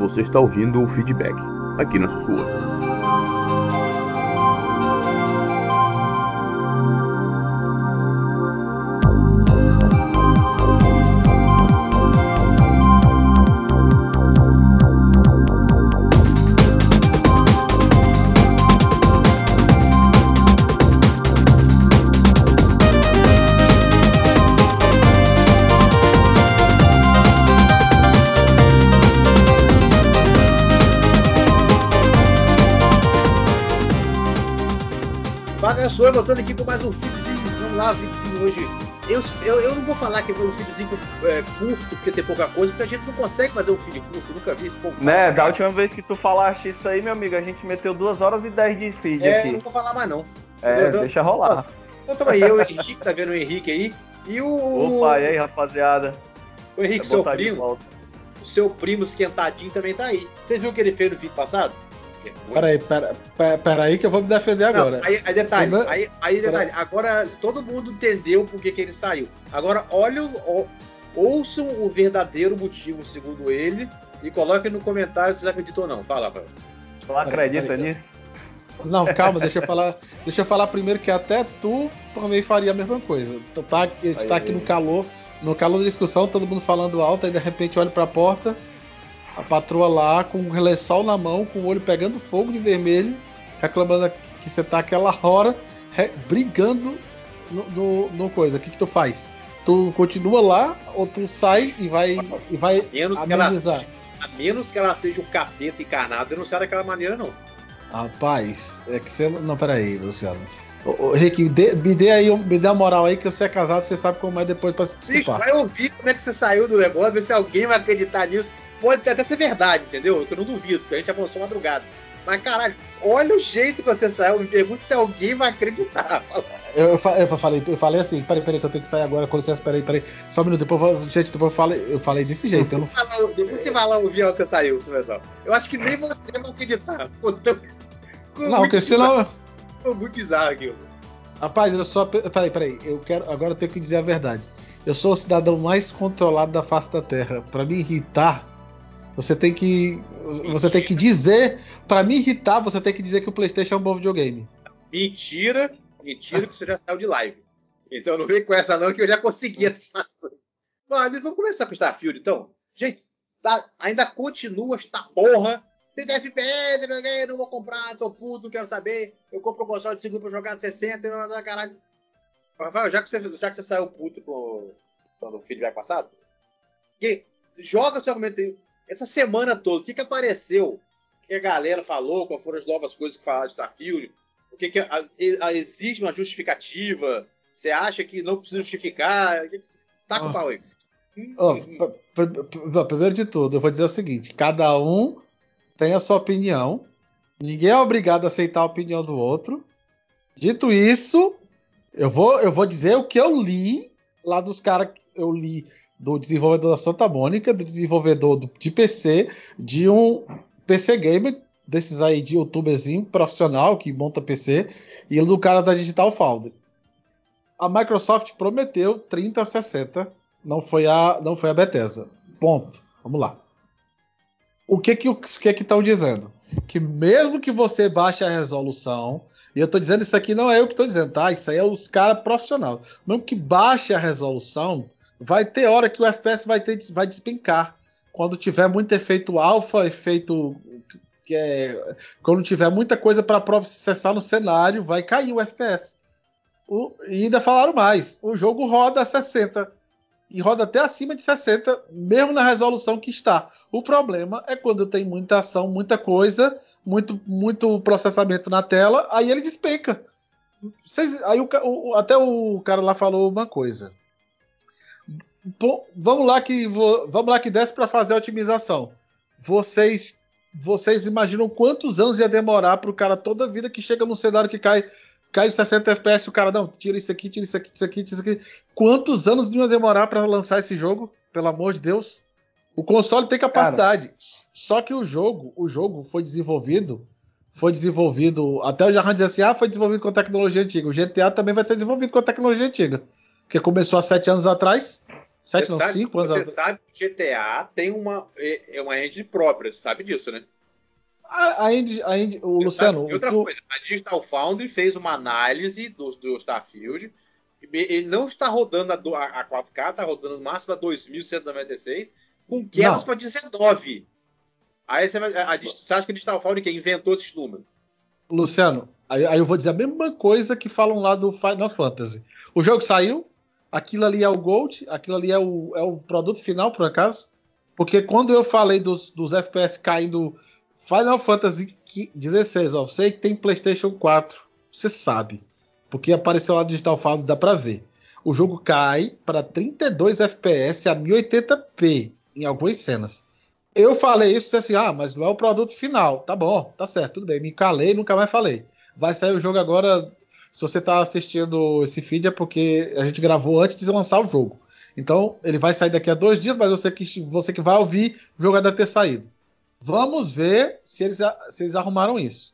Você está ouvindo o feedback aqui na Sussurra. Consegue fazer um feed curto, nunca vi. Pô, né, da última vez que tu falaste isso aí, meu amigo, a gente meteu 2 horas e 10 de feed é, aqui. É, não vou falar mais não. É, deixa rolar. Então tamo aí, eu e o Henrique, tá vendo o Henrique aí. E o. Opa, e aí, rapaziada? O Henrique, seu primo. O seu primo esquentadinho também tá aí. Você viu o que ele fez no vídeo passado? Peraí, pera, pera, pera aí que eu vou me defender agora. Não, aí, aí, detalhe, aí, aí detalhe, agora todo mundo entendeu por que, que ele saiu. Agora olha, o, ouçam o verdadeiro motivo, segundo ele, e coloquem no comentário se vocês acreditam ou não. Fala, Rafael. Não acredita nisso? Não, calma, deixa eu falar. Deixa eu falar primeiro que até tu também faria a mesma coisa. Tá, a gente tá aqui no calor, no calor da discussão, todo mundo falando alto, aí de repente olha pra porta a patroa lá com o lençol na mão, com o olho pegando fogo de vermelho, reclamando que você tá aquela hora re, brigando no, no, no, coisa. O que, que tu faz? Tu continua lá ou tu sai e vai e vai menos amenizar? Que ela, a menos que ela seja o capeta encarnado, eu não sai daquela maneira não. Rapaz, é que você não, peraí, Luciano. Ô, ô, Rick, dê, me dê aí, me dê a moral aí que você é casado, você sabe como é depois pra se desculpar. Bicho, vai ouvir como é que você saiu do negócio, ver se alguém vai acreditar nisso pode até ser verdade, entendeu? Eu não duvido, porque a gente avançou madrugada. Mas, caralho, olha o jeito que você saiu. Me pergunta se alguém vai acreditar. Eu, eu, eu, falei, eu falei assim, peraí, peraí, que eu tenho que sair agora, com licença, peraí, peraí. Só um minuto, depois, gente, depois eu falei, eu falei desse jeito. Depois, não... Depois você vai lá ouvir onde você saiu, pessoal. Eu acho que nem você vai acreditar. Pô, tão... Não, porque senão. Ficou muito bizarro aqui. Rapaz, eu só. Peraí, peraí, eu quero. Agora eu tenho que dizer a verdade. Eu sou o cidadão mais controlado da face da Terra. Para me irritar, você tem que. Mentira. Você tem que dizer. para me irritar, você tem que dizer que o PlayStation é um bom videogame. Mentira! Mentira que você já saiu de live. Então não vem com essa, não, que eu já consegui essa informação. Mas vamos começar com o Starfield, então. Gente, tá, ainda continua esta porra. Tem FPS, não vou comprar, tô puto, não quero saber. Eu compro um console de seguro pra jogar de 60 e não caralho. Rafael, já que você, já que você saiu puto com, com o feedback passado, que, joga seu argumento aí essa semana toda, o que, que apareceu? O que a galera falou? Quais foram as novas coisas que falaram de Starfield? O que, que a, a, existe uma justificativa? Você acha que não precisa justificar? Tá com o pau aí. Oh, primeiro de tudo, eu vou dizer o seguinte: cada um tem a sua opinião. Ninguém é obrigado a aceitar a opinião do outro. Dito isso, eu vou, eu vou dizer o que eu li lá dos caras. Eu li do desenvolvedor da Santa Mônica, do desenvolvedor do, de PC, de um PC gamer, desses aí de youtuberzinho profissional que monta PC, e do cara da Digital Foundry. A Microsoft prometeu 30 a 60, não foi a, não foi a Bethesda. Ponto. Vamos lá. O que que o que que estão dizendo? Que mesmo que você baixe a resolução, e eu estou dizendo isso aqui não é eu que estou dizendo, tá? Isso aí é os caras profissionais. Mesmo que baixe a resolução, vai ter hora que o FPS vai, ter, vai despencar. Quando tiver muito efeito alfa, efeito. Que é, quando tiver muita coisa para processar no cenário, vai cair o FPS. O, e ainda falaram mais: o jogo roda a 60 e roda até acima de 60, mesmo na resolução que está. O problema é quando tem muita ação, muita coisa, muito, muito processamento na tela, aí ele despenca. Aí o, o, até o cara lá falou uma coisa. Pô, vamos lá que vamos lá que desce para fazer a otimização. Vocês vocês imaginam quantos anos ia demorar para o cara toda vida que chega num cenário que cai cai 60 FPS o cara não tira isso aqui tira isso aqui isso aqui tira isso aqui. Quantos anos ia demorar para lançar esse jogo pelo amor de Deus? O console tem capacidade. Cara. só que o jogo o jogo foi desenvolvido foi desenvolvido até o Jarran dizer assim ah foi desenvolvido com tecnologia antiga. O GTA também vai ter desenvolvido com tecnologia antiga que começou há sete anos atrás 7 Você não, sabe, 5 anos você atrás. sabe que GTA tem uma, é, é uma engine própria, você sabe disso, né? A, a Indy- a Indy- o Você Luciano, sabe- e outra o- coisa, a Digital Foundry fez uma análise do, do Starfield. Ele não está rodando a, a- a 4K, está rodando no máximo a 2196, com quedas para 19. Aí você, a, a, você acha que a Digital Foundry que inventou esses números? Luciano, aí, aí eu vou dizer a mesma coisa que falam lá do Final Fantasy. O jogo saiu, aquilo ali é o Gold, aquilo ali é o, é o produto final, por acaso? Porque quando eu falei dos, dos FPS caindo Final Fantasy XVI, ó, sei que tem PlayStation 4, você sabe. Porque apareceu lá no Digital Foundry, dá pra ver. O jogo cai para 32 FPS a 1080p em algumas cenas. Eu falei isso assim, ah, mas não é o produto final. Tá bom, tá certo, tudo bem. Me calei, nunca mais falei. Vai sair o jogo agora. Se você tá assistindo esse feed é porque a gente gravou antes de lançar o jogo. Então ele vai sair daqui a dois dias, mas você que, você que vai ouvir, o jogo deve ter saído. Vamos ver se eles, se eles arrumaram isso.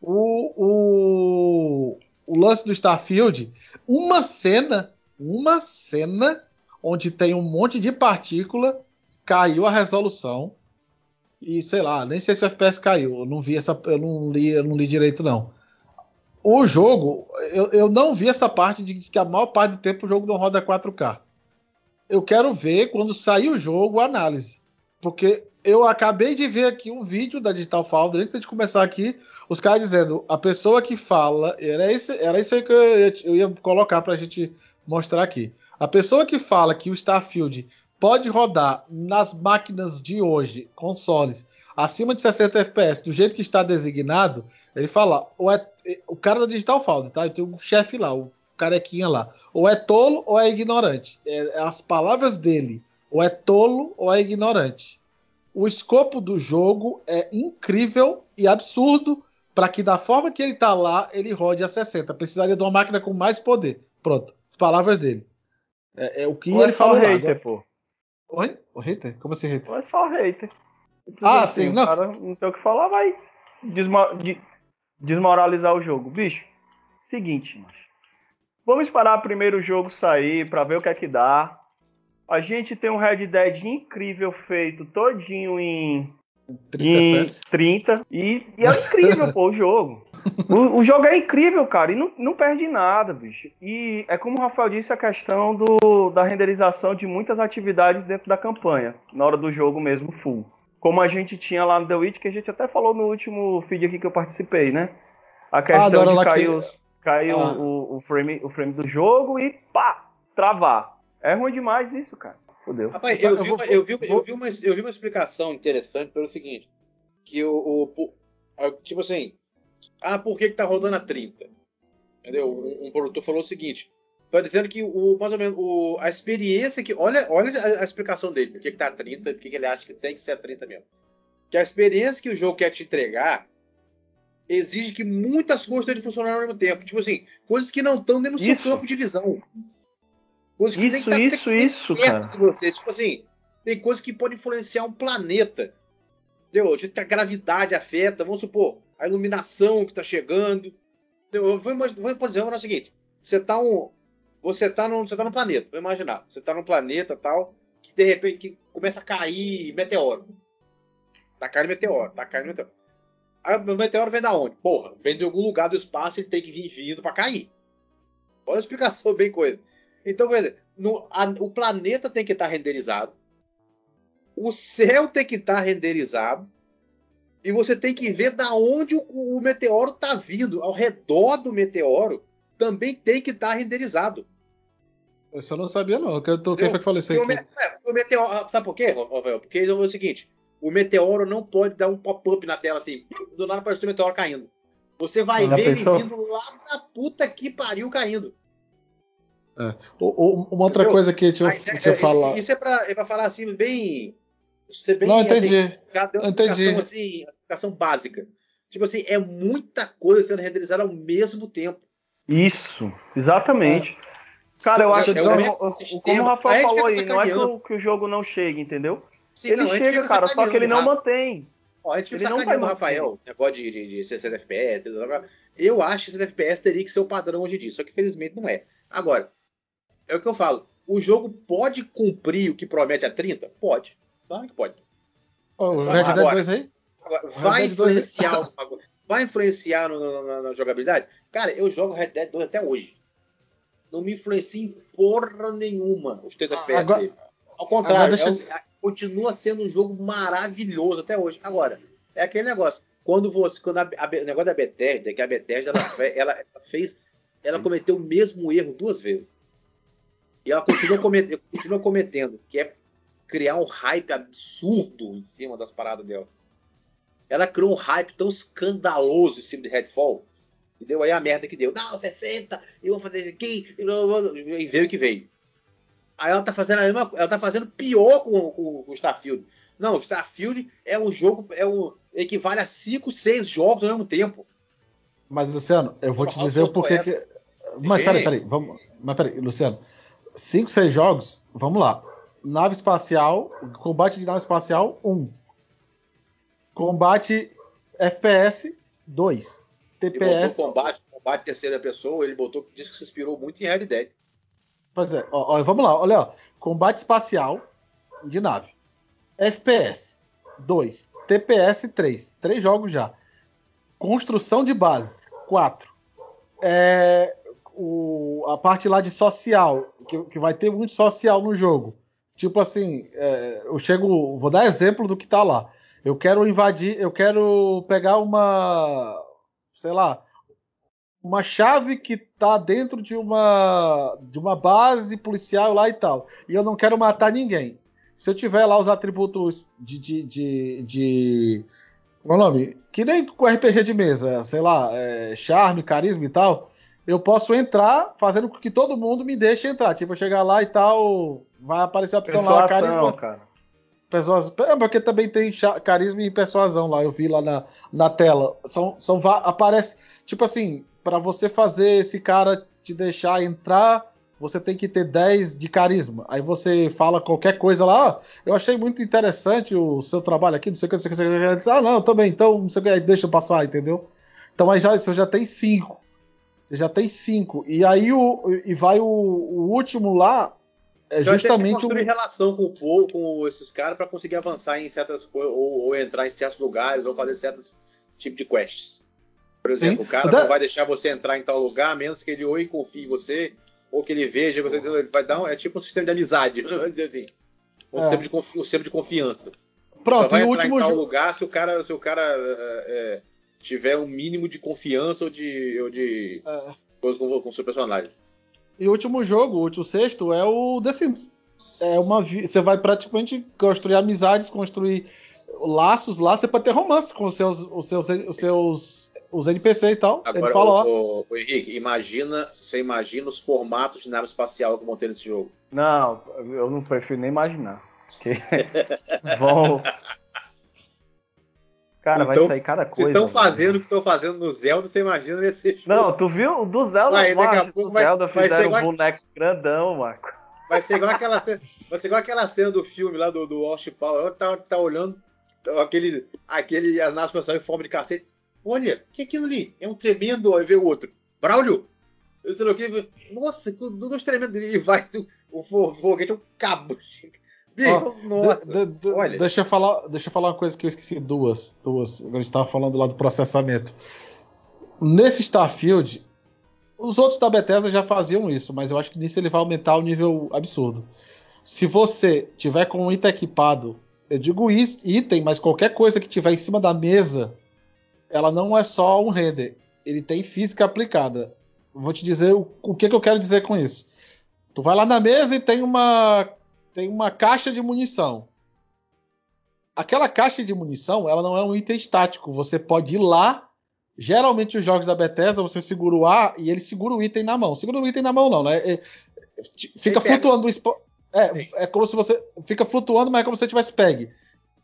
O, o, o lance do Starfield, uma cena, uma cena onde tem um monte de partícula, caiu a resolução e sei lá, nem sei se o FPS caiu. Eu não vi essa, eu não li, eu não li direito não. O jogo, eu, eu não vi essa parte de que a maior parte do tempo o jogo não roda 4K. Eu quero ver quando sair o jogo a análise, porque eu acabei de ver aqui um vídeo da Digital Foundry antes de começar aqui, os caras dizendo a pessoa que fala era isso, era isso aí que eu ia, eu ia colocar para a gente mostrar aqui. A pessoa que fala que o Starfield pode rodar nas máquinas de hoje, consoles, acima de 60 FPS, do jeito que está designado, ele fala, ou é o cara da Digital Foundry, tá? Eu tenho um chefe lá, o carequinha lá. Ou é tolo ou é ignorante. É, as palavras dele, ou é tolo ou é ignorante. O escopo do jogo é incrível e absurdo para que da forma que ele tá lá, ele rode a 60. Precisaria de uma máquina com mais poder. Pronto, as palavras dele. É, é o que Ou ele é falou lá. hater, Agora- pô. Oi? O hater? Como assim hater? Ou é só hater. Ah, Assim, sim, o não. cara não tem o que falar, vai desma- de- desmoralizar o jogo. Bicho, seguinte, macho. Vamos esperar primeiro o jogo sair pra ver o que é que dá. A gente tem um Red Dead incrível feito todinho em 30 em FPS? 30. E, e é incrível, pô, o jogo. O, o jogo é incrível, cara, e não, não perde nada, bicho. E é como o Rafael disse, a questão do, da renderização de muitas atividades dentro da campanha, na hora do jogo mesmo, full. Como a gente tinha lá no The Witch, que a gente até falou no último feed aqui que eu participei, né? A questão da hora de cair, que- os- cair Ah. o, o, frame, o frame do jogo e pá, travar. É ruim demais isso, cara. Fudeu. Rapaz, Eu vi, uma, vou- eu, vi, vou- eu, vi uma, eu vi uma explicação interessante pelo seguinte: que o, o- tipo assim, ah, por que, que tá rodando a 30? Entendeu? Um, um produtor falou o seguinte: tá dizendo que o, mais ou menos o, a experiência que. Olha, olha a, a explicação dele, por que, que tá a 30, por que, que ele acha que tem que ser a 30 mesmo. Que a experiência que o jogo quer te entregar exige que muitas coisas tenham de funcionar ao mesmo tempo. Tipo assim, coisas que não estão dentro do seu campo de visão. Coisas que Isso, nem tá isso, isso, cara. de você. Tipo assim, tem coisas que podem influenciar um planeta. Entendeu? Que a gravidade afeta, vamos supor, a iluminação que está chegando. Eu vou, vou, exemplo, é o seguinte: você tá um. Você tá num, você tá num planeta, vou imaginar. Você tá num planeta tal, que de repente que começa a cair meteoro. Tá caindo meteoro, tá caindo meteoro. Aí o meteoro vem da onde? Porra, vem de algum lugar do espaço, ele tem que vir vindo para cair. Olha a explicação bem coisa. Então, quer dizer, no- a- o planeta tem que estar renderizado, o céu tem que estar renderizado, e você tem que ver da onde o, o meteoro está vindo. Ao redor do meteoro também tem que estar renderizado. Isso eu não sabia, não. Que eu tô, quem foi que falou isso aí? O, me- é, o meteoro, sabe por quê, Rafael? Porque é o seguinte: o meteoro não pode dar um pop-up na tela assim, do nada parece o meteoro caindo. Você vai Já ver pensou? ele vindo lá da puta que pariu caindo. O- o- uma outra Entendeu? coisa que eu, Aí, que é, eu é, falar. Isso é pra, é pra falar assim, bem. Ser bem Não, entendi. assim, já deu uma Entendi. explicação assim, uma explicação básica. Tipo assim, é muita coisa sendo renderizada ao mesmo tempo. Isso, exatamente. Cara, eu Se- acho se que, der um como o Rafael gente falou aí, não é que o, que o jogo não chega, entendeu? Sim, ele não, chega, cara, só que ele não Rafa. mantém. Ó, a gente fica ele não sacaneando o vai Rafael, negócio de, de, de 60 FPS. blá, blá, blá. Eu acho que 60 FPS teria que ser o padrão hoje em dia, só que felizmente não é. Agora, é o que eu falo. o jogo pode cumprir o que promete a 30? Pode. Claro que pode. O Red Dead 2 aí? Agora, vai influenciar, vai influenciar no, no, na, na, jogabilidade? Cara, eu jogo Red Dead 2 até hoje. Não me influencia em porra nenhuma os 30 FPS agora, dele. Ao contrário, deixa... é, continua sendo um jogo maravilhoso até hoje. Agora, é aquele negócio. Quando você. Quando a, a, o negócio da Bethesda, que a Bethesda ela, ela fez. Ela cometeu o mesmo erro duas vezes. E ela continua, cometendo, continua cometendo, que é criar um hype absurdo em cima das paradas dela. Ela criou um hype tão escandaloso em cima de Redfall. E deu aí a merda que deu. Não, 60, eu vou fazer isso aqui. E veio o que veio. Aí ela tá fazendo a mesma, ela tá fazendo pior com, com, com o Starfield. Não, o Starfield é um jogo, é um, equivale a 5, 6 jogos ao mesmo tempo. Mas, Luciano, eu vou te dizer o porquê que. Mas peraí, peraí, vamos. Mas peraí, Luciano. 5, 6 jogos, vamos lá. Nave espacial, combate de nave espacial, 1. Um. Combate FPS, 2. TPS. combate, combate terceira pessoa, ele botou, disse que se inspirou muito em Red Dead. Pois é, ó, ó, vamos lá, olha, ó. Combate espacial de nave. FPS, 2. TPS, 3. Três jogos já. Construção de base, 4. É, o, a parte lá de social, que, que, vai ter muito social no jogo. Tipo assim, é, eu chego, vou dar exemplo do que tá lá. Eu quero invadir, eu quero pegar uma, sei lá, uma chave que tá dentro de uma de uma base policial lá e tal. E eu não quero matar ninguém. Se eu tiver lá os atributos de, de, de, de qual é o nome? Que nem com RPG de mesa, sei lá, é, charme, carisma e tal. Eu posso entrar fazendo com que todo mundo me deixe entrar. Tipo, eu chegar lá e tal, vai aparecer a opção lá, carisma. Cara. É, porque também tem carisma e persuasão lá, eu vi lá na, na tela. São, são aparece, tipo assim, para você fazer esse cara te deixar entrar, você tem que ter 10 de carisma. Aí você fala qualquer coisa lá, ah, eu achei muito interessante o seu trabalho aqui, não sei o que, não sei o que, não sei o que. Ah, não, também, então, não sei o que, deixa eu passar, entendeu? Então aí já, você já tem 5. Você já tem 5. E aí o, e vai o, o último lá, é você justamente vai ter que construir um... relação com o povo, com esses caras, para conseguir avançar em certas coisas, ou, ou, entrar em certos lugares, ou fazer certos tipos de quests. Por exemplo, Sim. o cara da... não vai deixar você entrar em tal lugar, a menos que ele ou confie em você, ou que ele veja você. Ele vai dar um, é tipo um sistema de amizade, assim, um, é. sistema de confi, um sistema de confiança. Pronto, Só vai entrar em tal lugar se o cara, se o cara é, é, tiver um mínimo de confiança ou de, ou de é. coisa com, o seu personagem. E o último jogo, o último sexto, é o The Sims. É uma você vai praticamente construir amizades, construir laços lá, você pode ter romance com os seus, os seus, os seus os NPC e tal. Agora, fala, o, o, o, Henrique, imagina, você imagina os formatos de nave espacial que vão ter nesse jogo. Não, eu não prefiro nem imaginar. Que vão. Cara, então, vai sair cada coisa. Se estão fazendo o que estão fazendo no Zelda, você imagina nesse jogo. Não, tu viu? Do Zelda, vai, daqui a pouco vai, Zelda vai fizeram um boneco grandão, Marco. Vai ser igual aquela cena, vai ser igual aquela cena do filme lá do, do Walsh Power. Tá, tá olhando aquele, aquele a nave espacial em forma de cacete. Olha, o que é aquilo ali? É um tremendo. Aí vê o outro. Braulio? Eu sei o que. Nossa, dois tremendos. E vai. O foguete é um cabo. Oh, nossa, de, de, olha. Deixa eu, falar, deixa eu falar uma coisa que eu esqueci. Duas. Duas. A gente tava falando lá do processamento. Nesse Starfield, os outros da Bethesda já faziam isso, mas eu acho que nisso ele vai aumentar o nível absurdo. Se você tiver com um item equipado, eu digo item, mas qualquer coisa que tiver em cima da mesa ela não é só um render, ele tem física aplicada. Vou te dizer o, o que, que eu quero dizer com isso. Tu vai lá na mesa e tem uma tem uma caixa de munição. Aquela caixa de munição, ela não é um item estático. Você pode ir lá. Geralmente os jogos da Bethesda você segura o A e ele segura o item na mão. Segura o item na mão não, né? Fica flutuando é, é como se você fica flutuando, mas é como se você tivesse pegue.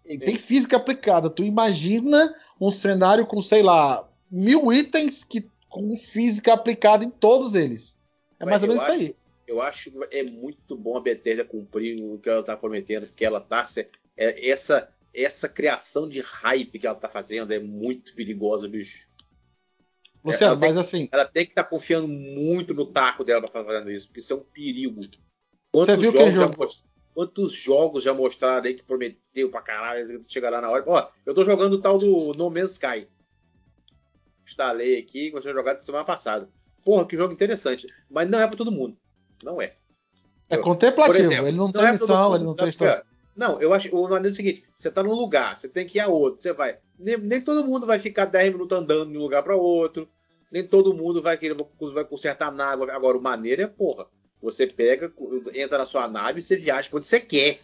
Tem física aplicada. Tu imagina um cenário com, sei lá, mil itens que, com física aplicada em todos eles. É mais ou menos isso aí. Eu acho que é muito bom a Bethesda cumprir o que ela tá prometendo, que ela tá. É, essa, essa criação de hype que ela tá fazendo é muito perigosa, bicho. Luciano, é, mas assim. Ela tem que estar tá confiando muito no taco dela pra estar fazendo isso, porque isso é um perigo. Quantos viu jogos já most- Quantos jogos já mostraram aí que prometeu pra caralho chegar lá na hora? Ó, eu tô jogando o tal do No Man's Sky. Instalei aqui, comecei a jogar semana passada. Porra, que jogo interessante. Mas não é pra todo mundo. Não é. É contemplativo, exemplo, ele não, não tem é missão, mundo, ele não sabe tem história. Não, eu acho. O maneiro é o seguinte: você tá num lugar, você tem que ir a outro, você vai. Nem, nem todo mundo vai ficar 10 minutos andando de um lugar para outro. Nem todo mundo vai querer vai consertar nave. Agora, o maneiro é, porra, você pega, entra na sua nave e você viaja pra onde você quer.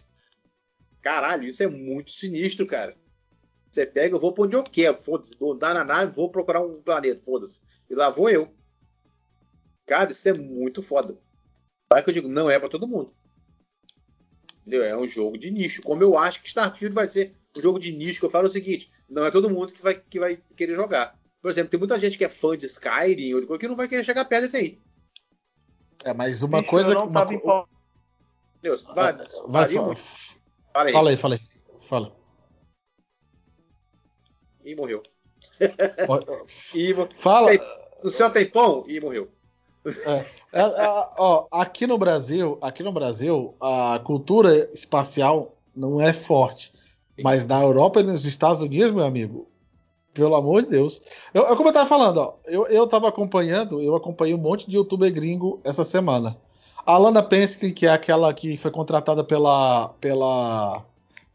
Caralho, isso é muito sinistro, cara. Você pega, eu vou pra onde eu quero, foda-se. Vou andar na nave, vou procurar um planeta, foda-se. E lá vou eu. Cara, isso é muito foda. Sabe que eu digo, não é pra todo mundo. Entendeu? É um jogo de nicho. Como eu acho que Starfield vai ser um jogo de nicho, que eu falo o seguinte: não é todo mundo que vai, que vai querer jogar. Por exemplo, tem muita gente que é fã de Skyrim ou de coisa que não vai querer chegar perto desse aí. É, mas uma Bicho, coisa eu não uma tava co-. Deus, vai, vai, varia fa- muito. Fala aí. fala aí, fala aí. Fala. E morreu. E Fala. No céu tem pão? E morreu. É, é, ó, aqui no Brasil, aqui no Brasil, a cultura espacial não é forte. Mas na Europa e nos Estados Unidos, meu amigo, pelo amor de Deus. Eu, eu- como eu tava falando, ó, eu, eu tava acompanhando, eu acompanhei um monte de youtuber gringo essa semana. A Alana Pensky, que é aquela que foi contratada pela pela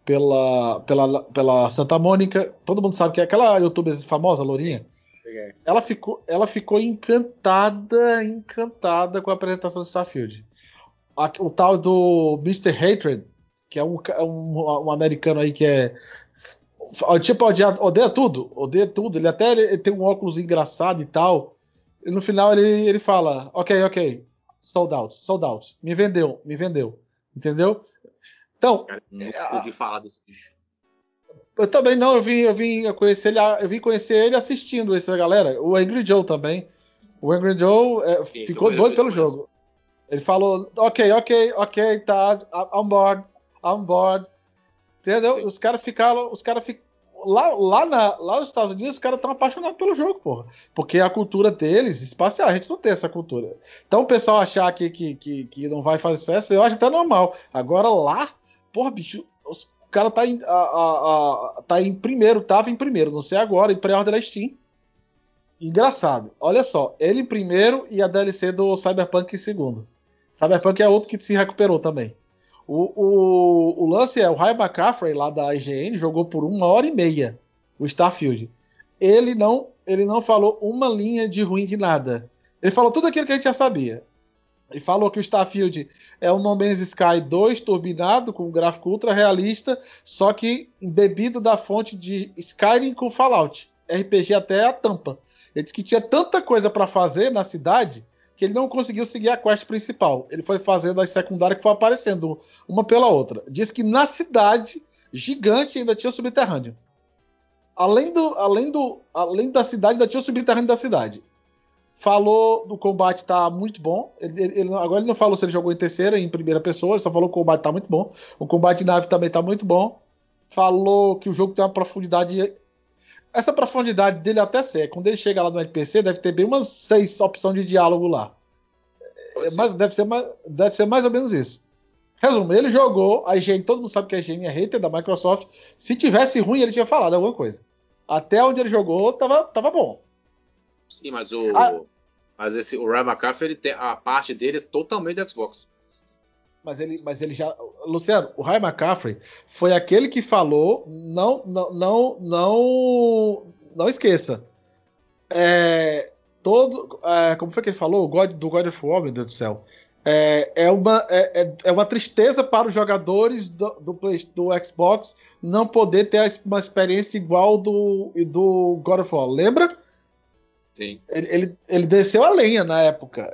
pela pela, pela Santa Mônica, todo mundo sabe que é aquela youtuber famosa, lourinha. Ela ficou, ela ficou encantada, encantada com a apresentação do Starfield. O tal do Mr. Hatred, que é um, um, um americano aí que é. Tipo, odeia, odeia tudo, odeia tudo. Ele até ele tem um óculos engraçado e tal. E no final ele, ele fala: Ok, ok, sold out, sold out. Me vendeu, me vendeu. Entendeu? Então, Cara, nunca É, ouvi falar desse bicho. Eu também não, eu vim, eu vim conhecer ele, eu vim conhecer ele assistindo essa galera. O Angry Joe também. O Angry Joe é, Sim, ficou eu doido pelo jogo. Ele falou, ok, ok, ok, tá, I'm board, I'm board. Entendeu? Sim. Os caras ficaram, os caras lá, lá, na, lá nos Estados Unidos, os caras estão apaixonados pelo jogo, porra. Porque a cultura deles, espacial, a gente não tem essa cultura. Então o pessoal achar que, que, que, que não vai fazer sucesso, eu acho até normal. Agora lá, porra, bicho, os o cara tá em, a, a- a- tá em primeiro, tava em primeiro, não sei agora, em pré-order da Steam. Engraçado, olha só, ele em primeiro e a DLC do Cyberpunk em segundo. Cyberpunk é outro que se recuperou também. O, o, o lance é, o Ryan McCaffrey, lá da IGN, jogou por uma hora e meia o Starfield. Ele não, ele não falou uma linha de ruim de nada. Ele falou tudo aquilo que a gente já sabia. Ele falou que o Starfield é um No Man's Sky 2 turbinado, com gráfico ultra realista, só que embebido da fonte de Skyrim com Fallout. RPG até a tampa. Ele disse que tinha tanta coisa para fazer na cidade que ele não conseguiu seguir a quest principal. Ele foi fazendo as secundárias que foi aparecendo uma pela outra. Diz que na cidade gigante ainda tinha subterrâneo. Além, do, além, do, além da cidade, ainda tinha o subterrâneo da cidade. Falou do combate tá muito bom. Ele, ele- agora ele não falou se ele jogou em terceira ou em primeira pessoa, ele só falou que o combate tá muito bom. O combate de nave também tá muito bom. Falou que o jogo tem uma profundidade. Essa profundidade dele até sei. Quando ele chega lá no NPC, deve ter bem umas seis opções de diálogo lá. Mas deve ser, mais, deve ser mais ou menos isso. Resumo, ele jogou, a IGN, todo mundo sabe que a IGN é hater da Microsoft. Se tivesse ruim, ele tinha falado alguma coisa. Até onde ele jogou, tava, tava bom. Sim, mas o. Ah. Mas esse, o Ryan McCaffrey, ele tem, a parte dele é totalmente do Xbox. Mas ele, mas ele já. Luciano, o Ryan McCaffrey foi aquele que falou. Não, não, não, não, não esqueça. É, todo, é, como foi que ele falou? O God, do God of War, meu Deus do céu. É, é, uma, é, é- é uma tristeza para os jogadores do, do, Play- do Xbox não poder ter uma experiência igual do, do God of War. Lembra? Ele, ele, ele desceu a lenha na época.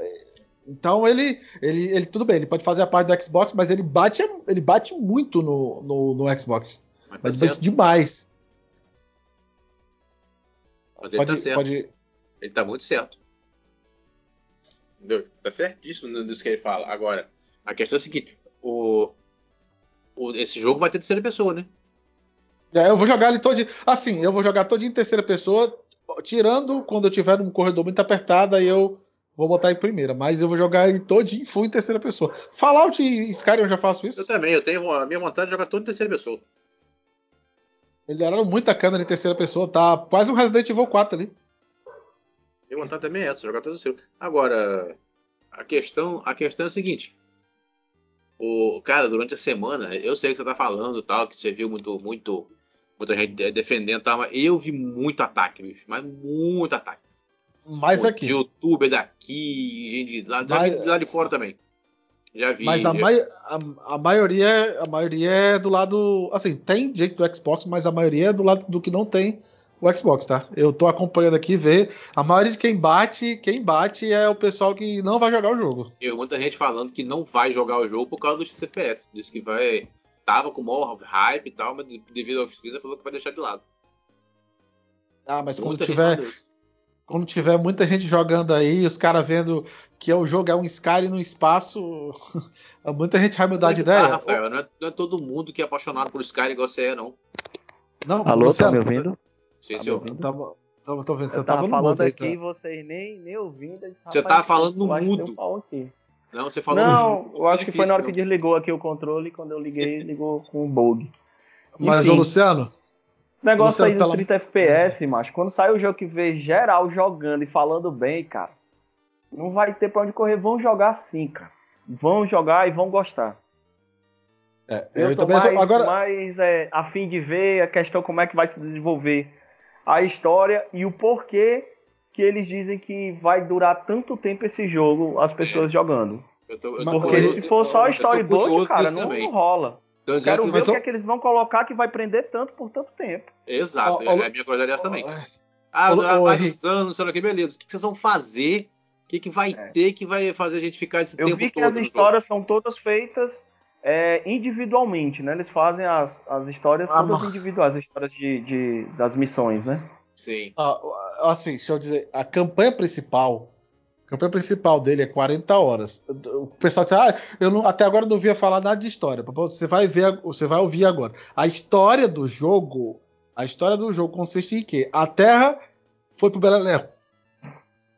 Então ele, ele, ele tudo bem, ele pode fazer a parte do Xbox, mas ele bate, ele bate muito no, no, no Xbox. Mas tá Mas certo. demais. Mas ele Pode, tá certo. pode. Ele tá muito certo. Entendeu? Tá certíssimo nisso que ele fala. Agora, a questão é a seguinte: o, o- esse jogo vai ter terceira pessoa, né? É, eu vou jogar ele todo. Assim, eu vou jogar todo em terceira pessoa, tirando quando eu tiver num corredor muito apertado, aí eu vou botar em primeira, mas eu vou jogar ele todinho full em terceira pessoa. Fallout e Skyrim eu já faço isso. Eu também, eu tenho a minha vontade de jogar todo em terceira pessoa. Melhoraram muito a câmera em terceira pessoa, tá quase um Resident Evil 4 ali. Minha vontade também é essa, jogar todo em terceira. Agora, a questão, a questão é a seguinte. O cara, durante a semana, eu sei que você tá falando tal, que você viu muito, muito, muita gente defendendo tal, mas eu vi muito ataque, bicho, mas muito ataque. Mais Pô, aqui. De youtuber daqui, gente de lá, já Mas- de lá de fora também. Já vi. Mas a, já- mai- a- a maioria, a maioria é do lado. Assim, tem gente do Xbox, mas a maioria é do lado do que não tem o Xbox, tá? Eu tô acompanhando aqui ver. A maioria de quem bate, quem bate é o pessoal que não vai jogar o jogo. Eu muita gente falando que não vai jogar o jogo por causa do TPS. Diz que vai. Tava com o maior hype e tal, mas devido ao streamer falou que vai deixar de lado. Ah, mas quando Muita tiver, quando tiver muita gente jogando aí, os caras vendo que o jogo é um Skyrim no espaço, muita gente vai mudar Mas de tá, ideia. Rafael, não é, não é todo mundo que é apaixonado por Skyrim igual você é, não. Não, Alô, tá Luciano, me ouvindo? Sim, Tá me senhor. ouvindo? Tava, tava, vendo, você Eu tava no falando mudo aqui, tá? vocês nem, nem ouvindo. disse, Você "Rapaz, tava falando no mudo." Um. Não, você falou Não, eu acho que foi na hora que desligou aqui o controle, quando eu liguei, ligou com o bug. Mas, Enfim. ô Luciano, O negócio Luciano, aí dos pela- 30 FPS, macho, quando sai o jogo que vê geral jogando e falando bem, cara, não vai ter pra onde correr. Vão jogar sim, cara. Vão jogar e vão gostar. é, Eu, eu tô também mais, agora mais é, a fim de ver a questão como é que vai se desenvolver a história e o porquê que eles dizem que vai durar tanto tempo esse jogo, as pessoas jogando. Eu tô- eu Porque curioso- se for só eu storyboard, cara, não, não rola. Dizendo Quero que- ver o eu- que é que eles vão colocar que vai prender tanto por tanto tempo. Exato, Ó, ó, é a minha curiosidade é essa também. É, Ah, Ô, durar vários anos, sei lá que, beleza. O que que vocês vão fazer? O que, que vai É. ter que vai fazer a gente ficar esse Eu tempo vi que todo as no jogo? histórias são todas feitas é, individualmente, né? Eles fazem as, as histórias Ah, todas mas- individuais, as histórias de, de- das missões, né? Sim. Ah, assim, deixa eu dizer, a campanha principal, a campanha principal dele é 40 horas. O pessoal diz, ah, eu não- até agora não ouvia falar nada de história. Você vai ver, você vai ouvir agora. A história do jogo, a história do jogo consiste em quê? A Terra foi pro Beleléu.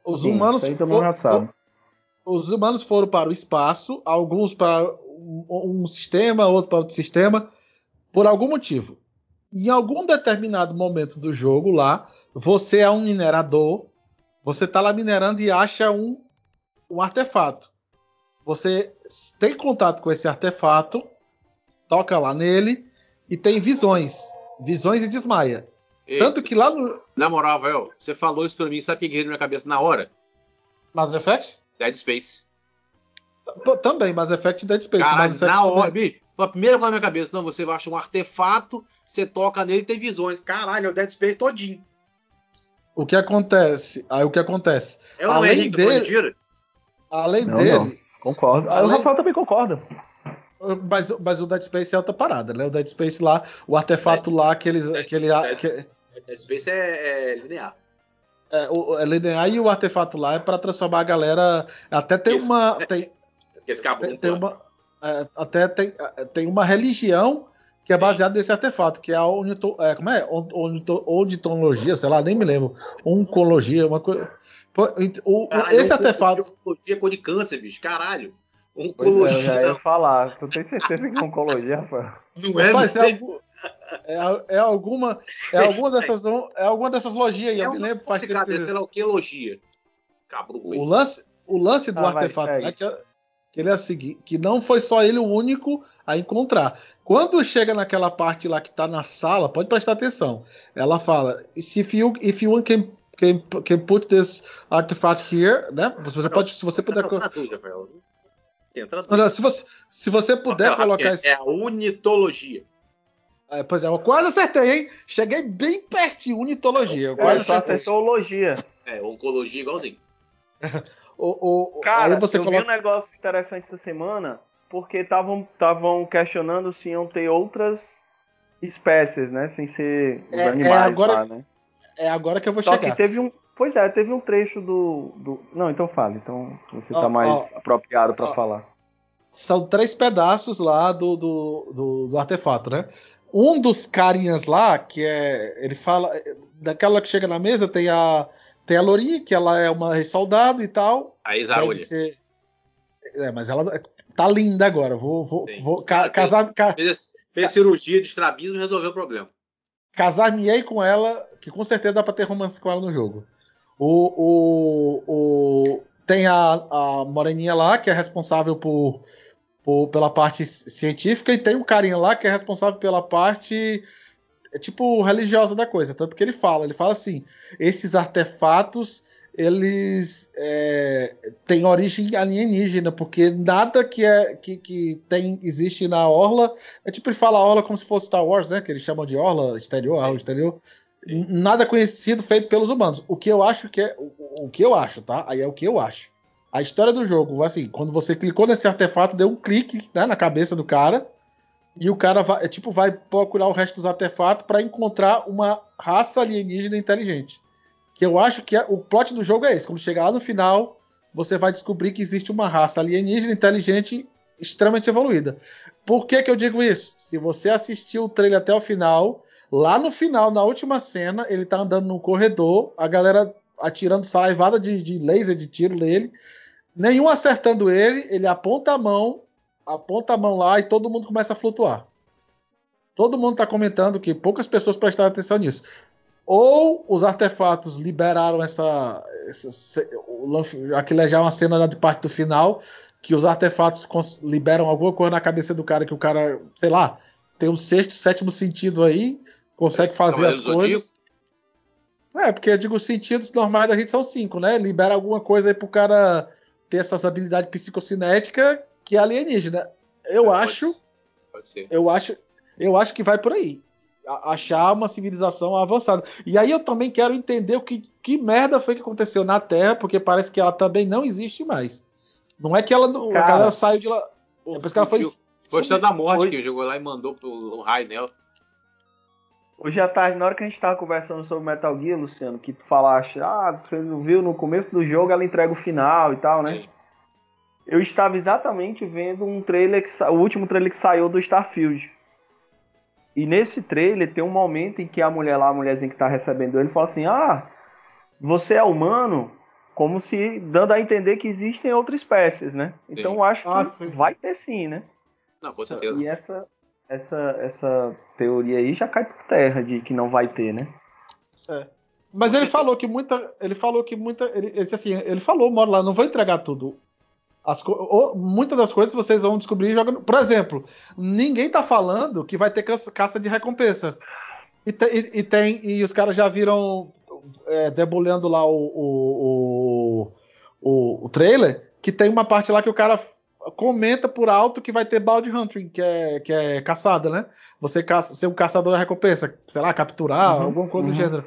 Os Sim, humanos isso aí todo mundo já fo- sabe. fo- os humanos foram para o espaço, alguns para um, um sistema, outro para outro sistema, por algum motivo. Em algum determinado momento do jogo lá, você é um minerador, você está lá minerando e acha um, um artefato. Você tem contato com esse artefato, toca lá nele e tem visões. Visões e desmaia. Ei, Tanto que lá no Na moral, velho, você falou isso pra mim, sabe o que veio na minha cabeça na hora? Mass Effect? Dead Space. Também, Mass Effect e Dead Space. Effect na também. hora, bicho. Foi a primeira coisa na minha cabeça. Não, você acha um artefato, você toca nele e tem visões. Caralho, é o Dead Space todinho. O que acontece? Aí o que acontece? É não é, Além dele-? Além Não, dele, não. Concordo. Ah, o Além- Rafael também concorda. Mas, mas o Dead Space é outra parada, né? O Dead Space lá, o artefato lá que eles. Dead- Que ele, Dead- que, Dead Space é, é linear. é, o, é linear e o artefato lá é pra transformar a galera. Até tem uma. Tem, Esse tem, tem uma. é, até tem, é, tem uma religião que é baseada nesse artefato, que é a onito, é, como é? Oditologia, sei lá, nem me lembro. Oncologia, uma coisa. O- o- Caralho, esse oncologia- artefato. Oncologia é cor de câncer, bicho. Caralho. Pois é, eu Oncologia. já ia falar. Tu tem certeza que é oncologia, Rafael? Não é, é, é, é, alguma, é alguma dessas, é alguma dessas logias aí. é eu me lembro, complicado, sei lá o que elogia. Cabro O lance, o lance do Ah, artefato segue. é que, que ele é o seguinte, que não foi só ele o único a encontrar. Quando chega naquela parte lá que tá na sala, pode prestar atenção. Ela fala, if you, if you can, can, can put this artifact here, né? Você pode, se você puder, dúvida. se você, se você puder colocar é, é a unitologia. é, pois é, eu quase acertei, hein? Cheguei bem pertinho, unitologia. Eu É, quase só acertei. acessou logia. É, oncologia igualzinho. O, o, Cara, aí você eu coloca vi um negócio interessante essa semana, porque estavam questionando se iam ter outras espécies, né? Sem ser os É, é animais agora- lá, né? é agora que eu vou Só chegar. que teve um. Pois é, teve um trecho do. do... Não, então fale. Então você Ó, tá mais apropriado pra ó. falar. são três pedaços lá do, do, do, do artefato, né? Um dos carinhas lá, que é. Ele fala. Daquela que chega na mesa, tem a. Tem a Lourinha, que ela é uma soldado e tal. A Isaúlia. Ser... É, mas ela tá linda agora. Vou, vou, vou ca casar. Ca... Fez, fez cirurgia de estrabismo e resolveu o problema. Casar-me-ei com ela, que com certeza dá pra ter romance com ela no jogo. O, o, o, tem a, a Moreninha lá, que é responsável por, por, pela parte científica, e tem um carinha lá que é responsável pela parte é tipo religiosa da coisa. Tanto que ele fala, ele fala assim: esses artefatos eles é, têm origem alienígena, porque nada que é que, que tem existe na orla é tipo ele fala orla como se fosse Star Wars, né? Que eles chamam de orla exterior, orla exterior. Nada conhecido feito pelos humanos. O que eu acho que é o, o que eu acho, tá? Aí é o que eu acho. A história do jogo, assim, quando você clicou nesse artefato, deu um clique né, na cabeça do cara e o cara vai, é, tipo, vai procurar o resto dos artefatos para encontrar uma raça alienígena inteligente. Que eu acho que é, o plot do jogo é esse. Quando chegar lá no final, você vai descobrir que existe uma raça alienígena inteligente extremamente evoluída. Por que, que eu digo isso? Se você assistiu o trailer até o final, lá no final, na última cena, ele tá andando num corredor, a galera atirando saraivada de, de laser, de tiro nele, nenhum acertando ele, ele aponta a mão aponta a mão lá e todo mundo começa a flutuar. Todo mundo está comentando que poucas pessoas prestaram atenção nisso. Ou os artefatos liberaram essa. essa aquilo é já uma cena de parte do final, que os artefatos liberam alguma coisa na cabeça do cara, que o cara, sei lá, tem um sexto, sétimo sentido aí, consegue fazer as coisas. É, porque eu digo, os sentidos normais da gente são cinco, né? Libera alguma coisa aí pro cara ter essas habilidades psicocinéticas que é alienígena. Eu é, acho. Pode, pode ser. Eu acho. Eu acho que vai por aí. Achar uma civilização avançada. E aí eu também quero entender o que, que merda foi que aconteceu na Terra, porque parece que ela também não existe mais. Não é que ela. Cara, a galera saiu de lá. Depois que ela foi. Foi o da morte foi... que jogou lá e mandou pro raio nela. Hoje à tarde, na hora que a gente tava conversando sobre Metal Gear, Luciano, que tu falaste, ah, você não viu no começo do jogo, ela entrega o final e tal, né? Sim eu estava exatamente vendo um trailer, que, o último trailer que saiu do Starfield. E nesse trailer tem um momento em que a mulher lá, a mulherzinha que está recebendo ele, fala assim: Ah, você é humano? Como se dando a entender que existem outras espécies, né? Então eu acho que ah, vai ter sim, né? Não, com certeza. E essa, essa, essa teoria aí já cai por terra de que não vai ter, né? É. Mas ele falou que muita. Ele falou que muita. Ele, ele disse assim, ele falou, mora lá, não vou entregar tudo. As, muitas das coisas vocês vão descobrir jogando. Por exemplo, ninguém tá falando que vai ter caça de recompensa. E, te, e, e tem. E os caras já viram é, debulhando lá o, o, o, o, trailer, que tem uma parte lá que o cara comenta por alto que vai ter balde hunting, que é, que é caçada, né? Você caça, ser um caçador de recompensa, sei lá, capturar, uhum, alguma coisa uhum. do gênero.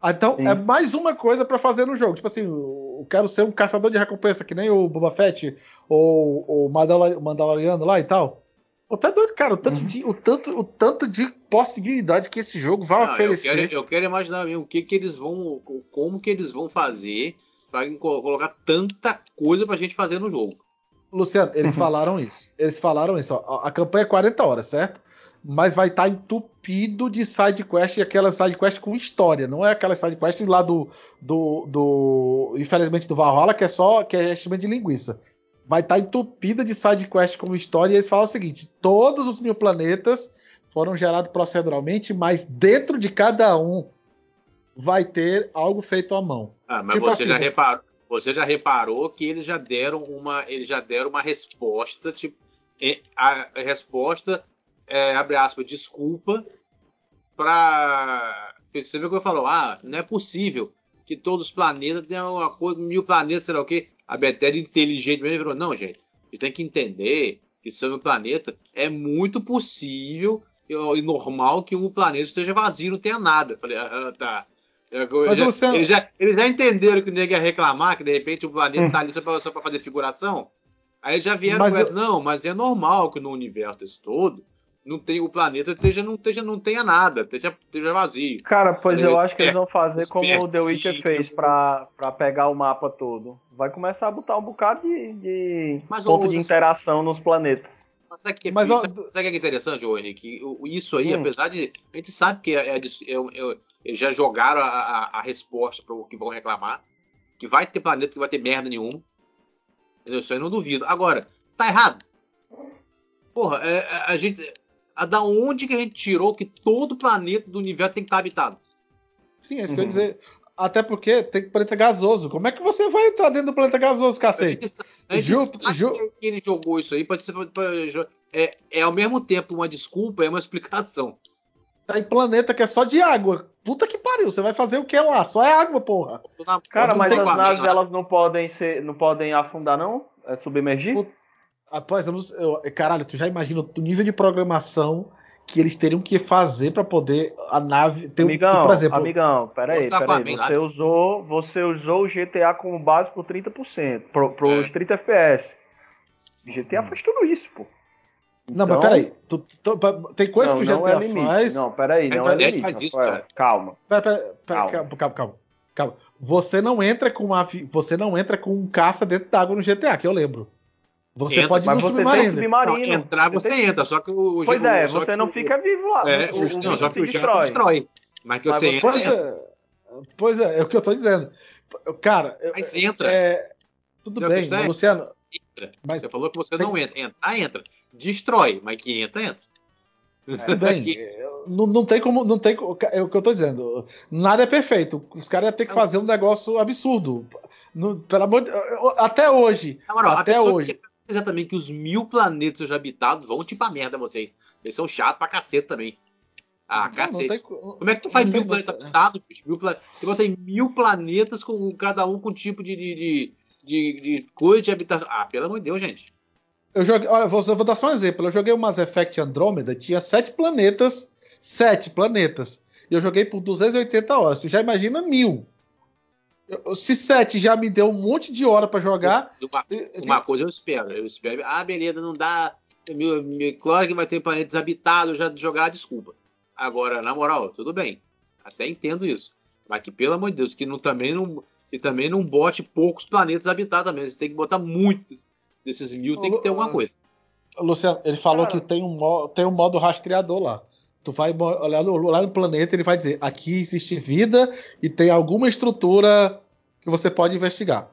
Ah, então Sim. é mais uma coisa para fazer no jogo. Tipo assim, eu quero ser um caçador de recompensa, que nem o Boba Fett ou o Mandaloriano lá e tal. Pô, tá doido, cara. O tanto, uhum. de, o, tanto, o tanto de possibilidade que esse jogo vai Não, oferecer. Eu quero, eu quero imaginar mesmo o que, que eles vão. Como que eles vão fazer para colocar tanta coisa pra gente fazer no jogo. Luciano, eles falaram isso. Eles falaram isso. Ó, a campanha é 40 horas, certo? Mas vai estar tá entupido de side quest e aquela side quest com história, não é aquela side quest lá do, do, do infelizmente do Valhalla que é só que é enchimento de linguiça. Vai estar tá entupida de side quest com história e eles falam o seguinte: todos os mil planetas foram gerados proceduralmente, mas dentro de cada um vai ter algo feito à mão. Ah, mas tipo você assim, já reparou, você já reparou que eles já deram uma, eles já deram uma resposta, tipo, a resposta é, abre aspas, desculpa para você viu que eu falo, ah, não é possível que todos os planetas tenham uma coisa, mil planetas, sei lá o quê. A Bethesda inteligentemente falou, não, gente, gente tem que entender que sobre o planeta é muito possível e normal que um planeta esteja vazio, não tenha nada. falei, ah, tá. Já, Luciano... eles, já, eles já entenderam que o nego ia reclamar, que de repente o planeta hum. tá ali só pra fazer figuração. Aí já vieram mas com eu... não, mas é normal que no universo todo não tem o planeta esteja não esteja não tenha nada, esteja, esteja vazio. Cara, pois eu acho que eles vão fazer como o The Witcher fez para pegar o mapa todo. Vai começar a botar um bocado de, de ponto o, de interação nos planetas. Sabe que, Mas, ó, sabe, sabe o que é interessante, ô Henrique? O- Isso aí, Hum. apesar de. A gente sabe que é, é é- é- eles já jogaram a, a- a resposta para o que vão reclamar. Que vai ter planeta que vai ter merda nenhuma. Entendeu? Isso aí eu não duvido. Agora, tá errado. Porra, é- é- a gente. A, da onde que a gente tirou que todo planeta do universo tem que estar habitado? Sim, é isso que eu ia Uhum. dizer. Até porque tem planeta gasoso. Como é que você vai entrar dentro do planeta gasoso, A cacete? gente, a gente Ju- sabe Ju- que ele jogou isso aí. Pode ser. é, é ao mesmo tempo uma desculpa, é uma explicação. Tá em planeta que é só de água. Puta que pariu, você vai fazer o que lá? Só é água, porra. Cara, mas as naves lá. elas não podem ser, não podem afundar não? É submergir? Puta, Rapaz, eu não sei- eu- caralho, tu já imagina o nível de programação que eles teriam que fazer pra poder a nave ter um- amigão, por exemplo, amigão, peraí, Você usou, você usou o GTA como base por 30%, pro, pros É. 30 FPS. GTA faz tudo isso, pô. Não, mas Então- peraí. tu- tu- tem coisa não, que o não GTA é limite. faz. Não, peraí, não é internet limite. faz isso, cara. Calma. Pera, pera, pera, Calma. calma, calma, calma, calma. Você não entra com uma, você não entra com um caça dentro d'água no GTA, que eu lembro. Você Entra, pode ir Mas no você tem submarino. submarino. Não, entrar você tem- entra, só que o. Pois o- é, só você que não o- fica vivo lá. É, o, não, o só que o jato destrói. destrói. Mas que Mas você você- entra, Pois é, pois é, é o que eu tô dizendo. Cara, eu- Mas entra. é, tudo bem, é- Luciano. Entra. Mas Você falou que você tem- não entra. Entrar, entra. Destrói, mas que entra, entra. tudo bem. Que- Não, não tem como. Não tem, é o que eu tô dizendo. Nada é perfeito. Os caras iam ter que fazer um negócio absurdo. No- pelo amor de, até hoje. Até hoje. Pensa também que os mil planetas já habitados vão tipo a merda vocês. Eles são chatos pra cacete também. Ah, Não, não cacete. tem co- Como é que tu faz não mil tem- planetas habitados? Mil pla... Tu bota mil planetas com cada um com tipo de, de, de, de, de coisa de habitação. Ah, pelo amor de Deus, gente. Eu joguei, olha, vou, vou dar só um exemplo. Eu joguei o Mass Effect Andromeda, tinha sete planetas. Sete planetas. E eu joguei por 280 horas. Tu já imagina mil. Se sete já me deu um monte de hora pra jogar. Uma, uma coisa eu espero. Eu espero. Ah, beleza, não dá. Meu, meu, claro que vai ter planetas habitados, já jogar desculpa. Agora, na moral, tudo bem. Até entendo isso. Mas que, pelo amor de Deus, que não, também não. Que também não bote poucos planetas habitados também. Você tem que botar muitos desses mil, tem que ter alguma coisa. Luciano, ele falou Cara. que tem um, tem um modo rastreador lá. Tu vai olhar no, lá no planeta, ele vai dizer: aqui existe vida e tem alguma estrutura que você pode investigar.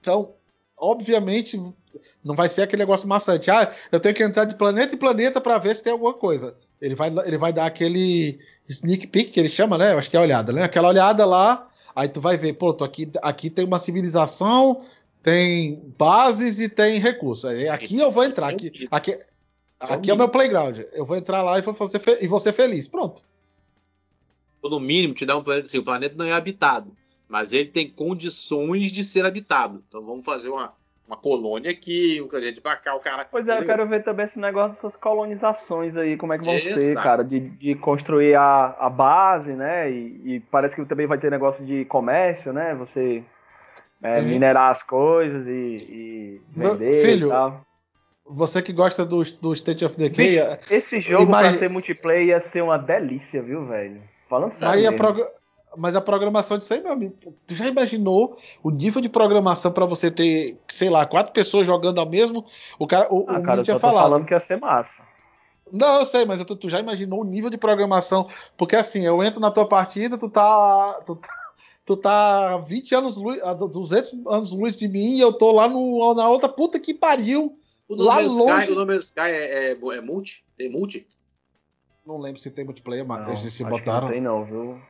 Então, obviamente, não vai ser aquele negócio maçante. Ah, eu tenho que entrar de planeta em planeta para ver se tem alguma coisa. Ele vai, ele vai dar aquele sneak peek que ele chama, né? Eu acho que é olhada, né? Aquela olhada lá, aí tu vai ver, pô, aqui, aqui tem uma civilização, tem bases e tem recursos. Aqui eu vou entrar. Um Aqui, aqui, Isso é aqui o meu playground. Eu vou entrar lá e vou, fazer fe- e vou ser feliz. Pronto. No mínimo te dá um planeta assim, o planeta não é habitado, mas ele tem condições de ser habitado. Então vamos fazer uma, uma colônia aqui, um gente pra cá, o cara. Pois é, eu quero ver também esse negócio dessas colonizações aí, como é que vão Exato. ser, cara, de, de construir a, a base, né? E, e parece que também vai ter negócio de comércio, né? Você é, Uhum. minerar as coisas e, e Meu vender filho, e tal. Você que gosta do, do State of Decay, Bicho, é- esse jogo imagi- pra ser multiplayer ia ser uma delícia, viu, velho? Falando sério. Aí a mesmo. progra- mas a programação disso aí, meu amigo, tu já imaginou o nível de programação pra você ter, sei lá, quatro pessoas jogando ao mesmo? O cara, o, Ah, o cara, eu tinha só falado. falando que ia ser massa. Não, eu sei, mas tu, tu já imaginou o nível de programação? Porque assim, eu entro na tua partida, tu tá. Tu tá, tu tá 20 anos luz, a 200 anos luz de mim e eu tô lá no, na outra puta que pariu. O No Man's longe- Sky, o No Man's Sky é, é, é multi? Tem multi? Não lembro se tem multiplayer, mas Não, eles se acho que botaram. não tem não, viu?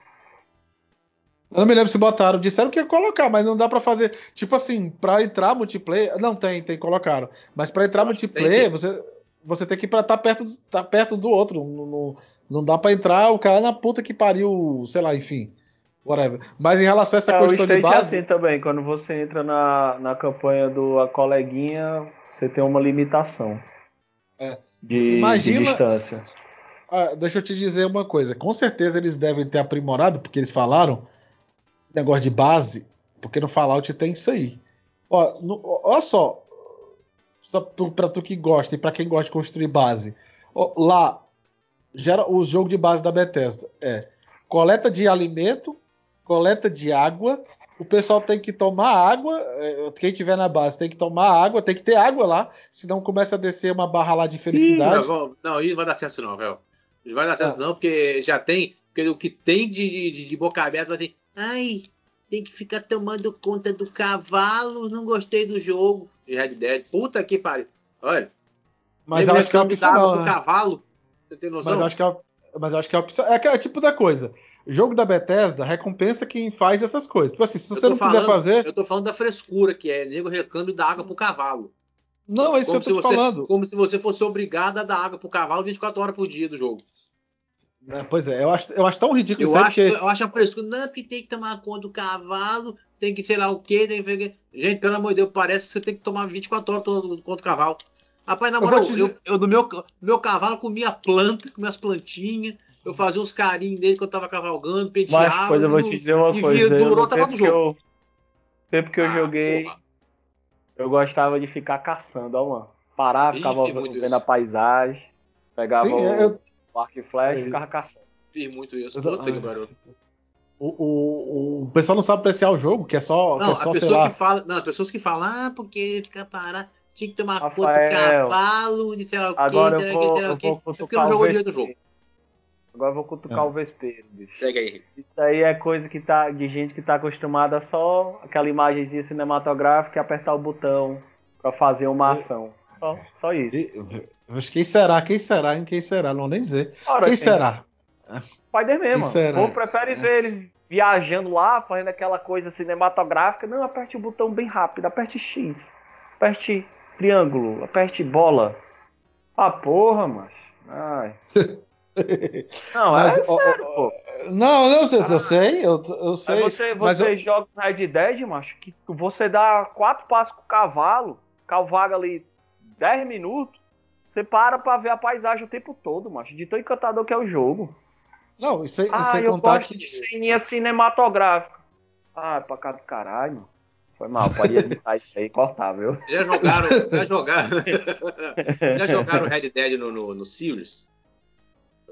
Eu não me lembro se botaram. Disseram que ia colocar, mas não dá pra fazer. Tipo assim, pra entrar multiplayer. Não, tem, tem, colocaram. Mas pra entrar multiplayer, tem, você, você tem que estar tá perto, tá perto do outro. Não, não, não dá pra entrar o cara na puta que pariu, sei lá, enfim. Whatever. Mas em relação a essa É, o questão de State é base. assim também, quando você entra na, na campanha do A Coleguinha, você tem uma limitação É. de, Imagina- de distância. Ah, deixa eu te dizer uma coisa. Com certeza eles devem ter aprimorado, porque eles falaram negócio de base, porque no Fallout tem isso aí. Ó, no, olha só, só pra tu que gosta e pra quem gosta de construir base, ó, lá gera o jogo de base da Bethesda é coleta de alimento, coleta de água o pessoal tem que tomar água. é, Quem tiver na base tem que tomar água, tem que ter água lá, senão começa a descer uma barra lá de felicidade. vamos- não, isso não vai dar certo não, velho. Não vai dar certo Ah. não, porque já tem. Porque o que tem de, de, de boca aberta vai ter. Ai, tem que ficar tomando conta do cavalo. Não gostei do jogo. De Red Dead. Puta que pariu. Olha. mas acho que é opcional. né? cavalo. Você tem noção? Mas acho que é, mas eu acho que é opção. É aquele tipo da coisa. Jogo da Bethesda recompensa quem faz essas coisas. Tipo assim, se Eu você não quiser falando- fazer. Eu tô falando da frescura que é. Nego reclame da água pro cavalo. Não, é isso Como que eu tô te você, falando. como se você fosse obrigado a dar água pro cavalo 24 horas por dia do jogo. É, pois é, eu acho, eu acho tão ridículo Eu isso acho, eu acho a frescura. Não, porque tem que tomar conta do cavalo, tem que sei lá o quê, tem que. Gente, pelo amor de Deus, parece que você tem que tomar 24 horas todo- contra o cavalo. Rapaz, na Eu moral, eu, dizer- eu, no meu, meu cavalo comia planta, comia as plantinhas, eu fazia uns carinhos nele quando eu tava cavalgando, penteava. Mas, coisa, eu vou te dizer uma e coisa. durou no lá tempo do que jogo. eu, tempo que eu Ah, joguei, porra. eu gostava de ficar caçando, ó, mano. Parava, Ih, ficava muito vendo isso. a paisagem, pegava Sim, o, eu- o arco e flecha É. e ficava caçando. Fiz muito isso. Eu- Puta que ah, pariu. o, o, o pessoal não sabe apreciar o jogo, que é só, que Não, é só a sei pessoa lá. que fala. Não, as pessoas que falam, ah, porque fica parado, tinha que tomar conta do Rafael, cavalo, de sei lá o Agora sei eu lá o vou, sei lá o É porque não o jogou direito o jogo. Agora eu vou cutucar Ah. o vespeiro, bicho. Segue aí. Isso aí é coisa que tá, de gente que tá acostumada a só aquela imagenzinha cinematográfica e apertar o botão pra fazer uma ação. Só, só isso. E- Mas quem será? Quem será? Hein? Quem será? Não vou nem dizer. Ora, Quem quem- será? Spider-Man, Quem mano. será? O povo prefere ver ele viajando lá, fazendo aquela coisa cinematográfica. Não, aperte o botão bem rápido. Aperte X. Aperte triângulo. Aperte bola. Ah, porra, mas. Ai. Não, é Mas, ó, sério, ó, pô. Não, não, eu, eu sei, eu, eu sei. Aí você, mas você eu- joga no Red Dead, macho, que você dá quatro passos com o cavalo, calvaga ali 10 minutos, você para pra ver a paisagem o tempo todo, macho. De tão encantador que é o jogo. Não, e sem, Ah, sem eu contar gosto que. de ceninha cinematográfica. Ah, pra cá do caralho, mano. Foi mal, pode editar isso aí e cortar, viu? Já jogaram. Já jogaram. já jogaram Red Dead no, no, no Sirius?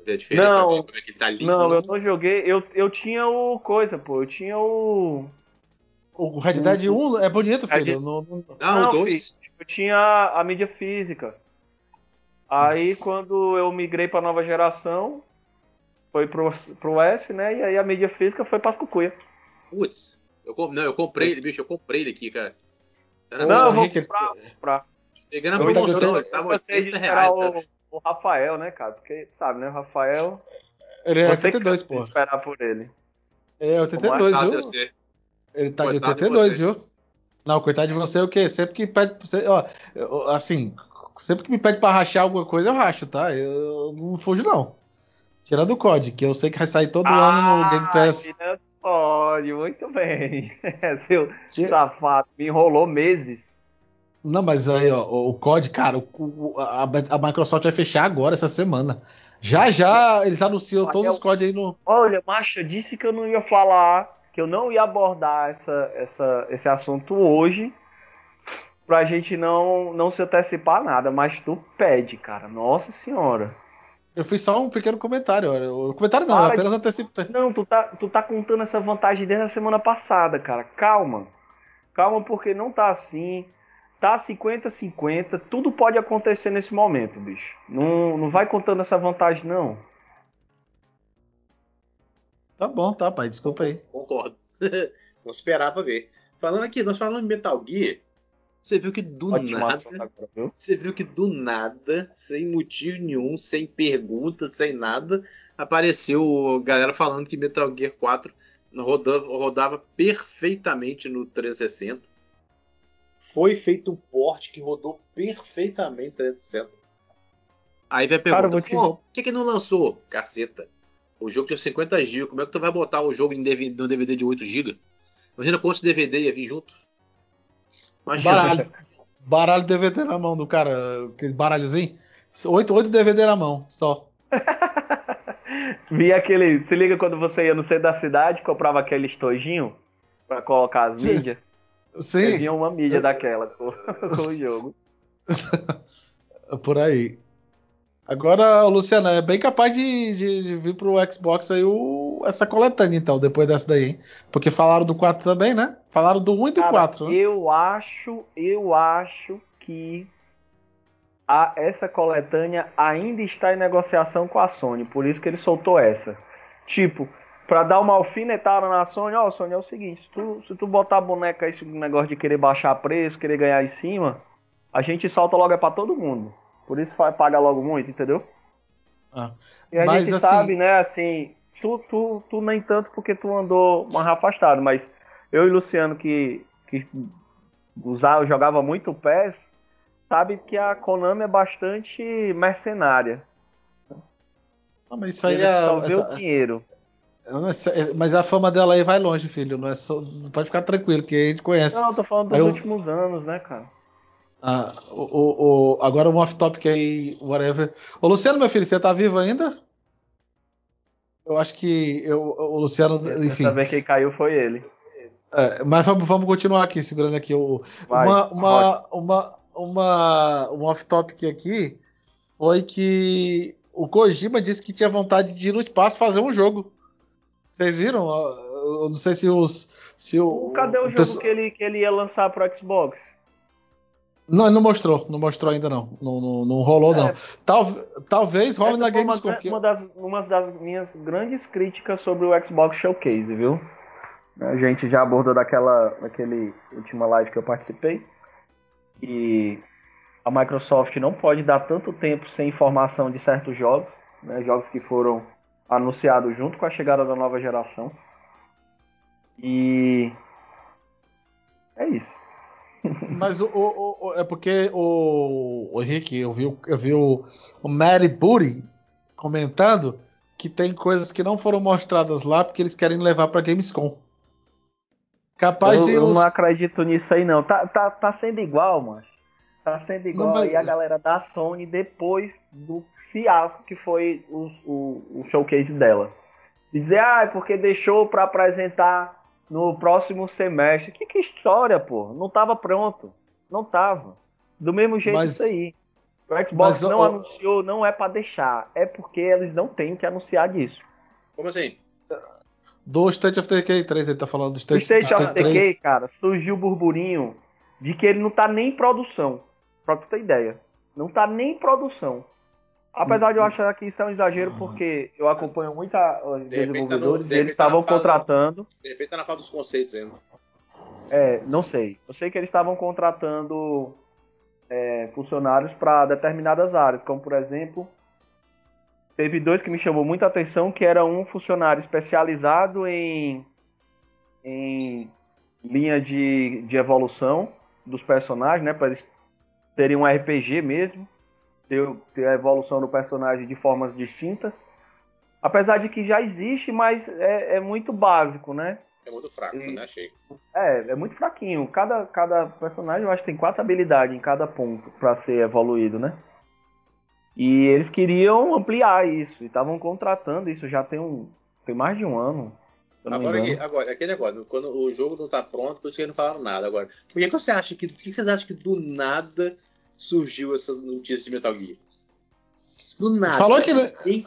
A diferença Não. pra ver como é que ele tá lindo. Não, eu não joguei. Eu, eu tinha o coisa, pô. Eu tinha o. O Red Dead 1 é bonito, Red- filho. Não- não- Não, Não, o 2. filho, eu tinha a mídia física. Aí quando eu migrei pra nova geração, foi pro, pro S, né? E aí a mídia física foi pra Cucuia. Putz. Eu, com- não, eu comprei ele, bicho. Eu comprei ele aqui, cara. Ô, Não, eu vou comprar. comprar. Peguei na promoção, ele tava Eu gostei de 80 esperar reais. tá? o, o Rafael, né, cara? Porque, sabe, né? O Rafael. Ele é você 82, cansa de pô. esperar por ele. É 82, Coitado de viu? você. Ele tá de Coitado de 82, você. viu? Não, coitado de você o quê? Sempre que pede. pra Você, ó, eu- assim, sempre que me pede pra rachar alguma coisa, eu racho, tá? Eu não fujo, não. Tirando o COD, que eu sei que vai sair todo ano no Game Pass. tirando Pode, muito bem. Seu Tira- safado, me enrolou meses. Não, mas aí, ó, o COD, cara, o- a, a Microsoft vai fechar agora, essa semana. Já já eles anunciam Olha, todos os eu- COD aí no. Olha, macho, eu disse que eu não ia falar, que eu não ia abordar essa, essa, esse assunto hoje, pra gente não, não se antecipar nada, mas tu pede, cara. Nossa senhora. Eu fiz só um pequeno comentário. olha, O comentário não, Para eu apenas antecipei. Não, tu tá, tu tá contando essa vantagem desde a semana passada, cara. Calma. Calma, porque não tá assim. Tá 50-50. Tudo pode acontecer nesse momento, bicho. Não, não vai contando essa vantagem, não. Tá bom, tá, pai, desculpa aí. Concordo. Vamos esperar pra ver. Falando aqui, nós falamos em Metal Gear. Você viu que do Ótimo nada. agora, viu? Você viu que do nada, sem motivo nenhum, sem pergunta, sem nada, apareceu galera falando que Metal Gear 4 rodava, rodava perfeitamente no 360. Foi feito um port que rodou perfeitamente no 360. Aí vem a pergunta, Cara, te- "Pô, por que, que não lançou? Caceta. O jogo tinha 50 GB, como é que tu vai botar o jogo em DVD, no DVD de 8 GB? Imagina quantos DVD ia vir junto. Imagina. Baralho. Baralho DVD na mão do cara, aquele baralhozinho. Oito, oito DVD na mão, só. Vi aquele. Se liga quando você ia no centro da cidade, comprava aquele estojinho pra colocar as mídias. Sim, Vinha uma mídia daquela com, com o jogo. por aí. Agora, Luciano, é bem capaz de, de, de vir pro Xbox aí o, essa coletânea, então, depois dessa daí, hein? Porque falaram do 4 também, né? Falaram do 1 e do Cara, 4. Né? Eu acho, eu acho que a, essa coletânea ainda está em negociação com a Sony, por isso que ele soltou essa. Tipo, pra dar uma alfinetada na Sony, ó, Sony, é o seguinte, se tu, se tu botar a boneca esse negócio de querer baixar preço, querer ganhar em cima, a gente solta logo é pra todo mundo. Por isso vai pagar logo muito, entendeu? Ah. E a gente assim- sabe, né, assim, tu, tu, tu nem tanto porque tu andou mais afastado, mas eu e Luciano que, que usava, jogava muito PES, sabe que a Konami é bastante mercenária. Ah, mas isso aí é. só vê essa- o dinheiro. Mas a fama dela aí vai longe, filho. Não é só, pode ficar tranquilo, que a gente conhece. Não, eu tô falando dos eu- últimos anos, né, cara? Ah, o, o, o- agora um off-topic aí, whatever. Ô, Luciano, meu filho, você tá vivo ainda? Eu acho que eu, o Luciano, enfim. Vez quem caiu foi ele. É, mas vamos, vamos continuar aqui, segurando aqui o, Vai, uma, uma, uma, uma, um off-topic aqui foi que o Kojima disse que tinha vontade de ir no espaço fazer um jogo. Vocês viram? Eu não sei se os. Se o, Cadê o o jogo pessoal- que, ele, que ele ia lançar pro Xbox? Não, não mostrou, não mostrou ainda não. Não, não, não rolou, É. não. Tal, talvez role na uma, Gamescom. porque- uma, das, uma das minhas grandes críticas sobre o Xbox Showcase, viu? A gente já abordou daquela, daquele última live que eu participei. E a Microsoft não pode dar tanto tempo sem informação de certos jogos, né? jogos que foram anunciados junto com a chegada da nova geração. E é isso. Mas o, o- o- é porque o, o Henrique, eu vi, o- eu vi o, o Mary Booty comentando que tem coisas que não foram mostradas lá porque eles querem levar pra Gamescom. Capaz eu, de eu os- não acredito nisso aí, não. Tá, tá, tá sendo igual, mano. Tá sendo igual Não, mas- aí a galera da Sony depois do fiasco que foi os- o, o showcase dela. De dizer, ah, é porque deixou pra apresentar no próximo semestre. Que, que história, pô. Não tava pronto. Não tava. Do mesmo jeito Mas- isso aí. O Xbox mas, não ó, anunciou, não é pra deixar. É porque eles não têm que anunciar disso. Como assim? do State of Decay 3, ele tá falando do O State, State do of State 3. Decay, cara, surgiu o burburinho de que ele não tá nem em produção. Pra tu ter ideia. Não tá nem em produção. Apesar de eu achar que isso é um exagero, porque eu acompanho muita os De repente tá no- desenvolvedores de e eles tá estavam fase- contratando. De repente tá na fala dos conceitos ainda. É, não sei. Eu sei que eles estavam contratando é, funcionários para determinadas áreas, como por exemplo, teve dois que me chamou muita atenção, que era um funcionário especializado em, em linha de, de evolução dos personagens, né, para eles terem um RPG mesmo, ter, ter a evolução do personagem de formas distintas. Apesar de que já existe, mas é, é muito básico, né? É muito fraco, E- né? Achei. É, é muito fraquinho. Cada, cada personagem eu acho que tem quatro habilidades em cada ponto pra ser evoluído, né? E eles queriam ampliar isso e estavam contratando isso já tem um tem mais de um ano. Agora, agora, aquele negócio, quando o jogo não tá pronto, por isso que eles não falaram nada. Agora, por que, que você acha que. Por que vocês acham que do nada surgiu essa notícia de Metal Gear? Do nada. Falou que. Quem,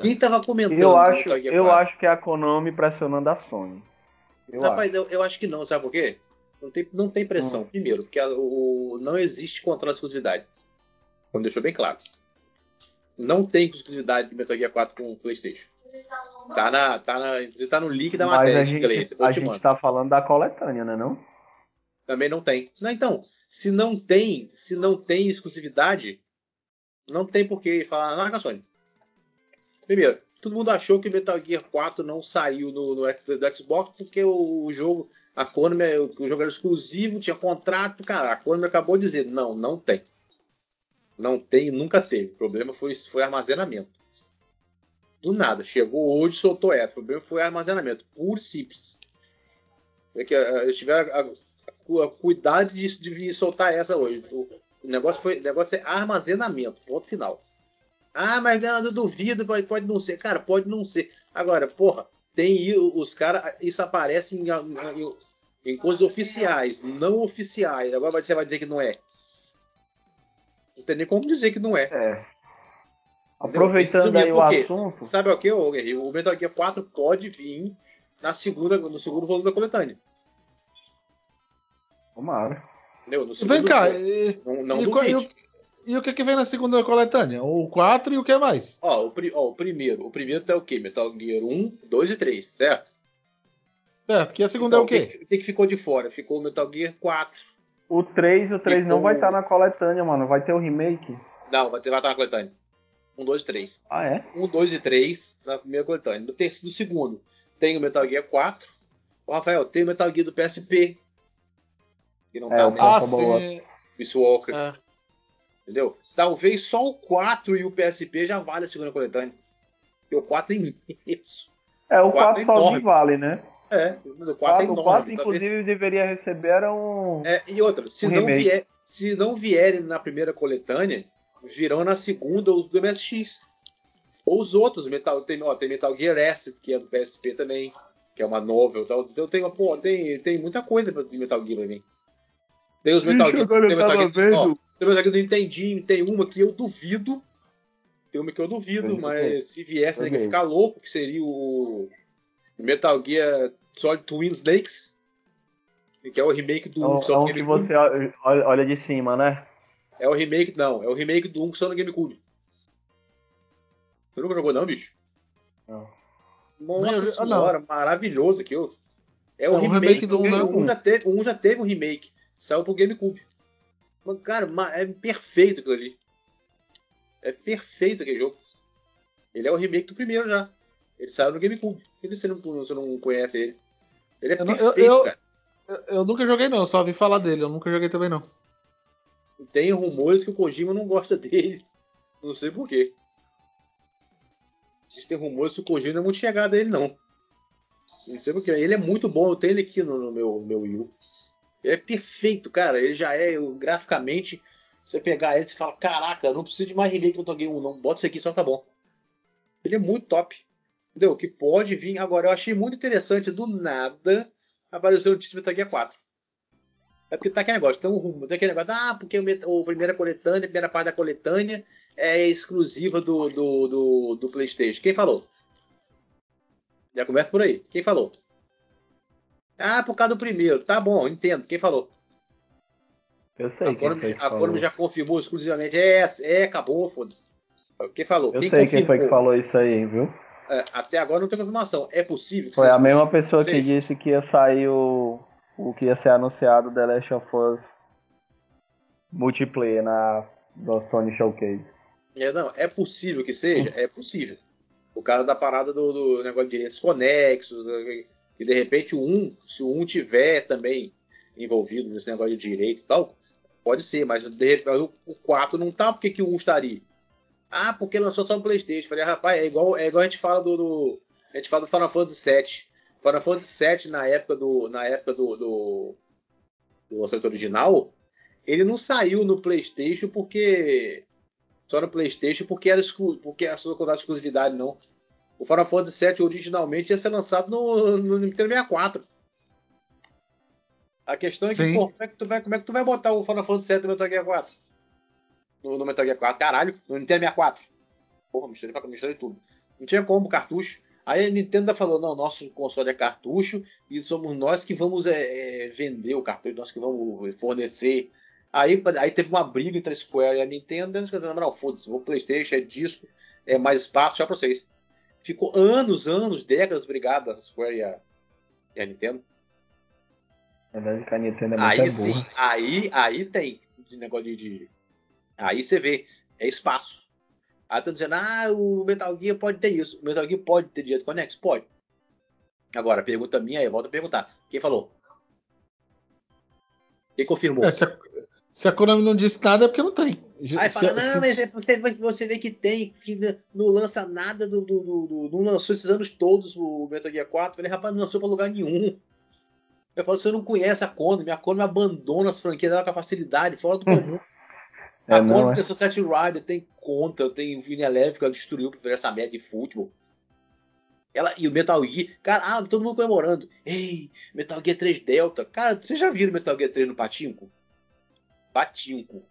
quem tava comentando Eu acho, Metal Gear eu 4? acho que é a Konami pressionando a Sony. Eu Rapaz, acho. eu, eu acho que não, sabe por quê? Não tem, não tem pressão. Hum. Primeiro, porque a- o, não existe contrato de exclusividade. Como deixou bem claro. Não tem exclusividade de Metal Gear 4 com o PlayStation. Tá, na, tá, na, tá no link da Mas matéria a gente, inglês. a gente tá falando da coletânea, né não? Também não tem. Não, então, se não tem, se não tem exclusividade, não tem por que falar nada com a Sony. Primeiro, todo mundo achou que Metal Gear 4 não saiu no, no do Xbox porque o, o jogo, a Konami, o, jogo era exclusivo, tinha contrato, cara. A Konami acabou de dizer, não, não tem. Não tem, nunca teve. O problema foi, foi armazenamento. Do nada, chegou hoje soltou essa. O problema foi armazenamento, puro e simples. É que eh, eles tiveram cuidado de, de vir soltar essa hoje. O, negócio foi, o negócio é armazenamento, ponto final. Ah, mas não, eu duvido, pode, pode não ser. Cara, pode não ser. Agora, porra, tem os caras, isso aparece em, em, em coisas oficiais, não oficiais. Agora você vai dizer que não é. Não tem nem como dizer que não é. É. Aproveitando aí o assunto. Sabe o que? O Metal Gear 4 pode vir na segunda, no segundo volume da coletânea. Tomara. Entendeu? No Vem cá, e, Não, não e, duvide. e o- e o que que vem na segunda coletânea? O 4 e o que mais? Ó, o, pri- ó, o primeiro. O primeiro tá o quê? Metal Gear 1, 2 e 3, certo? Certo, que a segunda Então, é o quê? que- O que, que ficou de fora? Ficou o Metal Gear 4. O 3, o 3 não Ficou- vai estar na coletânea, mano. Vai ter o remake. Não, vai ter vai estar na coletânea. 1, 2 e 3. Ah, é? 1, 2 e 3 na primeira coletânea. No terceiro, no segundo, tem o Metal Gear 4. Ô, Rafael, tem o Metal Gear do PSP. Que não É, tá o nem Ah. Peace Walker. É. Entendeu? Talvez só o 4 e o PSP já vale a segunda coletânea. Porque o 4 é imenso. É, o O 4 4 é sozinho enorme. vale, né? É, o 4 é O 4, enorme. o 4 talvez- inclusive, deveria receber um... É, e outra, se Um não, remake. vier, se não vierem na primeira coletânea, virão na segunda os do MSX. Ou os outros, Metal, tem, ó, tem Metal Gear Acid, que é do PSP também, que é uma novel. Tal. Então tem, pô, tem, tem muita coisa de Metal Gear também. Tem os Metal Gear, tem eu Metal Gear, ó, tem Metal Gear do Nintendinho, tem uma que eu duvido. Tem uma que eu duvido, Eu mas se viesse, tem que ficar louco, que seria o Metal Gear Solid Twin Snakes. Que é o remake do É um, só é do um que GameCube. você olha, olha de cima, né? É o remake, não. É o remake do 1 que só no GameCube. Você nunca jogou, não, bicho? Não. Nossa Eu- eu- senhora, maravilhoso aquilo. É o É, o remake, remake do do um, né? o 1 já teve, o 1 já teve um remake. Saiu pro GameCube. Mas, cara, é perfeito aquilo ali. É perfeito aquele jogo. Ele é o remake do primeiro já. Ele saiu no GameCube. Por que você não, você não conhece ele? Ele é Eu não- eu- perfeito, eu- cara. Eu, eu nunca joguei não, só ouvi falar dele, eu nunca joguei também não. Tem rumores que o Kojima não gosta dele. Não sei porquê. Existem rumores que o Kojima não é muito chegado a ele, não. Não sei porquê. Ele é muito bom, eu tenho ele aqui no, no meu, meu Wii. Ele é perfeito, cara. Ele já é, eu- graficamente, você pegar ele e fala, caraca, não preciso de mais remake no Gear 1, não. Bota isso aqui só tá bom. Ele é muito top. Entendeu? Que pode vir. Agora, eu achei muito interessante, do nada, apareceu o notícia do Metal Gear 4. É porque tá aquele negócio, tem um rumo, tem aquele negócio, ah, porque o, o primeira coletânea, a primeira parte da coletânea é exclusiva do, do, do, do Playstation. Quem falou? Já começa por aí. Quem falou? Ah, por causa do primeiro. Tá bom, entendo. Quem falou? Eu sei A que a. Konami já confirmou exclusivamente. É, é acabou, foda-se. Quem falou? Eu quem sei quem foi que confirmou? falou isso aí, viu? É, até agora não tem confirmação. É possível que Foi a mesma pessoa que disse que ia sair o, o que ia ser anunciado The Last of Us multiplayer na do Sony Showcase. É, não, é possível que seja? É possível. O cara da parada do, do negócio de direitos conexos, que de repente o 1, se o 1 tiver também envolvido nesse negócio de direito e tal, pode ser, mas de repente o- o 4 não tá, por que, que o 1 estaria? Ah, porque lançou só no Playstation. Falei, rapaz, é igual, é igual a gente fala do, do- A gente fala do Final Fantasy VII. Final Fantasy VII, na época do. Na época do, do, do lançamento original, ele não saiu no Playstation porque só no PlayStation porque era exclu porque a sua de exclusividade não. O Final Fantasy VII originalmente ia ser lançado no, no Nintendo 64. A questão é que, Sim. pô, como é que, tu vai, como é que tu vai botar o Final Fantasy VII no Metal Gear 4? No, no Metal Gear 4, caralho, no Nintendo 64. Porra, misturei, pra- misturei tudo. Não tinha como cartucho. Aí a Nintendo falou, não, nosso console é cartucho e somos nós que vamos é, é, vender o cartucho, nós que vamos fornecer. Aí, aí teve uma briga entre a Square e a Nintendo, e eles falaram, não, foda-se, o Playstation é disco, é mais espaço, tchau pra vocês. Ficou anos, anos, décadas brigada a Square e a, e a Nintendo. Na verdade, que a Nintendo é muito Aí sim, burra. aí, aí tem de negócio de, de- Aí você vê, é espaço. Aí tô dizendo, ah, o Metal Gear pode ter isso. O Metal Gear pode ter direito conexo? Pode. Agora, pergunta minha aí, volta a perguntar. Quem falou? Quem confirmou? É, se, a, Konami não disse nada é porque não tem. Aí Se- fala, se- não, mas você, vê- você vê que tem, que não lança nada do, do, do- do- Não lançou esses anos todos o Metal Gear 4. Eu falei, rapaz, não lançou pra lugar nenhum. Eu falo, você não conhece a Konami, a Konami abandona as franquias dela com facilidade, fora do comum. É, a não, Konami é. tem Sunset Rider, tem Contra, tem o Vini Eleven que ela destruiu pra ver essa merda de futebol. Ela, e o Metal Gear, cara, ah, todo mundo comemorando. Ei, Metal Gear 3 Delta. Cara, vocês já viram Metal Gear 3 no Patinco? Patinco.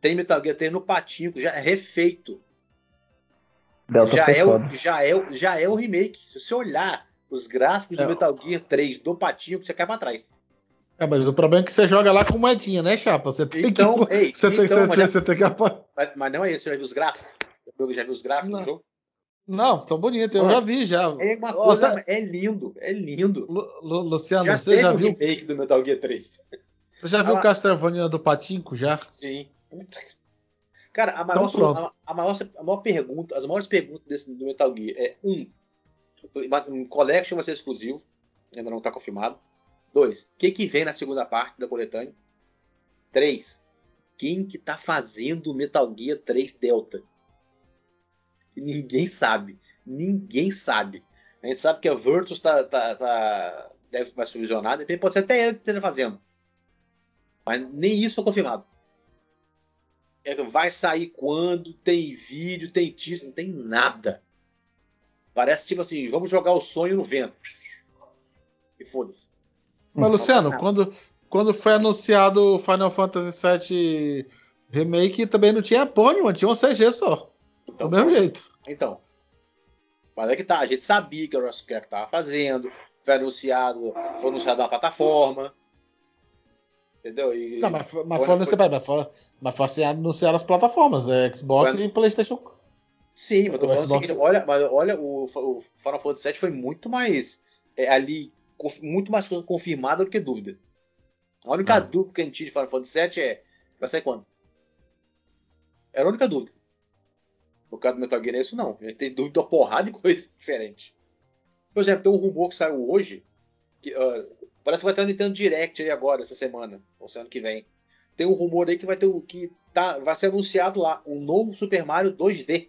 Tem Metal Gear 3 no Patinco, já é refeito. Delta já é, o, já, é, o- já é o remake. Se você olhar os gráficos do É. Metal Gear 3 do patinho, você cai pra trás. É, mas o problema é que você joga lá com moedinha, né, chapa? Você tem Então, que. ei, você, tem, então, você, mas tem- já- você tem que apoiar. Mas, mas não é isso, você já viu os gráficos? Eu já vi os gráficos Não. do jogo? Não, tão bonito, eu já vi já. É uma coisa, é lindo, é lindo. Lu- Lu- Luciano, já você teve já o viu, remake do Metal Gear 3. Você já viu o Castlevania do Patinco já? Sim. Puta. Cara, a maior, Então a, a maior, a maior pergunta, as maiores perguntas desse, do Metal Gear é um, um Collection vai ser exclusivo, ainda não está confirmado. Dois, o que que vem na segunda parte da coletânea? Três, quem que tá fazendo o Metal Gear 3 Delta? Ninguém sabe, ninguém sabe. A gente sabe que a Virtus tá, tá, tá- deve de repente pode ser até ele que esteja fazendo. Mas nem isso foi confirmado. É Vai sair quando? Tem vídeo, tem teaser, não tem nada. Parece tipo assim, vamos jogar o sonho no vento. E foda-se. Mas, Luciano, quando, quando foi anunciado o Final Fantasy VII Remake, também não tinha porra nenhuma, tinha um CG só. Então, Do mesmo jeito. Então. Mas é que tá, a gente sabia que era o que tava fazendo. Foi anunciado, foi anunciado na plataforma. Entendeu? E, Não, mas, mas foi- foi anunciado, mas foi, mas foi assim, anunciar as plataformas, é, Xbox Foi- e Playstation. Sim, mas tô O falando o Xbox- seguinte, olha, mas olha, o, o Final Fantasy VII foi muito mais é, ali, muito mais coisa confirmada do que dúvida. A única Ah. dúvida que a gente tinha de Final Fantasy VII é, vai sair quando? Era a única dúvida. No caso do Metal Gear é isso não. A gente tem dúvida uma porrada de coisa diferente. Por exemplo, tem um rumor que saiu hoje, que ah, parece que vai ter um Nintendo Direct aí agora, essa semana, ou semana que vem. Tem um rumor aí que vai ter um, que tá, vai ser anunciado lá um novo Super Mario 2D.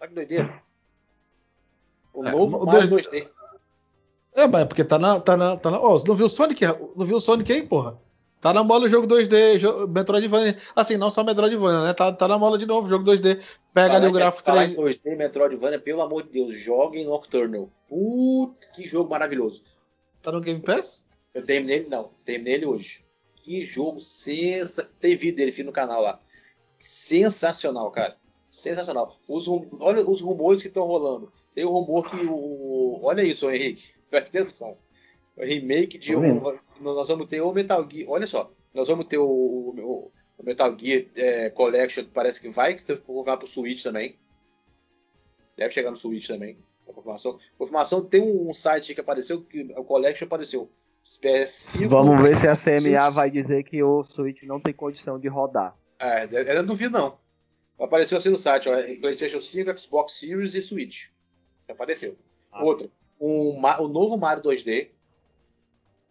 Olha que doideira. O É, novo o Mario 2D. 2D. É, mas é porque tá na. Tá na, tá na ó, você não viu o Sonic? Não viu o Sonic aí, porra? Tá na mola o jogo 2D, jo- Metroidvania. Assim, não só Metroidvania, né? Tá, tá na mola de novo, jogo 2D. Pega ali o gráfico falar 3. em 2D, Metroidvania, pelo amor de Deus, joguem Nocturnal. Puta, que jogo maravilhoso. Tá no Game Pass? Eu terminei ele, não, terminei ele hoje. Que jogo sensacional. Tem vídeo dele filho, no canal lá. Sensacional, cara. Sensacional. Os, rum- olha os rumores que estão rolando. Tem o rumor que o. Olha isso, ô Henrique. Presta atenção. O remake de. Vendo. Nós vamos ter o Metal Gear. Olha só. Nós vamos ter o, o- o Metal Gear é, Collection, parece que vai que for confirmar pro Switch também. Deve chegar no Switch também. A confirmação. Confirmação tem um site que apareceu, que o Collection apareceu. PS5. Vamos ver se a CMA Switch. vai dizer que o Switch não tem condição de rodar. É, eu não duvido não. Apareceu assim no site, ó, PlayStation 5, Xbox Series e Switch. Apareceu. Ah. Outra, um, o novo Mario 2D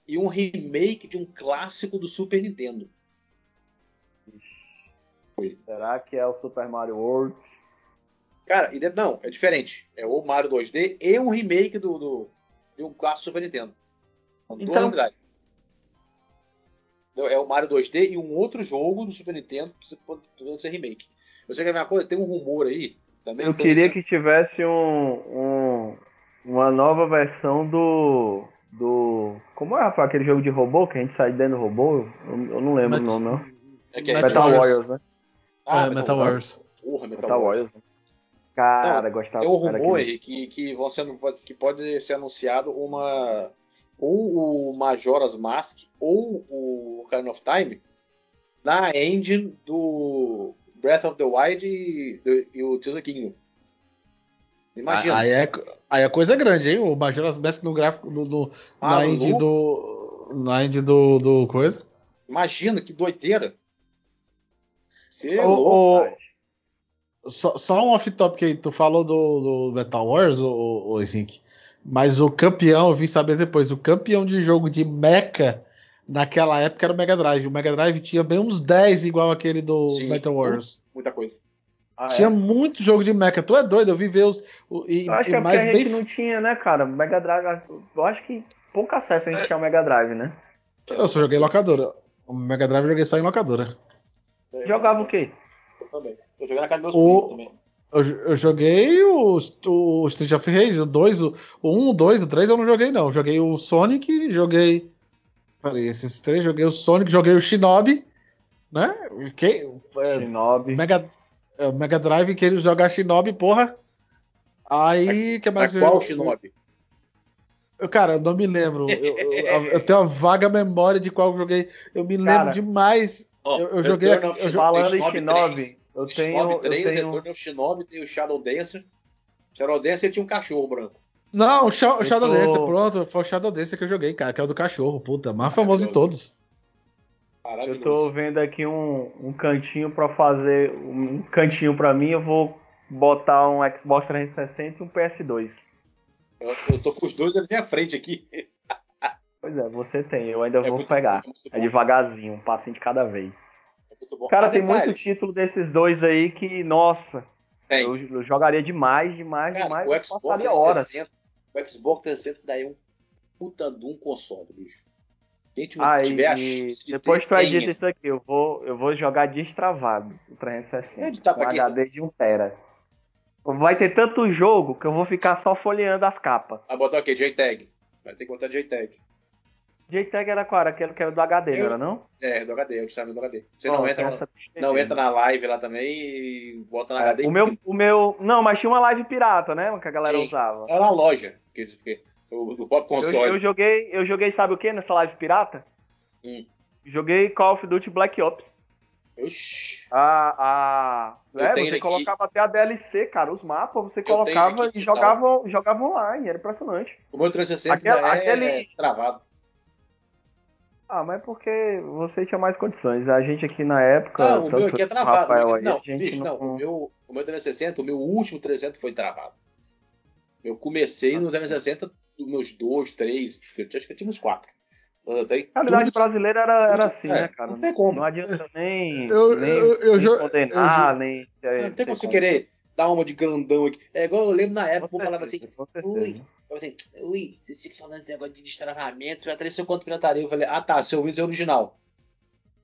e um remake de um clássico do Super Nintendo. Será que é o Super Mario World? Cara, não, é diferente. É o Mario 2D e um remake do, do de um clássico Super Nintendo. São duas Então- novidades. Então, É o Mario 2D e um outro jogo do Super Nintendo que você pode pode ser remake. Você quer ver uma coisa? Tem um rumor aí também. Eu queria dizendo- que tivesse um, um- uma nova versão do. Do. Como é, Rafael, aquele jogo de robô que a gente sai dentro do robô? Eu, eu não lembro Met- o nome, não. É que é Metal Metal Warriors. Né? Ah, é, Metal Wars. Porra, Metal, Metal Warriors. Warriors. Cara, gostava. Tem um rumor que, que, vão sendo, que pode ser anunciado uma. Ou o Majora's Mask ou o Ocarina of Time na engine do Breath of the Wild e, do- e o Tears of the Kingdom. Imagina. Aí é, aí é coisa grande, hein? O Majora's Mask no gráfico, no, no- na indie do. Na indie do, do coisa. Imagina que doideira. Você é louco, ô, cara. Só, só um off-topic aí, tu falou do, do Metal Wars, ô, ô, Henrique. Mas o campeão, eu vim saber depois, o campeão de jogo de mecha naquela época era o Mega Drive. O Mega Drive tinha bem uns 10 igual aquele do Sim. Metal Wars. Muita coisa. Ah, é? Tinha muito jogo de mecha. Tu é doido, eu vi ver os. o- e, Eu acho que é porque mais a gente bem. não tinha, né, cara? Mega Drive. Eu acho que pouco acesso a gente tinha ao Mega Drive, né? Eu só joguei em locadora. O Mega Drive eu joguei só em locadora. É, Jogava o quê? Eu também. Eu joguei na casa dos meus O- primos também. Eu, eu joguei o, o Street of Rage, o 2, o, o 1, o 2, o 3 eu não joguei não. Joguei o Sonic, joguei. Peraí, esses três, joguei o Sonic, joguei o Shinobi, né? Que, é, Shinobi. Mega, é, o Mega Drive queria jogar Shinobi, porra. Aí, que mais? Qual Shinobi? Eu, cara, eu não me lembro. Eu, eu, eu, tenho uma vaga memória de qual eu joguei. Eu me lembro cara, demais. Ó, eu, eu joguei aqui, eu Falando em Shinobi, eu tenho. Shinobi 3, eu tenho... Return of Shinobi, tem o Shadow Dancer. Shadow Dancer tinha um cachorro branco. Não, o Shadow tô... Dancer, pronto. Foi o Shadow Dancer que eu joguei, cara, que é o do cachorro, puta. Mais famoso de todos. Eu tô vendo aqui um, um cantinho para fazer. Um cantinho para mim, eu vou botar um Xbox 360 e um PS2. Eu, eu tô com os dois na minha frente aqui. Pois é, você tem, eu ainda é vou pegar. Bom, é, é, devagarzinho, um passinho de cada vez. É Cara, ah, tem detalhe. muito título desses dois aí que, nossa, eu, eu, jogaria demais, demais, Cara, demais. O Xbox passaria horas. o Xbox 360 daí é um puta de um console, bicho. Quem tiver a chance de Depois ter, tu edita isso aqui, eu vou, eu vou jogar destravado o 360. Tá com HD de 1 tera. Vai ter tanto jogo que eu vou ficar só folheando as capas. Ah, botar o quê? JTAG. Vai ter que botar JTAG. JTAG era qual? Era aquele que era do HD, eu... não era não? É, do HD, eu estava do HD. Você oh, não, entra, não entra na live lá também e bota na é, HD. O meu, o meu. Não, mas tinha uma live pirata, né? Que a galera Sim. usava. Era na loja. Porque, do, do próprio console. Eu, eu, joguei, eu joguei, sabe o que nessa live pirata? Hum. Joguei Call of Duty Black Ops. Oxi. A, a... É, você aqui... colocava até a DLC, cara, os mapas, você colocava e jogava, jogava online, era impressionante. O meu 360 aquele, é aquele... travado. Ah, mas porque você tinha mais condições. A gente aqui na época. Ah, o meu aqui é travado. Rafael, aí, não, bicho, não. não. O, meu, o meu 360, o meu último 360 foi travado. Eu comecei no 360 dos meus dois, três, acho que eu tinha uns quatro. A realidade brasileira era, era assim, é, né, cara? Não tem como. Não adianta nem, eu, nem, eu, eu, nem condenar, eu, nem. Não tem como você querer dar uma de grandão aqui. É igual eu lembro na época, eu falava assim, ui, assim, ui, você fica falando esse negócio de destravamento, já trazer seu conto pirataria. Eu falei, ah tá, seu Windows é original.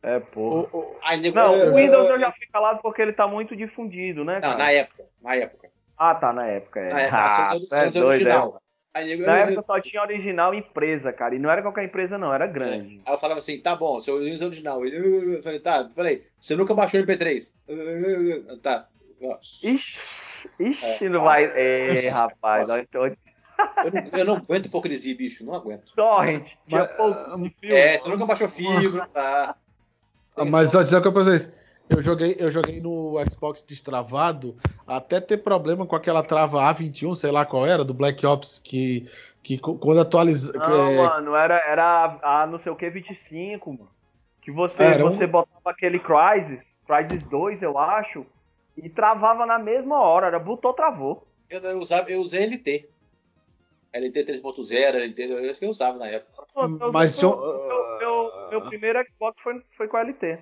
É, pô. Aí, não, o Windows eu já fico calado porque ele tá muito difundido, né? Não, na época. Na época. Ah, tá, na época. É. Na época, ah, é, é original. É. Na época só tinha original empresa, cara. E não era qualquer empresa, não, era grande. É. Aí eu falava assim, tá bom, seu Windows é original. Ele, eu falei, tá, peraí, você nunca baixou o MP3? Tá. Ixi, ixi, é, não vai. É, rapaz, olha, então... eu, não, eu não aguento hipocrisia, bicho, não aguento. Torrent, tinha Mas, pouco de filme. É, você nunca baixou fibra, tá. Mas só dizer o que eu vocês. Eu joguei, eu joguei no Xbox destravado até ter problema com aquela trava A21, sei lá qual era, do Black Ops, que, que quando atualiza. Não, é... mano, era, era a não sei o que 25, mano. Que você, você um... botava aquele Crysis, Crysis 2, eu acho, e travava na mesma hora, era botou, travou. Eu, eu, usava, eu usei LT. LT 3.0, LT, eu que eu usava na época. Mas eu, meu, meu, meu primeiro Xbox foi, foi com LT.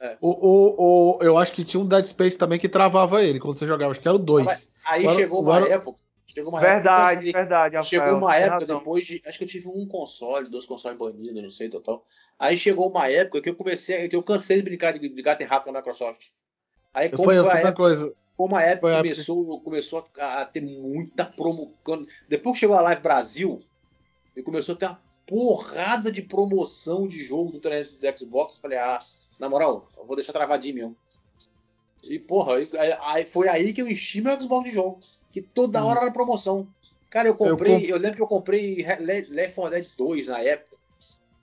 É. O, o, o, eu acho que tinha um Dead Space também que travava ele quando você jogava, acho que era o 2. Aí Agora, chegou uma Agora... época. Chegou uma verdade, época, verdade. Rafael, chegou uma época depois de. Acho que eu tive um console, dois consoles banidos, não sei, total. Aí chegou uma época que eu comecei, que eu cansei de brincar de, de gato e rato na Microsoft. Aí como foi, foi a época, coisa. Como a época começou, época. começou a, a, ter muita promo. Depois que chegou a Live Brasil, e começou a ter uma porrada de promoção de jogo do, do Xbox. Eu falei, ah, na moral, eu vou deixar travadinho mesmo. E, porra, aí, foi aí que eu enchi meu Xbox de jogo. Que toda hora era promoção. Cara, eu comprei, eu, comp... eu lembro que eu comprei Left 4 Dead 2 na época.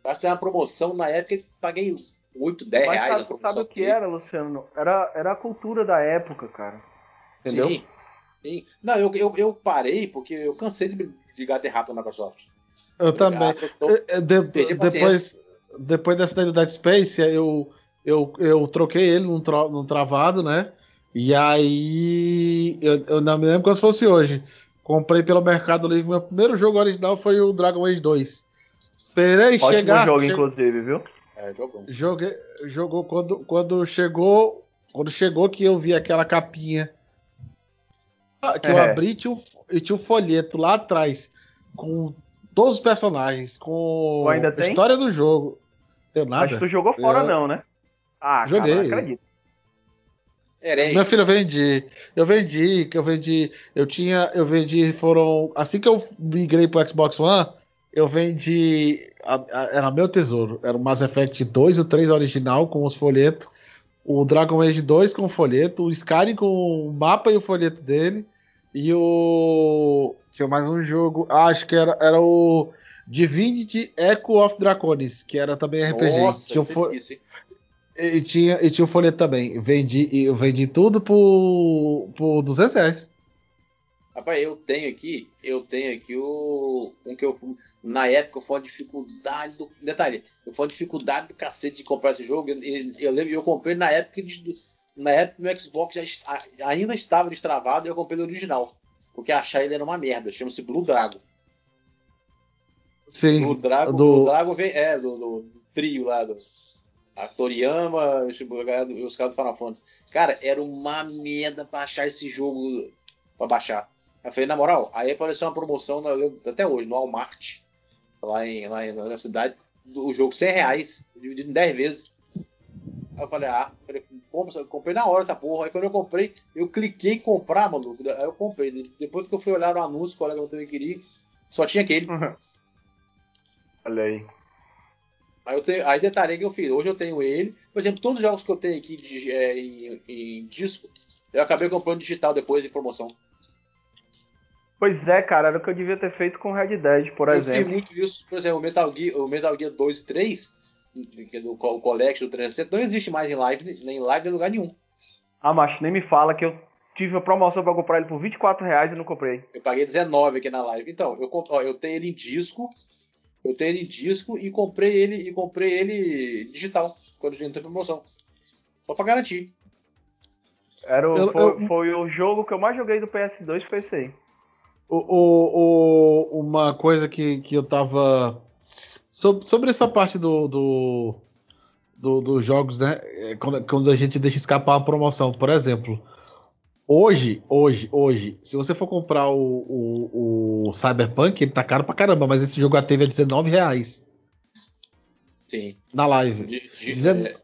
Acho que era uma promoção na época e paguei 8, 10 Mas reais. Sabe, sabe o que era, Luciano? Era, era a cultura da época, cara. Entendeu? Sim. sim. Não, eu, eu, eu parei porque eu cansei de, de gato errado na Microsoft. Eu, também. eu tô, de, de, depois, depois dessa da Dead Space, eu eu, eu troquei ele num, tro, num travado, né? E aí, eu, eu não me lembro como se fosse hoje. Comprei pelo Mercado Livre. Meu primeiro jogo original foi o Dragon Age 2. Esperei Ótimo chegar. jogo, che... inclusive, viu? É, jogou. Joguei, jogou quando, quando chegou. Quando chegou que eu vi aquela capinha. Que é. eu abri e tinha, um, e tinha um folheto lá atrás. Com todos os personagens. Com a história do jogo. Deu nada. Acho que tu jogou fora, eu... não, né? Ah, Joguei. Cara, acredito. Minha filha, eu vendi. Eu vendi, que eu vendi. Eu tinha. Eu vendi. Foram. Assim que eu migrei pro Xbox One, eu vendi. A, a, era meu tesouro. Era o Mass Effect 2 o 3 original, com os folhetos. o Dragon Age 2 com o folheto, o Skyrim com o mapa e o folheto dele, e o. Tinha mais um jogo, ah, acho que era, era o Divinity Echo of Draconis, que era também RPG. Nossa, tinha isso é fo- difícil, hein? E, tinha, e tinha o folheto também. Vendi, eu vendi tudo por, por 200 reais. Rapaz, eu tenho aqui, eu tenho aqui o. Um que eu. Na época foi uma dificuldade do. Detalhe, foi uma dificuldade do cacete de comprar esse jogo. Eu, eu, lembro, eu comprei na época de, na época meu Xbox já ainda estava destravado e eu comprei o original. Porque achar ele era uma merda. Chama-se Blue Dragon. Sim. Blue Dragon, do- Blue Dragon vem, é, do, do- do trio lá, do a Toriyama os caras do Final Fantasy. Cara, era uma merda pra achar esse jogo pra baixar. Eu falei, na moral, aí apareceu uma promoção, na- eu até hoje, no Walmart, lá, em, lá na cidade, do jogo 100 reais, dividido em 10 vezes. Aí eu falei, ah, falei, eu comprei na hora essa porra. Aí quando eu comprei, eu cliquei em comprar, maluco. Aí eu comprei. Depois que eu fui olhar o anúncio, o colega meu também queria, só tinha aquele. Olha aí. Aí, eu tenho, aí detalhei que eu fiz. Hoje eu tenho ele. Por exemplo, todos os jogos que eu tenho aqui de- é, em, em disco, eu acabei comprando digital depois em promoção. Pois é, cara, era o que eu devia ter feito com Red Dead, por eu exemplo. fiz muito isso. Por exemplo, o Metal Gear, o Metal Gear 2 e 3, que é do o Collection do 360, não existe mais em live, nem em live em lugar nenhum. Ah, macho, nem me fala que eu tive a promoção pra comprar ele por 24 reais e não comprei. Eu paguei 19 aqui na live. Então, eu, ó, eu tenho ele em disco. Eu tenho ele em disco e comprei ele e comprei ele digital, quando ele entrou em promoção. Só pra garantir. Era o, Eu- foi, eu- foi o jogo que eu mais joguei do PS2, foi esse aí. O, o- o- uma coisa que, que eu tava. Sobre, sobre essa parte do, do, do- dos jogos, né? é, Quando, quando a gente deixa escapar uma promoção, por exemplo. Hoje, hoje, hoje, se você for comprar o, o, o Cyberpunk, ele tá caro pra caramba, mas esse jogo já teve a 19 reais Sim. na live. De- de- Dezen- é,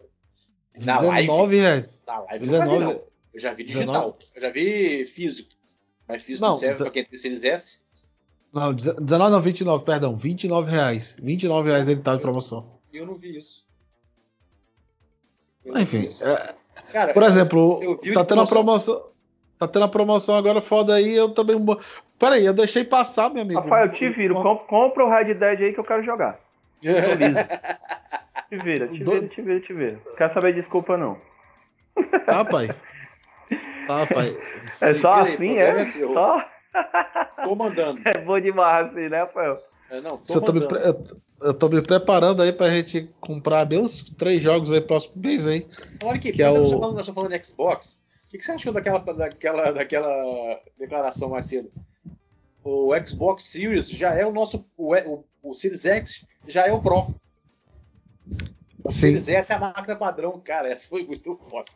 na live. 19 reais. Na live eu nunca vi, 19 não. Eu já vi digital. Eu já vi físico. Mas físico Não, serve da- pra quem tem Series S. Não, 19 não, 29, perdão, 29 reais. 29 reais ele tá em promoção. E eu não vi isso. Eu não vi Enfim, isso. é, Cara, Por exemplo, eu vi tá de tendo a promoção. Tá tendo a promoção agora foda aí, eu também. Peraí, eu deixei passar, meu amigo. Rafael, te viro. Com, compra o Red Dead aí que eu quero jogar. Liso. Te vira, te Do- vira, te vira, te vira. Quer saber desculpa, não. Tá, pai. Tá, pai. É só aí, assim, é? é seu. Só? Tô mandando. É bom demais assim, né, Rafael? É, não, tô eu, tô eu- eu tô me preparando aí pra gente comprar meus três jogos aí próximo mês aí. Olha aqui, que é o- nós estamos falando, nós estamos falando de Xbox, o que, que você achou daquela, daquela, daquela declaração mais cedo? O Xbox Series já é o nosso. O, o, o Series X já é o Pro. O Sim. Series S é a máquina padrão, cara. Essa foi muito foda.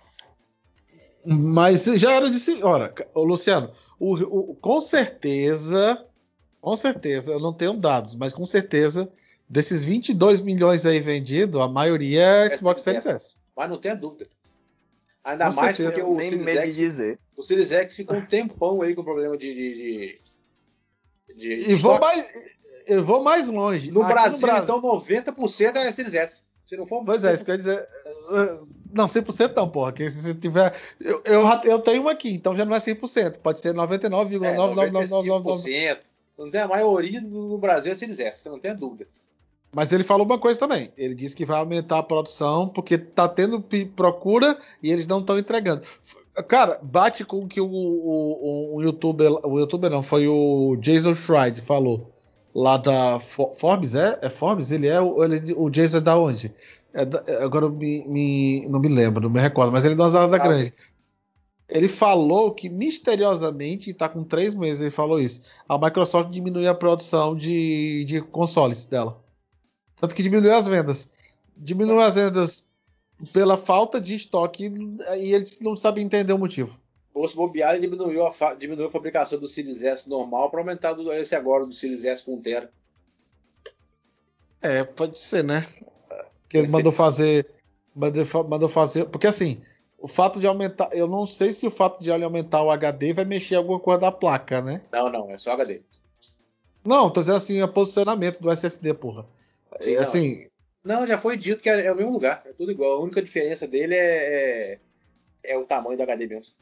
Mas já era de senhora. Ô, Luciano, o, o- com certeza, com certeza, eu não tenho dados, mas com certeza, desses 22 milhões aí vendidos, a maioria é É Xbox Series Series S. Mas não tenha dúvida. Ainda Com mais certeza. porque o Series, X, dizer. o Series X ficou um tempão aí com problema de. de, de, de E vou mais, eu vou mais longe. No Aqui Brasil, então, 90% é Series S. Se não for. Pois é, isso quer dizer. uh, Não, 100% não, porra. Que se tiver. Eu, eu, eu tenho um aqui, então já não é 100%. Pode ser É, 99,99999. 95%. Não tem a maioria no Brasil é Series S, não tem dúvida. Mas ele falou uma coisa também. Ele disse que vai aumentar a produção porque tá tendo procura e eles não estão entregando. Cara, bate com o que o, o, o youtuber, o youtuber não, foi o Jason Schreider falou lá da Fo- Forbes, é? É Forbes? Ele é o, ele- o Jason é da onde? É da- é, agora eu me, me- não me lembro, não me recordo, mas ele é da Zada Ah, Grande. Ele falou que misteriosamente, está com três meses, ele falou isso. A Microsoft diminuiu a produção de, de consoles dela. Tanto que diminuiu as vendas. Diminuiu as vendas pela falta de estoque e eles não sabem entender o motivo. Ou se bobear, diminuiu a, diminuiu a fabricação do Series S normal para aumentar do, esse agora do Series S com 1 tera. É, pode ser, né? Que ele mandou fazer. Mandou, fa- mandou fazer. Porque assim, o fato de aumentar. Eu não sei se o fato de ele aumentar o HD vai mexer alguma coisa da placa, né? Não, não, é só HD. Não, tô dizendo assim, o posicionamento do SSD, porra. Sim, não. assim, Não, já foi dito que é, é o mesmo lugar, é tudo igual. A única diferença dele é, é, é o tamanho do HD mesmo.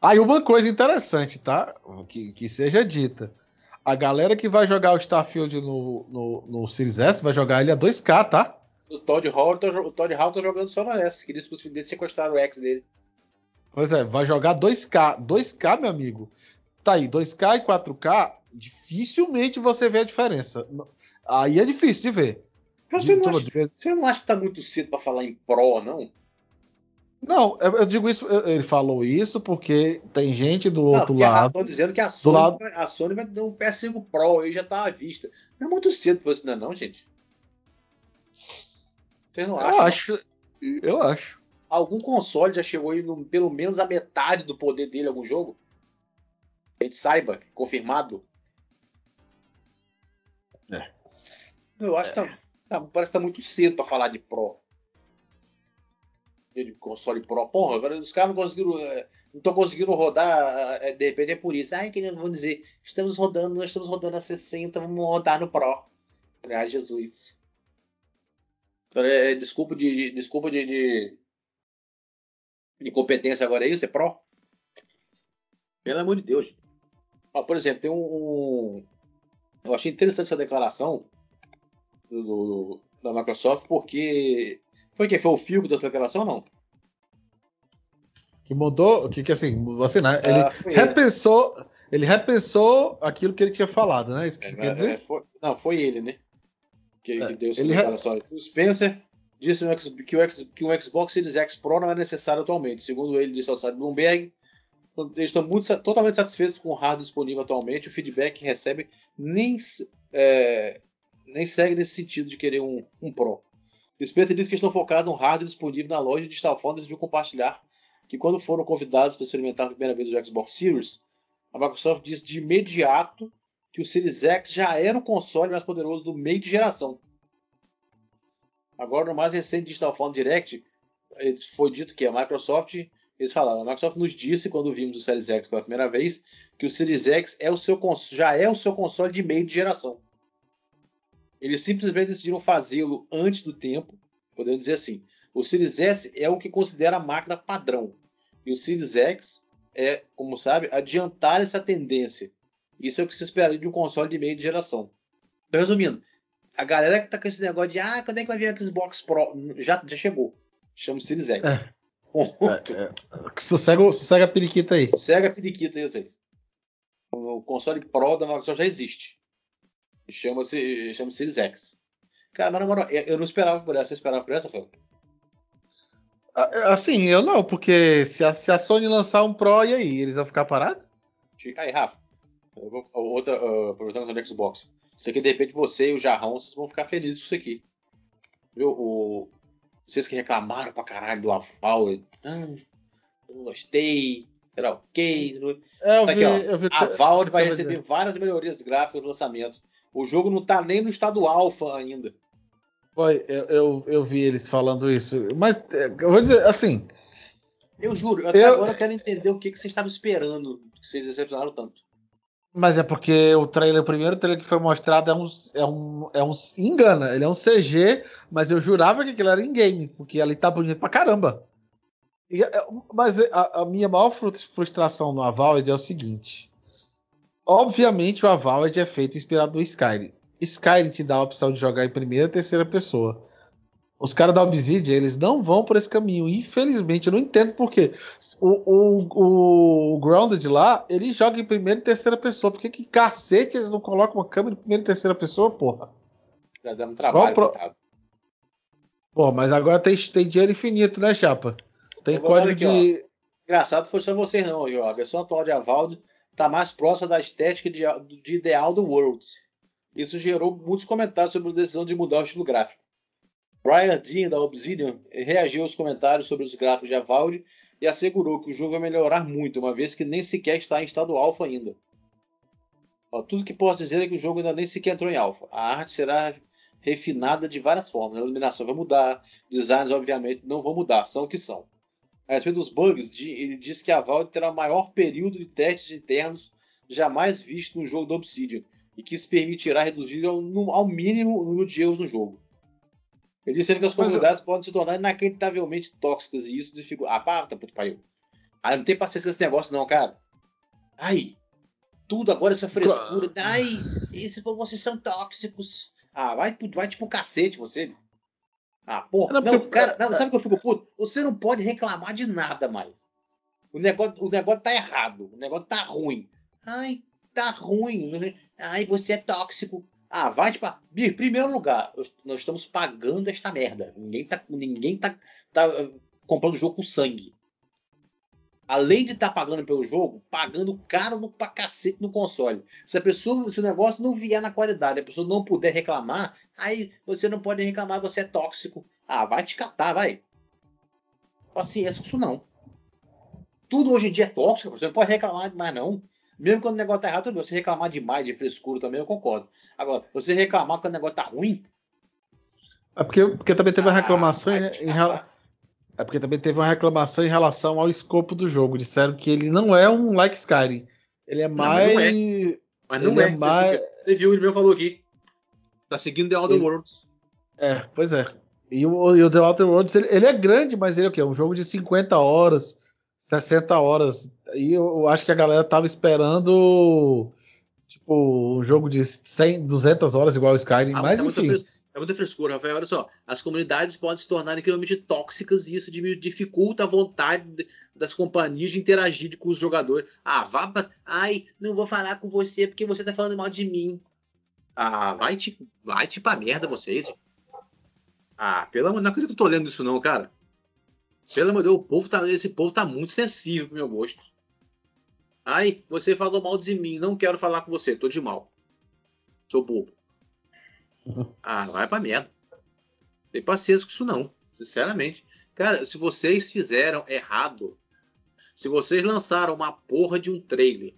Aí uma coisa interessante, tá? Que, que seja dita. A galera que vai jogar o Starfield no, no, no Series S vai jogar ele a 2K, tá? O Todd Hall, tá o Todd Hall tá jogando só no S. Queria que os filhos dele sequestraram o X dele. Pois é, vai jogar 2K. 2K, meu amigo. Tá aí, 2K e 4K, dificilmente você vê a diferença. Aí é difícil de ver. Você não, acha, você não acha que tá muito cedo para falar em Pro, não? Não, eu digo isso, ele falou isso porque tem gente do não, outro lado. Estão dizendo que a Sony, lado... vai, a Sony vai dar um PS5 Pro aí já tá à vista. Não é muito cedo pra isso, não, é não, gente? Vocês não acham? Eu acho. Eu acho. Algum console já chegou aí no, pelo menos a metade do poder dele algum jogo? A gente saiba, confirmado. Eu acho é. que tá, tá, parece que tá muito cedo para falar de Pro de console Pro. Porra, agora os caras não conseguiram. É, não estão conseguindo rodar, é, de repente é por isso. Ai, que vão dizer, estamos rodando, nós estamos rodando a 60, vamos rodar no Pro. Ah, Jesus. Desculpa de, desculpa de, de, agora é isso? É Pro? Pelo amor de Deus. Ó, por exemplo, tem um, um, Eu achei interessante essa declaração do, do, da Microsoft, porque foi quem? Foi o Phil que deu essa declaração ou não? Que mudou, que, que assim, você, né? Ele ah, repensou, ele. ele repensou aquilo que ele tinha falado, né? Isso que é, quer dizer? É, foi, não, foi ele, né? Que, que deu essa declaração. Re... O Spencer disse que o, que o Xbox Series X Pro não é necessário atualmente. Segundo ele, disse ao site Bloomberg, eles estão muito, totalmente satisfeitos com o hardware disponível atualmente. O feedback que recebe nem, é, nem segue nesse sentido de querer um, um Pro. Spencer disse que estão focados no hardware disponível na loja de Stalfone e decidiu compartilhar que quando foram convidados para experimentar a primeira vez o Xbox Series, a Microsoft disse de imediato que o Series X já era o console mais poderoso do meio de geração. Agora, no mais recente Digital Phone Direct, foi dito que a Microsoft, eles falaram, a Microsoft nos disse quando vimos o Series X pela primeira vez, que o Series X é o seu, já é o seu console de meio de geração. Eles simplesmente decidiram fazê-lo antes do tempo, podemos dizer assim. O Series S é o que considera a máquina padrão. E o Series X é, como sabe, adiantar essa tendência. Isso é o que se esperaria de um console de meio de geração. Então, resumindo, a galera que tá com esse negócio de ah, quando é que vai vir o Xbox Pro? Já, já chegou. Chama Series X. É. é, é. Sossega, sossega a periquita aí. Sossega a periquita aí, vocês. O console Pro da Microsoft já existe. Chama-se chama Series X. Cara, mas na moral, eu não esperava por essa. Você esperava por essa, Fel? Assim, eu não, porque se a, se a, Sony lançar um Pro, e aí? Eles vão ficar parados? Aí, Rafa, vou, outra, uh, aproveitando o Xbox. Isso aqui, de repente, você e o Jarrão, vocês vão ficar felizes com isso aqui. Viu? O, vocês que reclamaram pra caralho do aval, ah, não gostei, era ok. É, eu tá vi, aqui, ó, eu vi a Valve vai receber várias melhorias gráficas no lançamento. O jogo não tá nem no estado alfa ainda. Foi, eu, eu, eu, vi eles falando isso. Mas é, eu vou dizer assim. Eu juro, até eu, agora eu quero entender o que, que vocês estavam esperando, que vocês decepcionaram tanto. Mas é porque o trailer, o primeiro trailer que foi mostrado é um, é um, é um. Engana, ele é um CG, mas eu jurava que aquilo era in-game, porque ali tá bonito pra caramba. E, é, mas a, a, minha maior frustração no Avowed é o seguinte: Obviamente o Avowed é feito inspirado no Skyrim. Skyrim te dá a opção de jogar em primeira e terceira pessoa. Os caras da Obsidian, eles não vão por esse caminho. Infelizmente, eu não entendo por quê. O, o, o Grounded lá, ele joga em primeira e terceira pessoa. Por que, que cacete eles não colocam uma câmera em primeira e terceira pessoa, porra? Já dando trabalho, pro... Pô, mas agora tem, tem dinheiro infinito, né, Chapa? Tem código aqui, de. Ó. Engraçado foi só vocês não, A versão atual de Avaldo está mais próxima da estética de, de ideal do Worlds. Isso gerou muitos comentários sobre a decisão de mudar o estilo gráfico. Brian Dean, da Obsidian, reagiu aos comentários sobre os gráficos de Avalde e assegurou que o jogo vai melhorar muito, uma vez que nem sequer está em estado alfa ainda. Tudo que posso dizer é que o jogo ainda nem sequer entrou em alfa. A arte será refinada de várias formas. A iluminação vai mudar, designs obviamente não vão mudar, são o que são. A respeito dos bugs, ele diz que a Valve terá o maior período de testes internos jamais visto no jogo da Obsidian e que isso permitirá reduzir ao, ao mínimo o número de erros no jogo. Ele disse que as comunidades podem se tornar inacreditavelmente tóxicas e isso dificulta. Ah, pá, tá puto pariu. Ah, não tem paciência com esse negócio, não, cara. Ai, tudo agora essa frescura. Ai, esse, vocês são tóxicos. Ah, vai, vai tipo cacete você. Ah, porra. Não, não cara, não, sabe o que eu fico puto? Você não pode reclamar de nada mais. O negócio, o negócio tá errado. O negócio tá ruim. Ai, tá ruim. Ai, você é tóxico. Ah, vai tipo. Em primeiro lugar, nós estamos pagando esta merda. Ninguém tá, ninguém tá, tá uh, comprando jogo com sangue. Além de estar tá pagando pelo jogo, pagando caro no, pra cacete no console. Se a pessoa, se o negócio não vier na qualidade, a pessoa não puder reclamar, aí você não pode reclamar, você é tóxico. Ah, vai te catar, vai. Paciência com isso não. Tudo hoje em dia é tóxico, você não pode reclamar mais não. Mesmo quando o negócio tá errado, tudo bem. Você reclamar demais de frescura também, eu concordo. Agora, você reclamar quando o negócio tá ruim. É porque, porque também teve uma ah, reclamação em, em É porque também teve uma reclamação em relação ao escopo do jogo. Disseram que ele não é um like Skyrim. Ele é mais. Não, mas não é. Mas não é. é mais... Você viu, ele mesmo falou aqui. Tá seguindo The Outer ele... Worlds. É, pois é. E o, e o The Outer Worlds, ele, ele, é grande, mas ele é o quê? Um jogo de 50 horas, 60 horas. E eu, acho que a galera tava esperando tipo um jogo de 100, 200 horas igual o Skyrim, ah, mas é enfim. Muita frescura, Rafael. Olha só, as comunidades podem se tornar incrivelmente tóxicas e isso dificulta a vontade das companhias de interagir com os jogadores. Ah, vá pra... Ai, não vou falar com você porque você tá falando mal de mim. Ah, vai te, vai te pra merda vocês. Ah, pelo amor, não acredito que eu tô lendo isso não, cara. Pelo amor de Deus, o povo tá, esse povo tá muito sensível pro meu gosto. Ai, você falou mal de mim, não quero falar com você, tô de mal. Sou bobo. Ah, vai pra merda. Tem paciência com isso não, sinceramente. Cara, se vocês fizeram errado, se vocês lançaram uma porra de um trailer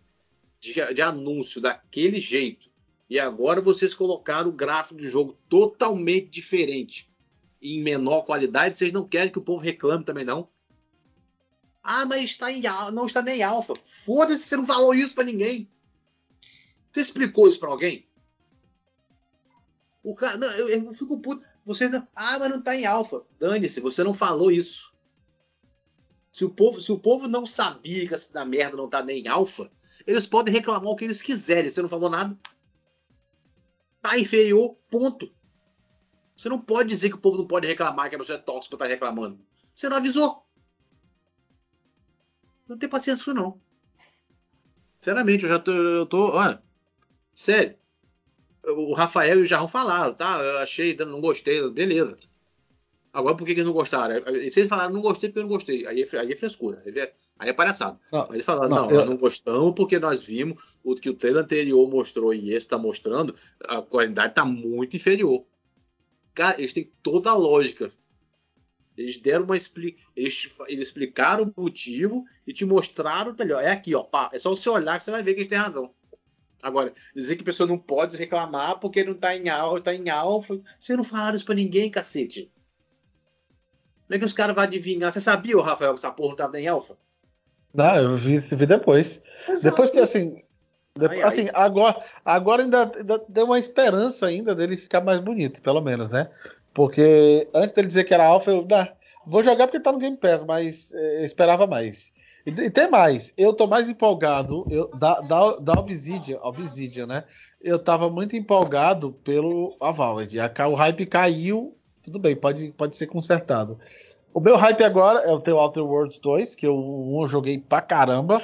de, de anúncio daquele jeito, e agora vocês colocaram o gráfico do jogo totalmente diferente, em menor qualidade, vocês não querem que o povo reclame também, não? Ah, mas está em, não está nem alfa. Foda-se, você não falou isso para ninguém. Você explicou isso para alguém? O cara, não, eu, eu, fico puto. Você não, ah, mas não está em alfa. Dane-se, você não falou isso. Se o povo, se o povo não sabia que essa merda não está nem em alfa, eles podem reclamar o que eles quiserem. Você não falou nada. Tá inferior, ponto. Você não pode dizer que o povo não pode reclamar, que a pessoa é tóxica tá reclamando. Você não avisou. Não tem paciência não. Sinceramente, eu já tô. Eu tô olha, sério. O Rafael e o Jarrão falaram, tá? Eu achei, não gostei, beleza. Agora por que, que eles não gostaram? Vocês falaram, não gostei porque eu não gostei. Aí é, aí é frescura. Aí é, aí é palhaçada. Não, Mas eles falaram, não, não eu... nós não gostamos porque nós vimos o que o trailer anterior mostrou e esse está mostrando, a qualidade está muito inferior. Cara, eles têm toda a lógica. Eles deram uma expli eles, eles explicaram o motivo e te mostraram melhor. É aqui, ó. Pá, é só você olhar que você vai ver que eles têm razão. Agora, dizer que a pessoa não pode reclamar porque não tá em alfa, tá em alfa. Vocês não falaram isso pra ninguém, cacete. Como é que os caras vão adivinhar? Você sabia, Rafael, que essa porra não tava em alfa? Não, eu vi, vi depois. Exato. Depois que assim, Depois, ai, assim, ai. agora, agora ainda, ainda deu uma esperança ainda dele ficar mais bonito, pelo menos, né? Porque antes dele dizer que era alfa, eu ah, vou jogar porque tá no Game Pass, mas é, esperava mais. E, tem mais, eu tô mais empolgado eu, da, da, da Obsidian, Obsidian, né? Eu tava muito empolgado pelo Avowed. O hype caiu, tudo bem, pode, pode ser consertado. O meu hype agora é o teu Outer Worlds 2, que eu, eu joguei pra caramba.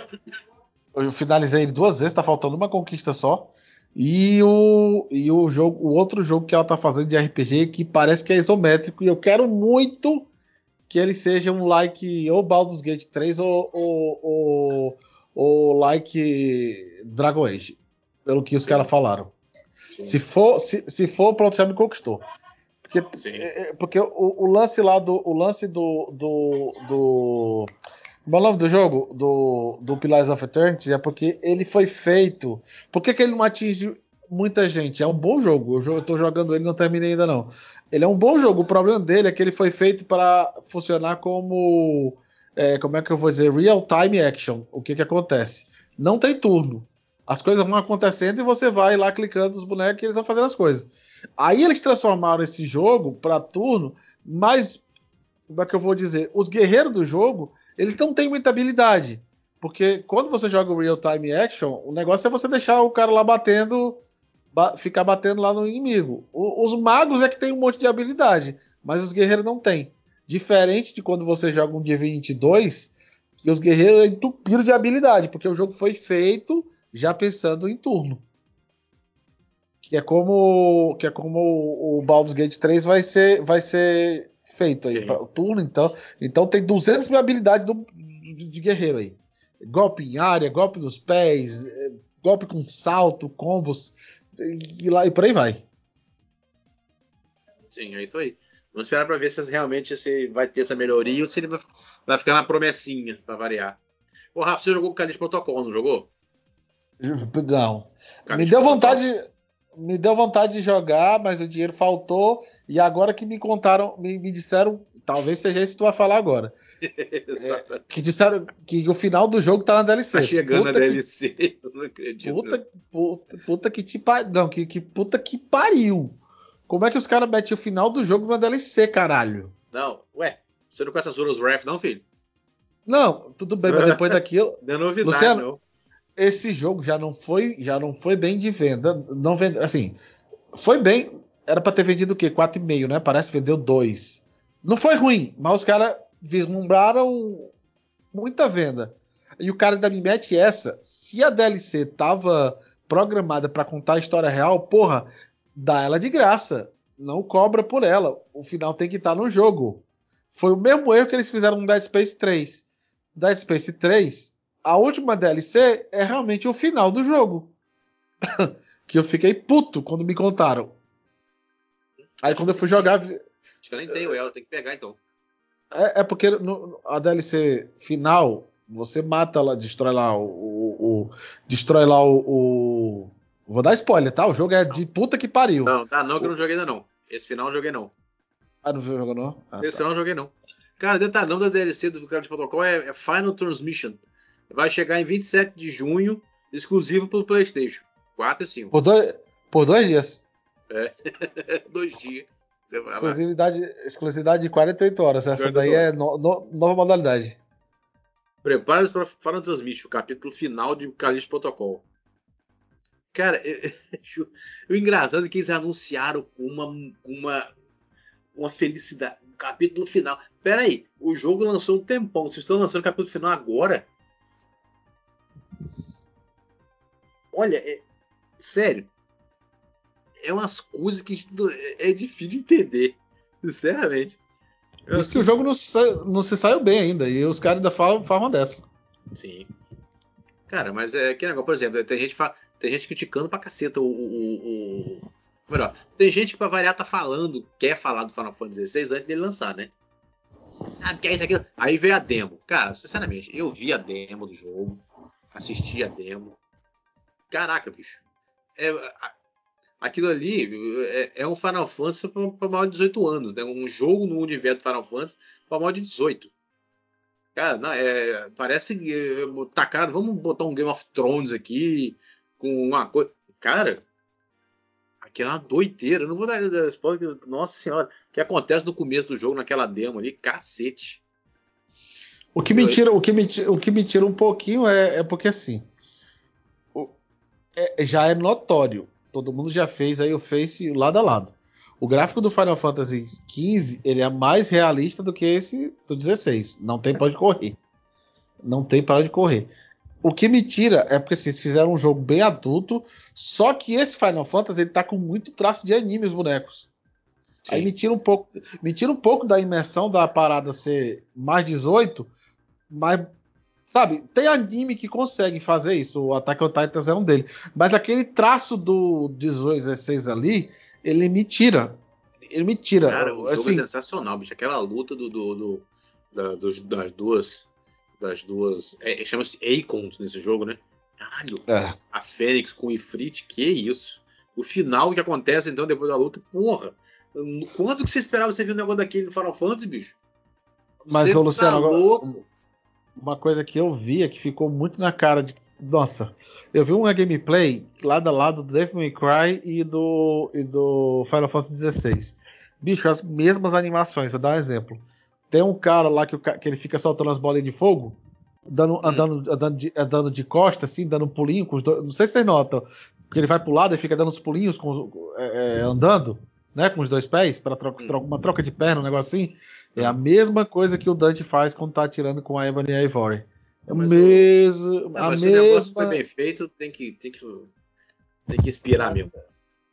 Eu finalizei ele duas vezes, tá faltando uma conquista só. E o, e o jogo, o outro jogo que ela tá fazendo de RPG que parece que é isométrico e eu quero muito que ele seja um like ou Baldur's Gate 3 ou, ou, ou, ou like Dragon Age, pelo que os caras falaram. Sim. Se for, se, se for, pronto, já me conquistou. Porque, é, é, porque o, o, lance lá do. O lance do. do, do como é o nome do jogo? Do, do Pillars of Eternity é porque ele foi feito. Por que, que ele não atinge muita gente? É um bom jogo. Eu, estou jogando ele não terminei ainda não. Ele é um bom jogo. O problema dele é que ele foi feito para funcionar como. É, como é que eu vou dizer? Real time action. O que, que acontece? Não tem turno. As coisas vão acontecendo e você vai lá clicando nos bonecos e eles vão fazendo as coisas. Aí eles transformaram esse jogo para turno, mas como é que eu vou dizer? Os guerreiros do jogo, eles não têm muita habilidade. Porque quando você joga o Real Time Action, o negócio é você deixar o cara lá batendo, ba ficar batendo lá no inimigo. O, os magos é que tem um monte de habilidade, mas os guerreiros não têm. Diferente de quando você joga um D22, que os guerreiros é entupido de habilidade, porque o jogo foi feito já pensando em turno. Que é como, que é como o Baldur's Gate 3 vai ser, vai ser feito aí, pra, turno, então. Então tem 200 mil habilidades do, de, de guerreiro aí. Golpe em área, golpe nos pés, é, golpe com salto, combos, e, lá e por aí vai. Sim, é isso aí. Vamos esperar para ver se realmente se vai ter essa melhoria ou se ele vai ficar na promessinha, para variar. Ô, Rafa, você jogou o Calixto Protocol, não jogou? Não. me deu vontade. Me deu vontade de jogar, mas o dinheiro faltou. E agora que me contaram, me, me disseram, talvez seja isso que tu vai falar agora. é, que disseram que o final do jogo tá na DLC. Tá chegando puta na DLC, que, eu não acredito. Puta, puta, puta que te pariu. Não, que, que puta que pariu. Como é que os caras metem o final do jogo na DLC, caralho? Não, ué, você não conhece as Urus Wrath, não, filho? Não, tudo bem, mas depois daquilo. Não é novidade, Luciano, não. Esse jogo já não foi, já não foi bem de venda. Não vende, assim, foi bem. Era para ter vendido o quê? 4,5, né? Parece que vendeu 2. Não foi ruim, mas os caras vislumbraram muita venda. E o cara ainda me mete essa. Se a DLC tava programada para contar a história real, porra, dá ela de graça. Não cobra por ela. O final tem que estar tá no jogo. Foi o mesmo erro que eles fizeram no Dead Space 3. Dead Space 3, a última DLC é realmente o final do jogo. que eu fiquei puto quando me contaram. Aí quando eu fui jogar. Acho que eu nem tenho ela, tem que pegar então. É, é porque no, a DLC final, você mata lá, destrói lá o. o, o destrói lá o, o, Vou dar spoiler, tá? O jogo é de puta que pariu. Não, tá, não, que eu não joguei ainda não. Esse final eu joguei não. Ah, não jogou não? Ah, Esse tá. final eu joguei não. Cara, detalhão da DLC do cara de protocolo é, é Final Transmission. Vai chegar em 27 de junho, exclusivo pelo PlayStation 4 e 5. Por dois, por dois dias. É, dois dias. Exclusividade, exclusividade de 48 horas. Essa daí é no, no, nova modalidade. Prepare-se para Final Transmission, o capítulo final de Calixto Protocol. Cara, o engraçado é que eles anunciaram uma, uma, uma felicidade. Um capítulo final. Pera aí, o jogo lançou um tempão. Vocês estão lançando o capítulo final agora? Olha, é, sério. É umas coisas que é difícil de entender. Sinceramente. Por isso que o jogo não se, não se saiu bem ainda. E os caras ainda falam, falam dessa. Sim. Cara, mas é que negócio, por exemplo, tem gente, tem gente criticando pra caceta o. o, o... Melhor, tem gente que pra variar tá falando, quer falar do Final Fantasy XVI antes dele lançar, né? Ah, porque é isso, aquilo. Aí veio a demo. Cara, sinceramente, eu vi a demo do jogo, assisti a demo. Caraca, bicho. É, aquilo ali é, é, um Final Fantasy para maior de 18 anos. Né? Um jogo no universo do Final Fantasy para maior de 18. Cara, não, é, parece é, tacaram, vamos botar um Game of Thrones aqui com uma coisa. Cara, aqui é uma doideira. Eu não vou dar spoiler, nossa senhora. O que acontece no começo do jogo, naquela demo ali, cacete. O que me tira, o que me, o que me tira um pouquinho é, é porque assim. O, é, já é notório. Todo mundo já fez aí o Face lado a lado. O gráfico do Final Fantasy XV ele é mais realista do que esse do 16. Não tem para onde correr. Não tem para onde correr. O que me tira é porque assim, eles fizeram um jogo bem adulto, só que esse Final Fantasy ele tá com muito traço de anime os bonecos. Sim. Aí me tira um pouco, me tira um pouco da imersão da parada ser mais 18, mas sabe, tem anime que consegue fazer isso, o Attack on Titan é um dele, mas aquele traço do 18, 16 ali, ele me tira. Ele me tira. Cara, o jogo é assim, é sensacional, bicho. Aquela luta do, do, do da, dos, das duas. Das duas. É, Chama-se Akons nesse jogo, né? Caralho. É. A Fênix com o Ifrit, que isso. O final que acontece, então, depois da luta, porra. Quando que você esperava você ver um negócio daquele no Final Fantasy, bicho? Mas, ô, Luciano, tá agora, uma coisa que eu vi é que ficou muito na cara de Nossa, eu vi uma gameplay lado a lado do Devil May Cry e do, e do Final Fantasy XVI. Bicho, as mesmas animações, vou dar um exemplo. Tem um cara lá que, o que ele fica soltando as bolinhas de fogo, dando, andando, andando, de, andando de costa, assim, dando um pulinho com os dois. Não sei se vocês notam, que ele vai pro lado e fica dando uns pulinhos com, é, é, andando, né, com os dois pés, para troca, troca- uma troca de perna, um negócio assim. É a mesma coisa que o Dante faz quando tá atirando com a Ebony e a Ivory. É Mas o- mesmo, É, a mas se o negócio mesma, foi bem feito, tem que, tem que, tem que inspirar mesmo.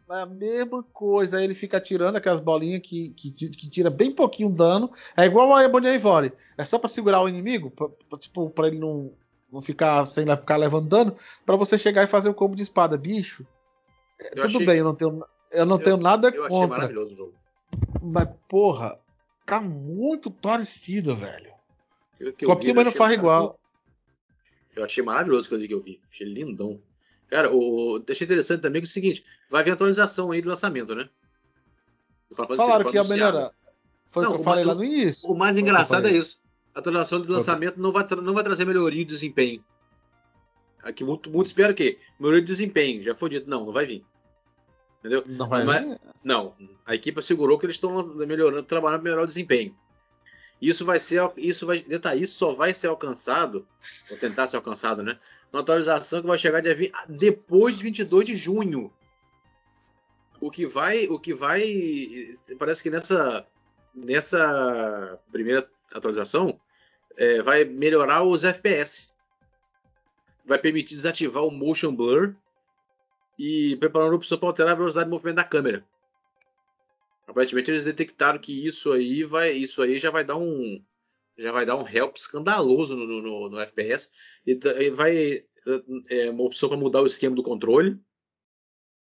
É a mesma coisa. Aí ele fica atirando aquelas bolinhas que, que, que tira bem pouquinho dano. É igual a Ebony Ivory. É só pra segurar o inimigo, pra, pra, tipo, pra ele não, não ficar sem ficar levando dano, pra você chegar e fazer o combo de espada, bicho. é, Eu tudo achei- bem, eu não tenho, eu não Eu- tenho nada Eu achei contra. maravilhoso o jogo. Mas, porra, tá muito parecido, velho. Eu, que eu vi, Copia, eu mas não faz igual. Eu achei maravilhoso que eu vi. Achei lindão. Cara, o, achei interessante também que é o seguinte: vai vir atualização aí de lançamento, né? Do Falaram que ia melhorar. Foi Não, o que eu o falei ma- lá no início. O mais o engraçado é isso. A atualização de lançamento não vai, não vai trazer melhoria de desempenho. Aqui muito, muito espera que melhoria de desempenho. Já foi dito, não, não vai vir. Entendeu? Não vai Mas-? Não, a equipe assegurou que eles estão melhorando, trabalhando para melhorar o desempenho. Isso vai ser, isso vai, detalhe, isso só vai ser alcançado, ou tentar ser alcançado, né? Uma atualização que vai chegar 20 depois de 22 de junho. O que vai, o que vai, parece que nessa, nessa primeira atualização é, vai melhorar os FPS, vai permitir desativar o motion blur e preparando a opção para alterar a velocidade de movimento da câmera. Aparentemente eles detectaram que isso aí vai, isso aí já vai dar um, já vai dar um help escandaloso no, no, no FPS e, vai é, uma opção para mudar o esquema do controle,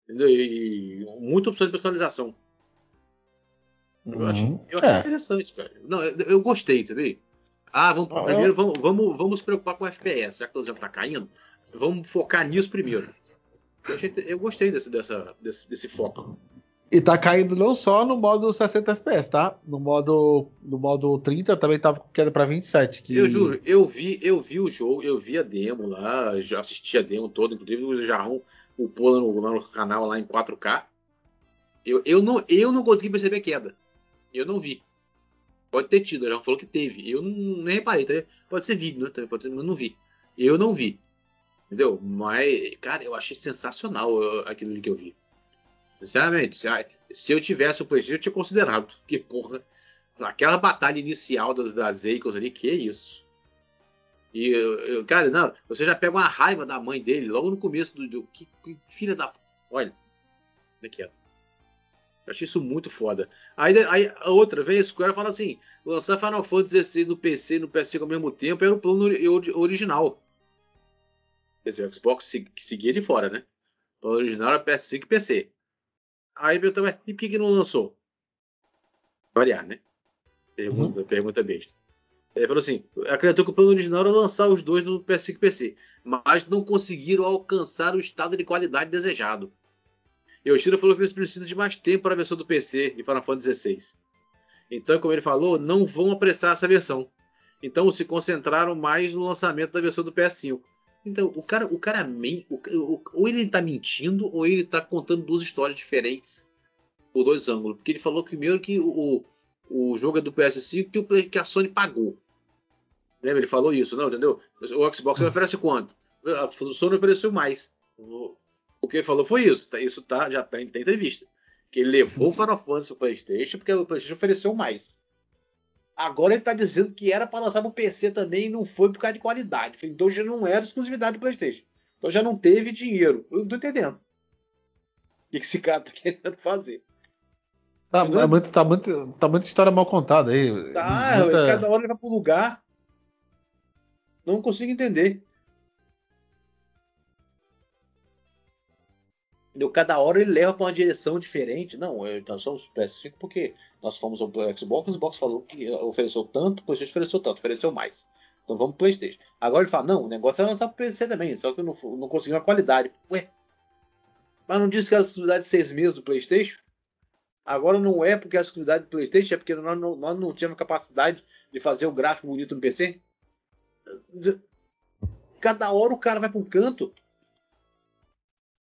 entendeu? E, muita opção de personalização. Eu achei, Uhum. eu É. interessante, cara. Não, eu, eu gostei, sabe? Ah, vamos, Ah, eu- primeiro vamos, vamos, vamos nos preocupar com o FPS, já que o exemplo tá caindo. Vamos focar nisso primeiro. Eu, achei- eu gostei desse, dessa, desse, desse foco. E tá caindo não só no modo 60 FPS, tá? No modo, no modo 30 também tava com queda pra 27. Que... Eu juro, eu vi, eu vi o jogo, eu vi a demo lá, já assisti a demo toda, inclusive o Jarrão upou lá no, lá no canal lá em 4K. Eu, eu, não, eu não consegui perceber queda. Eu não vi. Pode ter tido, já falou que teve. Eu não, nem reparei, tá? Pode ser vídeo, né? Pode ser, mas não vi. Eu não vi. Entendeu? Mas, cara, eu achei sensacional aquilo que eu vi. Sinceramente, se, ah, se eu tivesse o PlayStation, eu tinha considerado. Porque, porra, aquela batalha inicial das, das Eikos ali, que isso. E, eu, cara, não, você já pega uma raiva da mãe dele logo no começo do. do que, que filha da. Olha. Como é que é? Eu achei isso muito foda. Aí, aí a outra vem a Square fala assim: lançar Final Fantasy XVI no PC e no PS5 ao mesmo tempo era o plano ori- ori- original. Quer dizer, o Xbox seguia de fora, né? O plano original era PS5 e PC. Aí pergunta, mas e por que, que não lançou? Variar, né? Pergunta, pergunta besta. Ele falou assim: acreditou que o plano original era lançar os dois no PS5 e PC, mas não conseguiram alcançar o estado de qualidade desejado. Yoshida falou que eles precisam de mais tempo para a versão do PC de Final Fantasy XVI. Então, como ele falou, não vão apressar essa versão. Então, se concentraram mais no lançamento da versão do PS5. Então, o cara, o cara ou ele tá mentindo ou ele tá contando duas histórias diferentes por dois ângulos. Porque ele falou primeiro que o, o jogo é do PS5 que, o, que a Sony pagou. Lembra? Ele falou isso, não, entendeu? O Xbox oferece quanto? A Sony ofereceu mais. O que ele falou foi isso. tá- Isso tá, já tá em tem entrevista. Que ele levou o Final Fantasy pro PlayStation porque o PlayStation ofereceu mais. Agora ele tá dizendo que era para lançar pro PC também e não foi por causa de qualidade. Então já não era exclusividade do PlayStation. Então já não teve dinheiro. Eu não tô entendendo. O que esse cara tá querendo fazer? Tá, é muito, tá, muito, tá muita história mal contada aí. Tá, Muita- cada hora ele vai pro lugar. Não consigo entender. Entendeu? Cada hora ele leva para uma direção diferente. Não, eu- nós somos PS5 porque nós fomos ao Xbox, o Xbox falou que ofereceu tanto, o PlayStation ofereceu tanto, ofereceu mais. Então vamos pro PlayStation. Agora ele fala: não, o negócio é lançar pro PC também, só que eu não, não consegui uma qualidade. Ué, mas não disse que era exclusividade de seis meses do PlayStation? Agora não é porque é exclusividade do PlayStation, é porque nós não, nós não tínhamos capacidade de fazer o gráfico bonito no PC? Cada hora o cara vai pra um canto.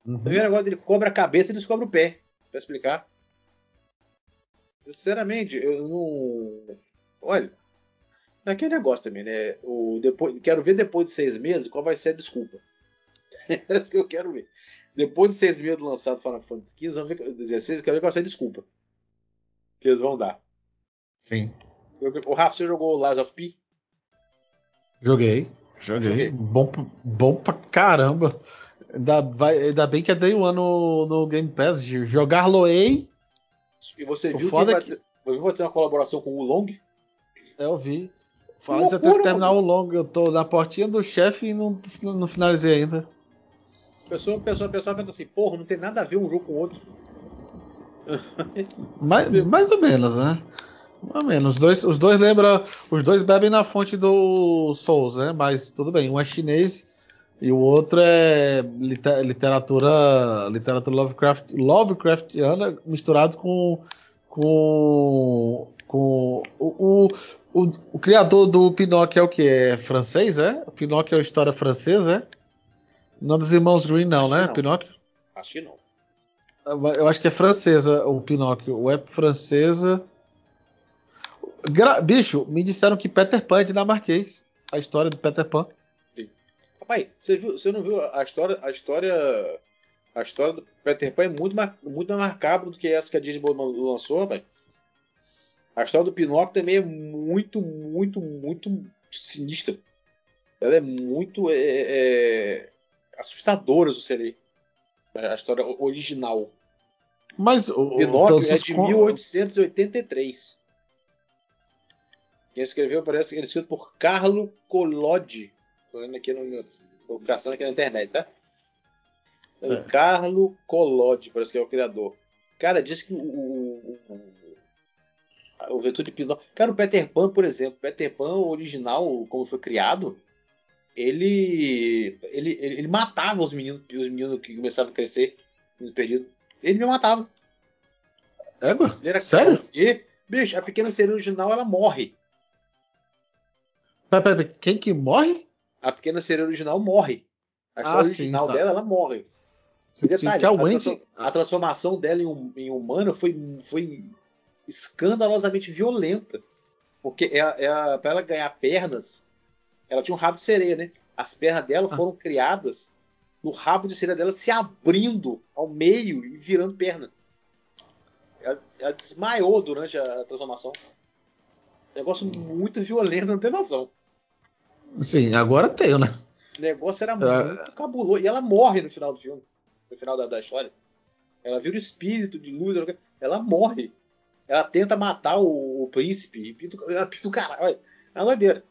Uhum. O primeiro negócio ele cobra a cabeça e descobre o pé. Pra explicar. Sinceramente, eu não. Olha. É aquele negócio também, né? O, depois, quero ver depois de seis meses qual vai ser a desculpa. é isso que eu quero ver. Depois de seis meses do lançado Final Fantasy XV, vamos ver, 16, eu quero ver qual vai ser a desculpa. Que eles vão dar. Sim. O Rafa, você jogou Lies of P? Joguei. Joguei. Joguei. Bom, bom pra caramba. Ainda, vai, ainda bem que é Day One no, no Game Pass. de Jogar Loei, E você O viu que, foda vai, é que- ter- vai ter uma colaboração com o Long? eu vi. Fala que eu tenho que terminar o longo. Eu tô na portinha do chefe e não, não finalizei ainda. A pessoa, a pessoa, a pessoa pensa assim, porra, não tem nada a ver um jogo com o outro. Mais, mais ou menos, né? Mais ou menos. Os dois, os dois lembram. Os dois bebem na fonte do Souls, né? Mas tudo bem. Um é chinês e o outro é lite- literatura. Literatura Lovecraft, Lovecraftiana misturado com. Com. Com. O, o, o, o criador do Pinóquio é o que? É francês, é? O Pinóquio é uma história francesa, é? Não dos irmãos Green, não, Acho né? não. Pinóquio? Acho que não. Eu acho que é francesa o Pinóquio. Ou é francesa. Gra- Bicho, me disseram que Peter Pan é dinamarquês. A história do Peter Pan. Rapaz, você, viu, você não viu a história, a história. A história do Peter Pan é muito mais, muito mais macabra do que essa que a Disney lançou, rapaz. A história do Pinóquio também é muito, muito, muito sinistra. Ela é muito é, é, assustadora, se você ler. A história original. Mas o, Pinóquio é de con- 1883. Quem escreveu parece que ele é escrito por Carlo Collodi. Vendo aqui no meu. Tô caçando aqui na internet, tá? É. Carlo Collodi, parece que é o criador. Cara, diz que o. O, o, o Ventura de. Cara, o Peter Pan, por exemplo. Peter Pan original, como foi criado, ele. Ele, ele, matava os meninos, os meninos que começavam a crescer, meninos perdidos. Ele me matava. Égua? Ele era Sério? Bicho, a pequena sereia original ela morre. Pera, pera, pera, Quem que morre? A pequena sereia original morre. A Ah, história sim, original tá. dela, ela morre. Que, Detalhe, é a, transform- a transformação dela em, hum- em humana foi, foi escandalosamente violenta. Porque é, a- é a- pra ela ganhar pernas, ela tinha um rabo de sereia, né? As pernas dela Ah. foram criadas no rabo de sereia dela se abrindo ao meio e virando perna. Ela, ela desmaiou durante a transformação. Negócio muito violento, não tem noção. Sim, agora tenho, né? O negócio era Ah. muito cabuloso. E ela morre no final do filme. No final da, da história. Ela vira o espírito de luz. ela- morre. Ela tenta matar o, o príncipe. Ela pinta o caralho. É uma doideira.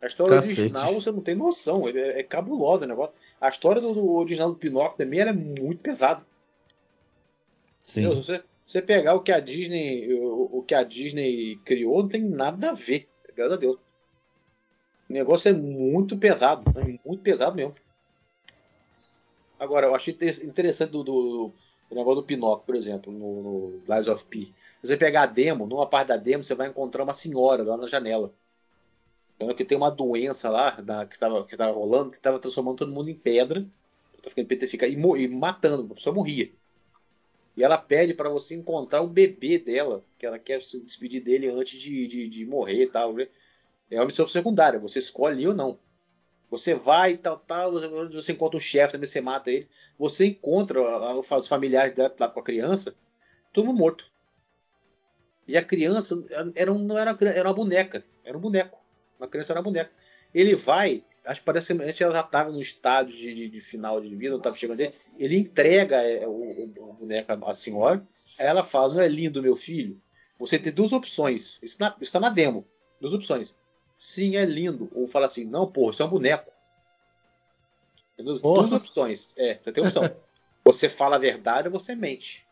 A história Cacete. original você não tem noção. É, é cabulosa o negócio. A história do, do original do Pinóquio também ela é muito pesada. Sim. Se você, você pegar o que a Disney. O, o que a Disney criou, não tem nada a ver. Graças a Deus. O negócio é muito pesado. É muito pesado mesmo. Agora, eu achei inter- interessante do, do, do negócio do Pinóquio, por exemplo, no, no Lies of P. Você pegar a demo, numa parte da demo, você vai encontrar uma senhora lá na janela. Que tem uma doença lá da, que estava que tava rolando, que estava transformando todo mundo em pedra. Tá ficando petrificado e, e matando, a pessoa morria. E ela pede para você encontrar o bebê dela, que ela quer se despedir dele antes de, de, de morrer e tal. É uma missão secundária, você escolhe ou não. Você vai e tal, tal, você, encontra o chefe, também você mata ele. Você encontra os familiares dela lá com a criança, todo morto. E a criança era um, não era, era uma boneca, era um boneco. Uma criança era uma boneca. Ele vai, acho que parece que ela já estava no estádio de, de- de final de vida, não estava chegando dele. Ele entrega é, o, o, o à senhora, aí ela fala: Não é lindo, meu filho? Você tem duas opções. Isso está na demo. Duas opções. Sim, é lindo. Ou fala assim: Não, porra, isso é um boneco. Duas opções. É, você tem opção. você fala a verdade ou você mente.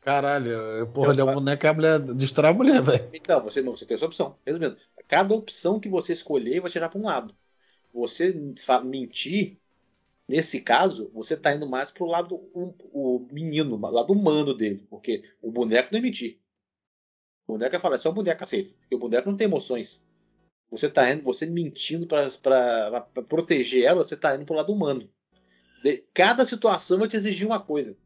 Caralho, eu- porra, ele é um boneco e a mulher destrói a mulher, velho. Então, você não, você tem essa opção. Resumindo, cada opção que você escolher vai tirar para um lado. Você mentir, nesse caso, você tá indo mais pro lado um, o menino, o lado humano dele, porque o boneco não é mentir. O boneco é falar, é só um boneco, cacete. Porque o boneco não tem emoções. Você tá indo, você mentindo para proteger ela, você tá indo pro lado humano. De, cada situação vai te exigir uma coisa.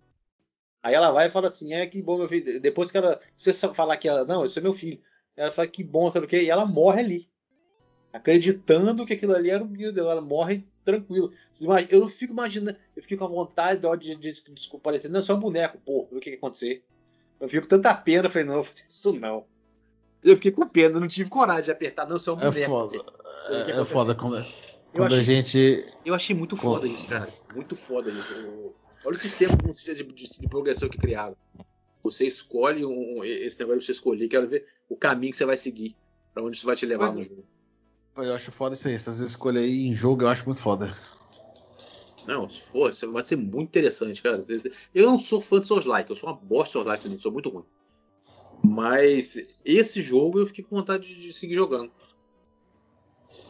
Aí ela vai e fala assim: é que bom, meu filho. Depois que ela. Você falar que ela. Não, esse é meu filho. Ela fala que bom, sabe o quê? E ela morre ali. Acreditando que aquilo ali era o filho dela. Ela morre tranquilo. Eu não fico imaginando. Eu fico com a vontade de, de, de, de parecer. Não, é só um boneco, pô. O que, que ia acontecer? Eu fico com tanta pena. Eu falei, não, eu isso não. Eu fiquei com pena, não tive coragem de apertar, não, só um É boneco. foda. assim. É, é foda quando, Eu quando a achei- gente. Eu achei muito foda isso, cara. Muito foda isso. Olha o sistema, sistema de, de- de progressão que criaram. Você escolhe um, esse negócio de você escolher, quero ver o caminho que você vai seguir. Pra onde isso vai te levar Pois no é. jogo. Eu acho foda isso aí. Essas escolhas aí em jogo eu acho muito foda. Não, se for, isso vai ser muito interessante, cara. Eu não sou fã de Souls-like, eu sou uma bosta de Souls-like, eu sou muito ruim. Mas esse jogo eu fiquei com vontade de seguir jogando.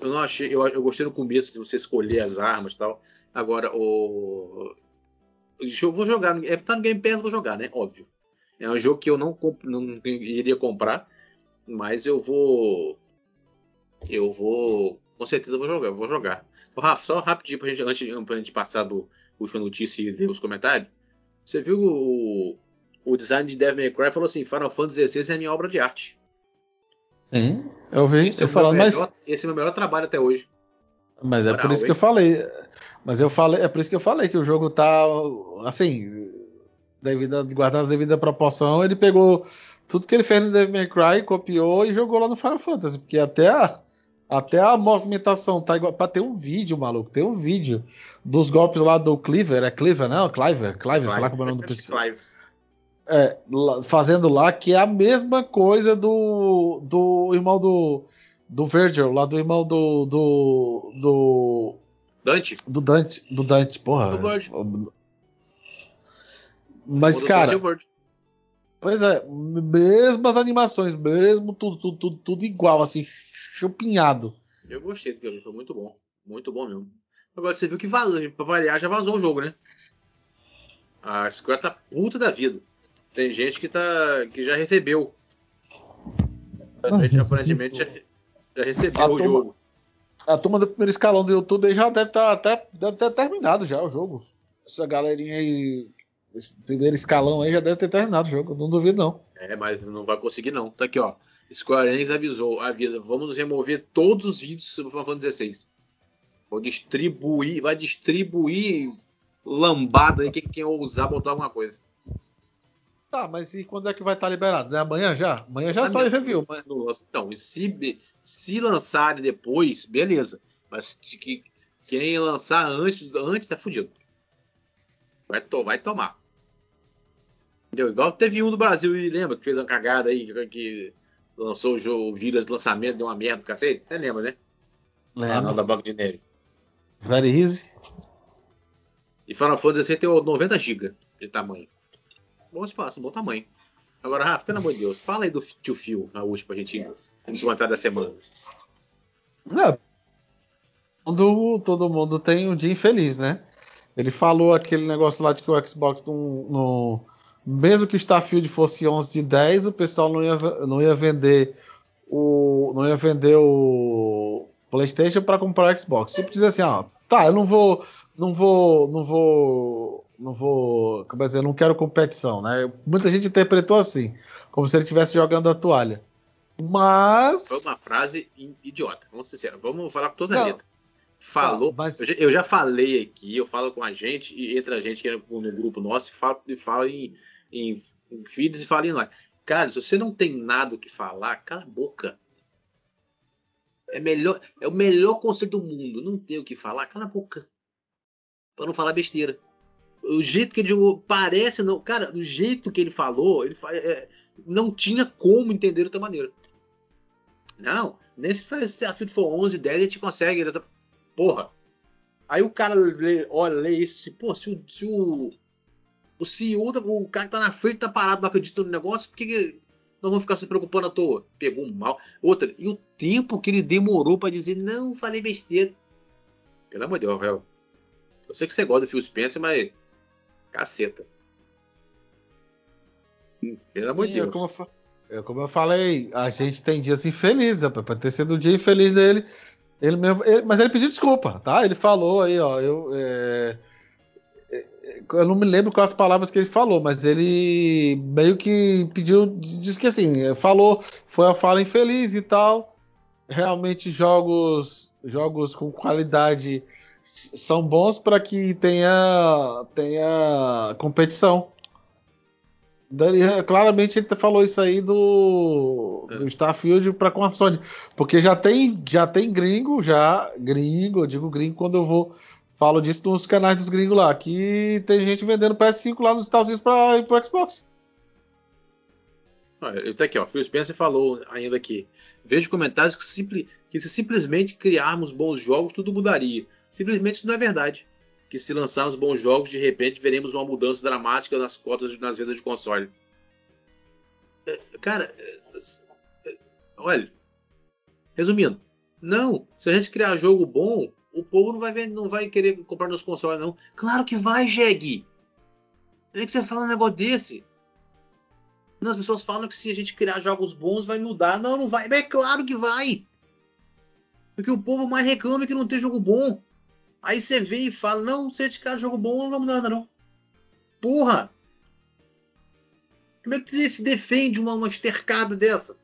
Eu não achei, eu, eu gostei no começo de você escolher as armas e tal. Agora, o. jogo vou jogar, é tá no Game Pass, eu vou jogar, né? Óbvio. É um jogo que eu não, comp- não iria comprar, mas eu vou. Eu vou. Com certeza eu vou jogar, eu vou jogar. Rafa, só rapidinho pra gente, antes pra gente passar do última notícia e ler os comentários. Você viu o, o design de Devil May Cry falou assim: Final Fantasy XVI é a minha obra de arte. Sim, eu vi Esse é, o meu falando, mas, esse é o meu melhor trabalho até hoje. mas é por isso que eu falei. Mas eu falei, é por isso que eu falei que o jogo tá assim, devido a, guardar a devida proporção, ele pegou tudo que ele fez no Devil May Cry, copiou e jogou lá no Final Fantasy, porque até a, até a movimentação tá igual para ter um vídeo, maluco, tem um vídeo dos golpes lá do Cleaver, é Cleaver, não? Cliver, Cliver, sei lá como é o nome do. Clive. É, fazendo lá, que é a mesma coisa do, do irmão do, do Virgil, lá do irmão do, do, do, Dante. do Dante, do Dante, porra. Do. Mas, do cara, Dante pois é, mesmas animações, mesmo tudo, tudo, tudo, tudo igual, assim, chupinhado. Eu gostei do que foi muito bom. Muito bom mesmo. Agora você viu que vazou, pra variar, já vazou o jogo, né? A Square tá puta da vida. Tem gente que tá. que já recebeu. Mas, Aparentemente já, já recebeu A o turma- jogo. A turma do primeiro escalão do YouTube aí já deve estar até deve ter terminado já o jogo. Essa galerinha aí, esse primeiro escalão aí já deve ter terminado o jogo, não duvido não. É, mas não vai conseguir não. Tá aqui, ó. Square Enix avisou, avisa, vamos remover todos os vídeos sobre Final Fantasy XVI. Vou distribuir, vai distribuir lambada aí, quem, quem ousar botar alguma coisa. Tá, mas e quando é que vai estar liberado? É amanhã já? Amanhã já Sabe sai review. Mas... Então, e se, se lançarem depois, beleza. Mas que, quem lançar antes, antes tá fudido. Vai, to, vai tomar. Entendeu? Igual teve um no Brasil, e lembra que fez uma cagada aí, que, que lançou o jogo, o vírus de lançamento, deu uma merda do cacete? Você lembra, né? Ah, não, da Banco de Neve. Very easy. E Final Fantasy tem o 90 GB de tamanho. Bom espaço, bom tamanho. Agora, Rafa, pelo amor de Deus, fala aí do tio Phil, a última pra gente descontar da semana. É, todo, todo mundo tem um dia infeliz, né? Ele falou aquele negócio lá de que o Xbox não. não- mesmo que o Starfield fosse 11 de 10, o pessoal não ia, não ia vender o. não ia vender o PlayStation para comprar o Xbox. Tipo dizer assim, ó, tá, eu não vou. Não vou. Não vou. Não vou. Como é dizer, eu não quero competição, né? Muita gente interpretou assim, como se ele estivesse jogando a toalha. Mas. Foi uma frase idiota, vamos ser sinceros. Vamos falar com toda a Não. letra. Falou. Tá, mas- eu, já, eu já falei aqui, eu falo com a gente, e entra a gente que é no, grupo nosso e fala, e fala em, em, em feeds e fala em live. Cara, se você não tem nada o que falar, cala a boca. É, melhor, é o melhor conselho do mundo. Não ter o que falar, cala a boca. Pra não falar besteira. O jeito que ele jogou, parece não. Cara, do jeito que ele falou, ele é, não tinha como entender de outra maneira. Não, nesse desafio for 11, 10, a gente consegue. ele tá- Porra. Aí o cara lê, olha, lê isso, assim, pô, se o, se o, o CEO, o cara que tá na frente tá parado, não acredita no negócio, por que, que nós vamos ficar se preocupando à toa? Pegou um mal. Outra, e o tempo que ele demorou pra dizer, não, falei besteira. Pelo amor de Deus, Rafael. Eu sei que você gosta do Phil Spencer, mas. Caceta. Hum, Pelo amor de é Deus. como eu eu, como eu falei, a gente tem dias infelizes, para ter sido um dia infeliz dele. Ele mesmo, ele, mas ele pediu desculpa, tá? Ele falou aí, ó, eu, é, é eu não me lembro quais as palavras que ele falou, mas ele meio que pediu, disse que assim, falou, foi a fala infeliz e tal. Realmente jogos, jogos com qualidade são bons para que tenha, tenha competição. Dani, claramente ele falou isso aí do, do Starfield para com a Sony, porque já tem já tem gringo já gringo, eu digo gringo quando eu vou falo disso nos canais dos gringos lá, que tem gente vendendo PS5 lá nos Estados Unidos para o Xbox. Tá aqui, ó. Phil Spencer falou ainda aqui. Vejo comentários que, simpli, que se simplesmente criarmos bons jogos tudo mudaria. Simplesmente isso não é verdade que se lançarmos bons jogos, de repente veremos uma mudança dramática nas cotas nas vendas de console. É, cara, é, é, olha, resumindo, não, se a gente criar jogo bom, o povo não vai, ver, não vai querer comprar nos consoles, não. Claro que vai, Jeg. É que você fala um negócio desse. Não, as pessoas falam que se a gente criar jogos bons vai mudar. Não, não vai. Mas é claro que vai. Porque o povo mais reclama que não tem jogo bom. Aí você vem e fala, não, se esse cara jogo bom, não vai mudar nada não. Porra! Como é que você defende uma, uma estercada dessa?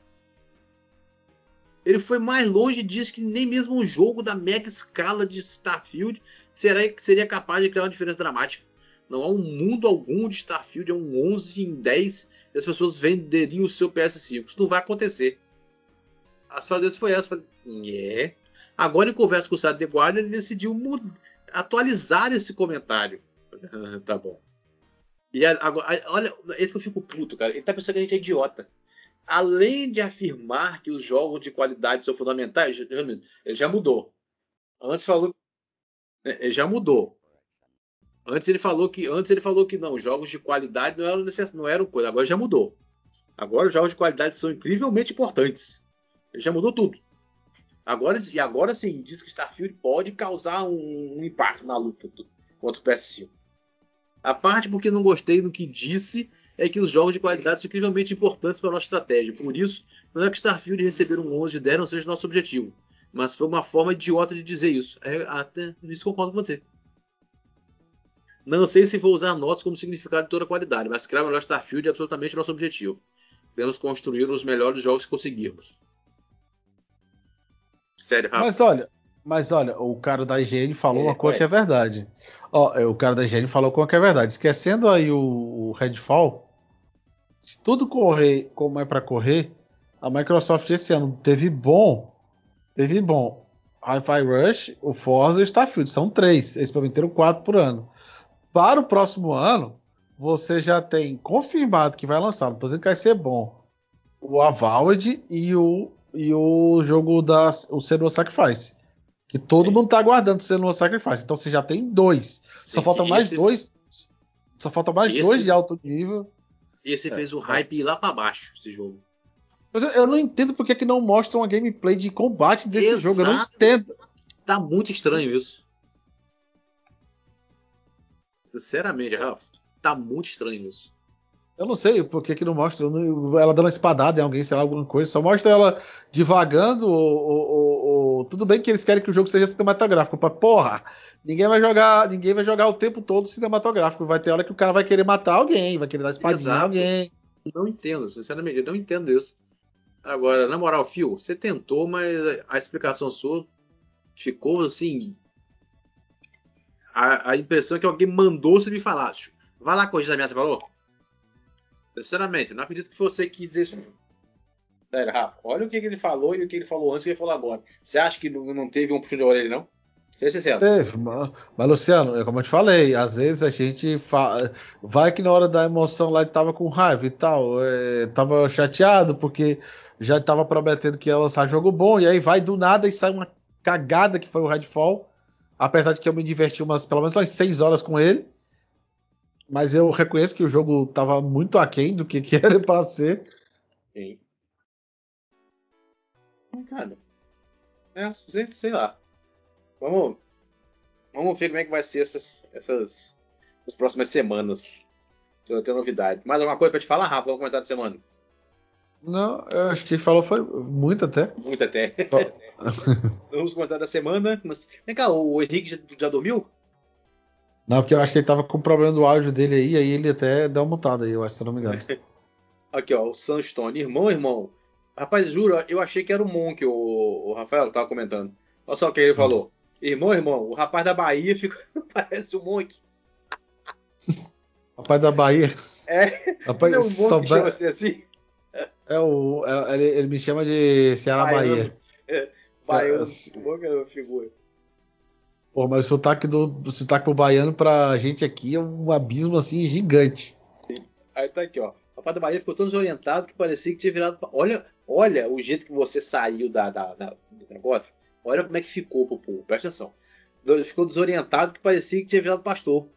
Ele foi mais longe e disse que nem mesmo um jogo da mega escala de Starfield seria, seria capaz de criar uma diferença dramática. Não há um mundo algum de Starfield, é um 11 em 10 e as pessoas venderiam o seu PS5. Isso não vai acontecer. As dele foi essa. Falei, é. Agora, em conversa com o site The ele decidiu atualizar esse comentário. tá bom. E agora, olha, esse que eu fico puto, cara. Ele tá pensando que a gente é idiota. Além de afirmar que os jogos de qualidade são fundamentais, ele já mudou. Antes falou. É, ele já mudou. Antes ele falou que antes ele falou que não, jogos de qualidade não eram necess... não eram coisa. Agora já mudou. Agora os jogos de qualidade são incrivelmente importantes. Ele já mudou tudo. Agora, e agora sim, diz que Starfield pode causar um, um impacto na luta do, contra o PS5. A parte porque não gostei do que disse é que os jogos de qualidade são incrivelmente importantes para a nossa estratégia. Por isso, não é que Starfield receber um 11 de 10 não seja nosso objetivo. Mas foi uma forma idiota de dizer isso. É, até nisso concordo com você. Não sei se vou usar notas como significado de toda a qualidade, mas criar o melhor Starfield é absolutamente nosso objetivo. Devemos construir os melhores jogos que conseguirmos. Sério, Rafa. Mas olha, mas olha, o cara da IGN falou é, uma coisa é. que é verdade. Ó, é, o cara da IGN falou uma coisa que é verdade. Esquecendo aí o, o Redfall, se tudo correr como é para correr, a Microsoft esse ano teve bom, teve bom. Hi-Fi Rush, o Forza e o Starfield, são três. Eles prometeram quatro por ano. Para o próximo ano, você já tem confirmado que vai lançar, não estou dizendo que vai ser bom, o Avowed e o e o jogo da o Senua Sacrifice. Que todo Sim. mundo tá aguardando o Senua Sacrifice. Então você já tem dois. Sim, só falta mais esse... dois. Só falta mais esse... dois de alto nível. Esse é, fez o hype ir lá para baixo, esse jogo. Eu, eu, não entendo porque que não mostra uma gameplay de combate desse Exato. jogo. Eu não entendo. Tá muito estranho isso. Sinceramente, Rafa, tá muito estranho isso. Eu não sei por que, que não mostra ela dando uma espadada em alguém, sei lá, alguma coisa. Só mostra ela divagando. Ou, ou, ou... Tudo bem que eles querem que o jogo seja cinematográfico. Pra, porra, ninguém vai jogar ninguém vai jogar o tempo todo cinematográfico. Vai ter hora que o cara vai querer matar alguém, vai querer dar espadinha em alguém. Não entendo, sinceramente, eu não entendo isso. Agora, na moral, Phil, você tentou, mas a explicação sua ficou assim. A, a impressão é que alguém mandou você me falar. Vai lá corrigir a minha, você falou? Sinceramente, não acredito que você quis dizer isso. Sério, Rafa, olha o que, que, ele falou e o que ele falou antes e o que ele falou agora. Você acha que não teve um puxão de orelha, não? Seja sincero. Teve, mas, mas, Luciano, é como eu te falei, às vezes a gente fa... vai que na hora da emoção lá ele tava com raiva e tal, é, tava chateado porque já tava prometendo que ia lançar jogo bom, e aí vai do nada e sai uma cagada que foi o Redfall. Apesar de que eu me diverti umas, pelo menos umas 6 horas com ele mas eu reconheço que o jogo estava muito aquém do que, que era para ser. Sim. Cara, é, sei, sei lá. Vamos, vamos ver como é que vai ser essas, essas as próximas semanas. Se eu tenho novidade. Mais alguma coisa para te falar, Rafa? Vamos comentar da semana. Não, eu acho que ele falou foi muito até. Muito até. Vamos comentar da semana. Mas, vem cá, o Henrique já, já dormiu? Não, porque eu acho que ele tava com problema do áudio dele aí, aí ele até deu uma mutada aí, eu acho, se eu não me engano. Aqui, ó, o Sunstone. Irmão, irmão. Rapaz, juro, eu achei que era o Monk, o, o Rafael tava comentando. Olha só o que ele falou. Irmão, irmão, o rapaz da Bahia fica... parece o Monk. Rapaz da Bahia? É. Rapaz, Não, o Monk souber- chama você assim? É o. é- ele, ele me chama de Ceará Baiano. Bahia. Baiano, É. o Monk é uma figura. Pô, mas o sotaque do, do sotaque pro baiano pra gente aqui é um abismo assim gigante. Aí tá aqui, ó. O rapaz da Bahia ficou tão desorientado que parecia que tinha virado. Olha, olha o jeito que você saiu da, da- da- do negócio. Olha como é que ficou povo. Presta atenção. Ficou desorientado que parecia que tinha virado pastor.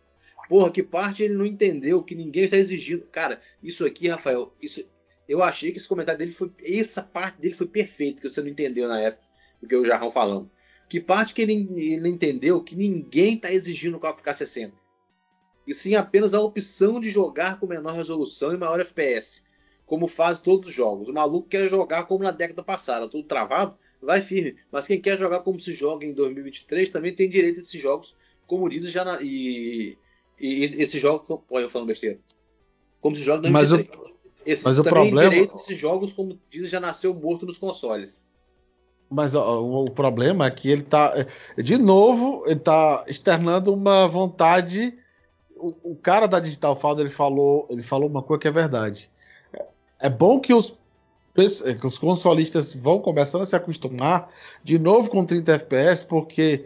Porra, que parte ele não entendeu, que ninguém está exigindo. Cara, isso aqui, Rafael, isso, eu achei que esse comentário dele foi. Essa parte dele foi perfeita, que você não entendeu na época do que o Jarrão falando. Que parte que ele, ele entendeu que ninguém está exigindo o 4K 60 e sim apenas a opção de jogar com menor resolução e maior FPS, como faz todos os jogos. O maluco quer jogar como na década passada, tudo travado, vai firme. Mas quem quer jogar como se joga em 2023 também tem direito a esses jogos, como diz já na, e, e, esses jogos, olha eu falando besteira, como se joga em Mas o- 2023. Esse mas o também problema- direito a esses jogos, como diz, já nasceu morto nos consoles. Mas ó, o, problema é que ele tá. é, De novo, ele tá externando uma vontade. O, o cara da Digital Foundry ele falou, ele falou uma coisa que é verdade. É, é bom que os, pes- que os consolistas vão começando a se acostumar de novo com 30 FPS, porque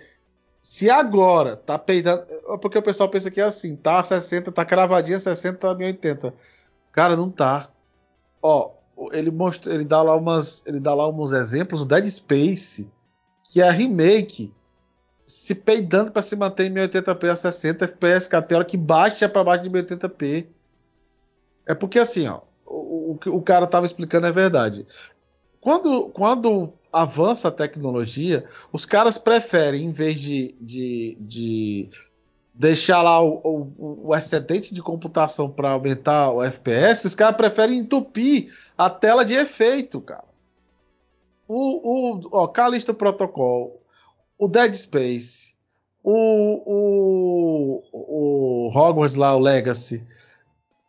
se agora tá peidando. Porque o pessoal pensa que é assim, tá 60, tá cravadinha 60, tá 1080. Cara, não tá. Ó, ele mostra, ele dá lá umas, ele dá lá uns exemplos, o Dead Space, que é a remake, se peidando para se manter em 1080p a 60 FPS, que a tela que baixa para baixo de 1080p. É porque assim, ó, o, o que o cara tava explicando é verdade. Quando, quando avança a tecnologia, os caras preferem, em vez de, de, de deixar lá o, o, o excedente de computação para aumentar o FPS, os caras preferem entupir a tela de efeito, cara. O, o ó, Callisto Protocol, o Dead Space, o, o, o Hogwarts lá, o Legacy.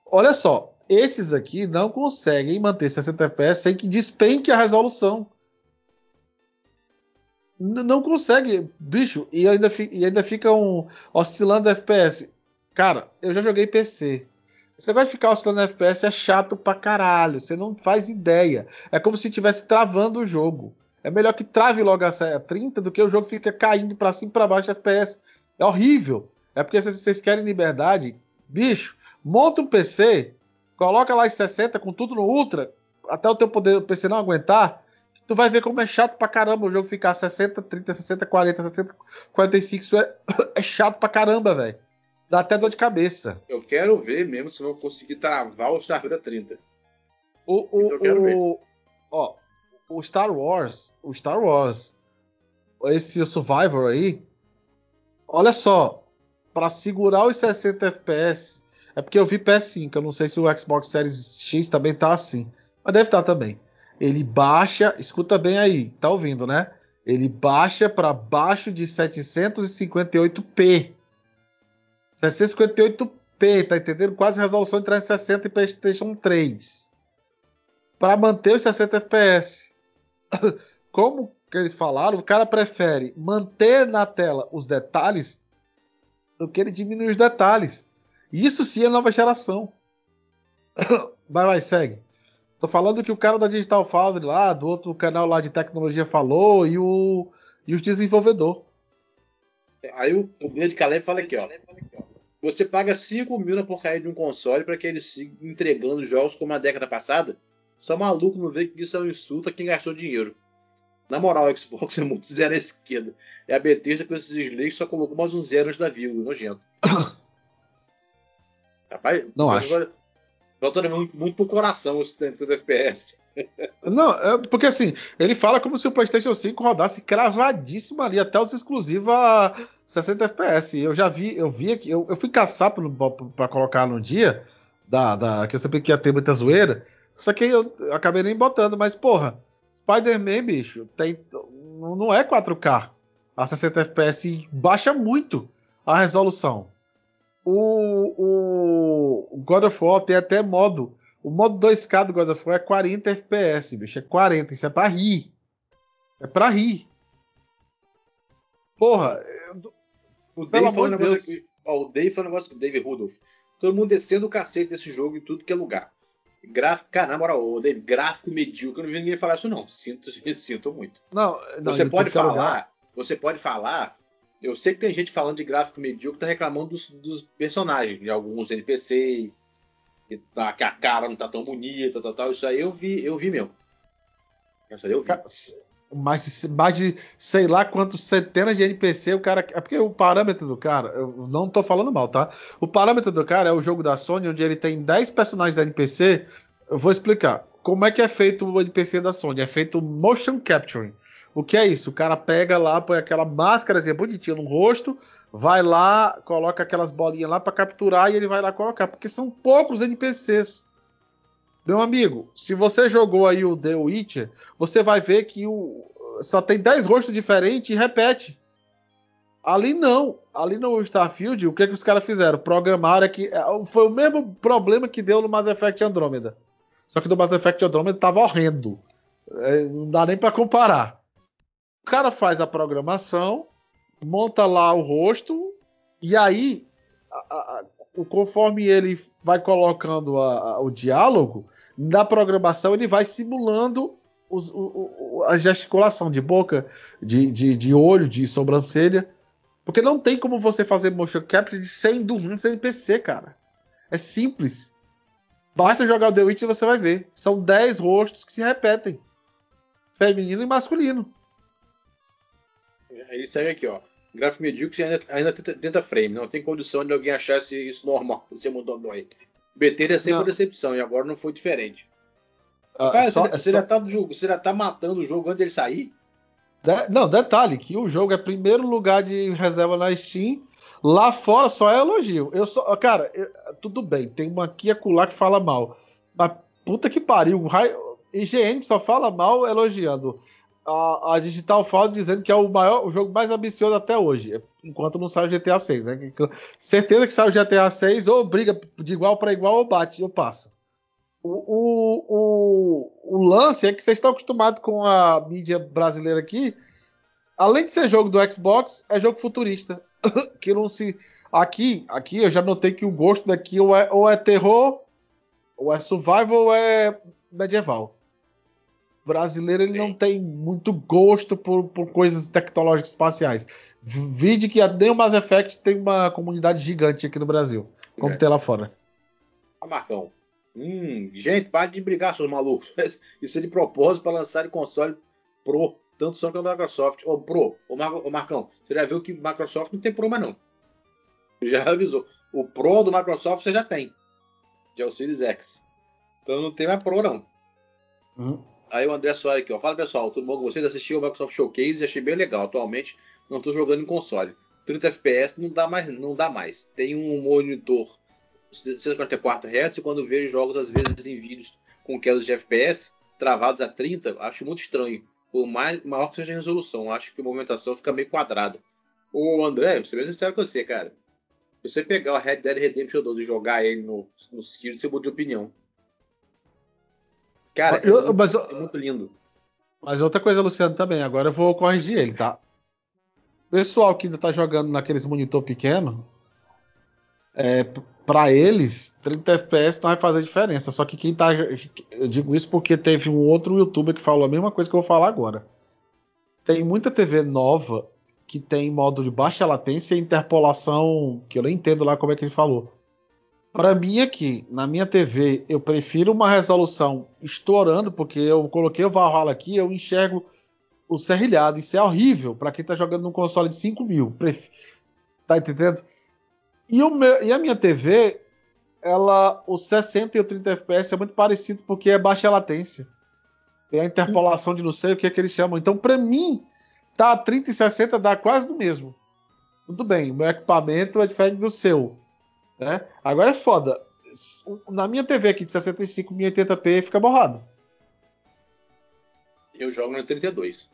Olha só, esses aqui não conseguem manter 60 FPS sem que despenque a resolução. Não consegue, bicho, e ainda, e ainda ficam oscilando FPS. Cara, eu já joguei PC. Você vai ficar oscilando FPS é chato pra caralho. Você não faz ideia. É como se estivesse travando o jogo. É melhor que trave logo a 30 do que o jogo fica caindo pra cima e pra baixo FPS. É horrível. É porque se vocês querem liberdade, bicho, monta um PC, coloca lá em 60 com tudo no Ultra, até o teu poder, o PC não aguentar, tu vai ver como é chato pra caramba o jogo ficar 60, 30, 60, 40, 60, 45. Isso é, é chato pra caramba, velho. Dá até dor de cabeça. Eu quero ver mesmo se eu vou conseguir travar o Starfield a 30. O, o, Isso eu quero ver. o, ó, o Star Wars, o Star Wars, esse Survivor aí, olha só, para segurar os 60 FPS, é porque eu vi PS5, eu não sei se o Xbox Series X também tá assim, mas deve estar também. Ele baixa, escuta bem aí, tá ouvindo, né? Ele baixa para baixo de 758p. 758p, tá entendendo? Quase resolução de 360 e PlayStation 3. Para manter os 60 FPS. Como que eles falaram, o cara prefere manter na tela os detalhes do que ele diminuir os detalhes. Isso sim é nova geração. Vai, vai, segue. Tô falando que o cara da Digital Foundry lá, do outro canal lá de tecnologia falou e o e os desenvolvedores. Aí o, o de Caleb fala aqui, ó. Você paga 5 mil na porcaria de um console para que ele siga entregando jogos como na década passada? Só maluco não vê que isso é um insulto a quem gastou dinheiro. Na moral, o Xbox é muito zero à esquerda. É a Bethesda com esses slays só colocou mais um zero antes da vírgula, nojento. Rapaz, Não acho. vou- Botando muito, muito pro coração esse 30 FPS. Não, é porque assim, ele fala como se o PlayStation 5 rodasse cravadíssimo ali, até os exclusivos a 60 FPS. Eu já vi, eu vi aqui, eu, eu fui caçar para colocar no dia, da, da, que eu sabia que ia ter muita zoeira. Só que eu acabei nem botando, mas porra, Spider-Man, bicho, tem, não é 4K a 60 FPS baixa muito a resolução. O, o God of War tem até modo. O modo 2K do God of War é 40 FPS, bicho. É 40. Isso é pra rir. É pra rir. Porra. O Dave, falou negócio aqui, ó, o Dave falou um negócio com o Dave Rudolph. Todo mundo descendo o cacete desse jogo em tudo que é lugar. Gráfico, cara, na moral, o Dave, gráfico medíocre, eu não vi ninguém falar isso, não. Sinto, sinto muito. Não, não você pode falar, lugar. você pode falar. Eu sei que tem gente falando de gráfico medíocre, tá reclamando dos, dos personagens, de alguns NPCs, que, tá, que, a cara não tá tão bonita, tal, tal. Isso aí eu vi, eu vi mesmo. Isso aí eu vi mais de, mais de sei lá quantos centenas de NPC o cara. É porque o parâmetro do cara, eu não tô falando mal, tá? O parâmetro do cara é o jogo da Sony, onde ele tem 10 personagens da NPC. Eu vou explicar. Como é que é feito o NPC da Sony? É feito motion capturing. O que é isso? O cara pega lá, põe aquela máscara bonitinha no rosto, vai lá, coloca aquelas bolinhas lá para capturar e ele vai lá colocar, porque são poucos NPCs. Meu amigo, se você jogou aí o The Witcher, você vai ver que o, só tem 10 rostos diferentes e repete. Ali não. Ali no Starfield, o que, que os caras fizeram? Programaram aqui. É, foi o mesmo problema que deu no Mass Effect Andromeda. Só que do Mass Effect Andromeda tava horrendo. É, não dá nem para comparar. O cara faz a programação, monta lá o rosto, e aí, a, a, conforme ele vai colocando a, o diálogo, na programação ele vai simulando os, o, o, a gesticulação de boca, de, de, de, olho, de sobrancelha. Porque não tem como você fazer motion capture sem dormir sem NPC, cara. É simples. Basta jogar o The Witch e você vai ver. São 10 rostos que se repetem. Feminino e masculino. Ele segue aqui, ó. Gráfico medíocre ainda, ainda tenta frame. Não tem condição de alguém achar isso normal. Você mudou dói. BT é sempre decepção, e agora não foi diferente. Ah, Cara, só, você, você só... já tá do jogo, você já tá matando o jogo antes dele sair? De... Não, detalhe, que o jogo é primeiro lugar de reserva na Steam. Lá fora só é elogio. Eu só, cara, eu, tudo bem, tem uma aqui acolá que fala mal. Mas puta que pariu, IGN só fala mal elogiando. A, a Digital Foundry dizendo que é o maior, o jogo mais ambicioso até hoje enquanto não sai o GTA 6, né? Certeza que sai o GTA 6 ou briga de igual para igual ou bate ou passa. O, o, o, o lance é que vocês estão acostumados com a mídia brasileira aqui. Além de ser jogo do Xbox, é jogo futurista. que não se. Aqui, aqui eu já notei que o gosto daqui ou é, ou é terror, ou é survival, ou é medieval brasileiro ele não tem muito gosto por, por coisas tecnológicas espaciais. Vide que nem o Mass Effect tem uma comunidade gigante aqui no Brasil, como é. tem lá fora. Ah, Marcão. Hum, gente, pare de brigar, seus malucos. Isso é de propósito para lançar o console Pro, tanto Sony quanto Microsoft. Ô, Pro, ô, Mar ô, Marcão, você já viu que Microsoft não tem Pro mais não. Já avisou. O Pro do Microsoft você já tem. Já é o Series X. Então não tem mais Pro, não. Hum. Aí o André Soares aqui, ó. Fala pessoal, tudo bom com vocês? Assisti o Microsoft Showcase e achei bem legal. Atualmente não estou jogando em console. 30 FPS não dá mais, não dá mais. Tem um monitor 144 Hz e quando vejo jogos às vezes em vídeos com quedas de FPS travados a 30, acho muito estranho. Por mais maior que seja a resolução, acho que a movimentação fica meio quadrada. Ô André, vou ser bem sincero com você, cara. Se você pegar o Red Dead Redemption 2 e jogar ele no, no Series, você muda de opinião. Cara, eu, é, muito, mas, é muito lindo. Mas outra coisa, Luciano, também. Agora eu vou corrigir ele, tá? Pessoal que ainda tá jogando naqueles monitor pequeno, é, para eles, 30 FPS não vai fazer diferença. Só que quem tá. Eu digo isso porque teve um outro youtuber que falou a mesma coisa que eu vou falar agora. Tem muita TV nova que tem modo de baixa latência e interpolação, que eu nem entendo lá como é que ele falou. Para mim aqui, na minha TV, eu prefiro uma resolução estourando, porque eu coloquei o Valhalla aqui, eu enxergo o serrilhado. Isso é horrível para quem tá jogando num console de 5 mil. Pref... Tá entendendo? E, meu, e a minha TV, ela, o 60 e o 30 FPS é muito parecido porque é baixa latência. Tem a interpolação de não sei o que é que eles chamam. Então, para mim, tá 30 e 60 dá quase do mesmo. Tudo bem, o meu equipamento é diferente do seu. Né? Agora é foda. na minha TV aqui de 65 1080p fica borrado. Eu jogo no 32.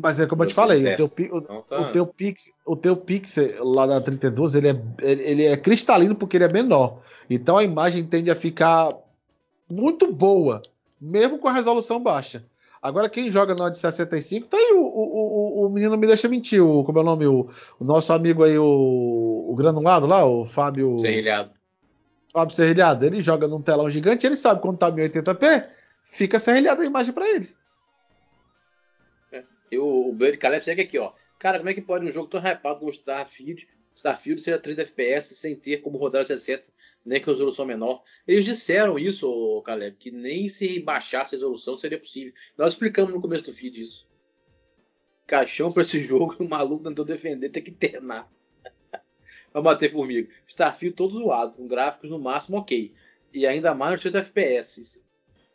Mas é como eu te falei, o teu, o, então tá. o, teu pix, o teu pixel lá da 32 ele é, ele é cristalino porque ele é menor. Então a imagem tende a ficar muito boa, mesmo com a resolução baixa. Agora, quem joga no de 65, tá aí o, o, o, o menino me deixa mentir. O, como é o nome? O, o nosso amigo aí, o, o granulado lá, o Fábio. Serrilhado. Fábio Serrilhado. Ele joga num telão gigante, ele sabe quando tá 1080p, fica serrilhada a imagem para ele. É. E o, o Blade Caleb segue aqui, ó. Cara, como é que pode um jogo tão hypado como Starfield, Starfield ser a 30 FPS sem ter como rodar 60 nem com resolução menor. Eles disseram isso, Caleb, que nem se baixasse a resolução seria possível. Nós explicamos no começo do feed isso. Caixão para esse jogo, o maluco tentou defender, tem que ternar. Vamos bater formiga. Starfield todo zoado, com gráficos no máximo ok. E ainda mais no 30 FPS.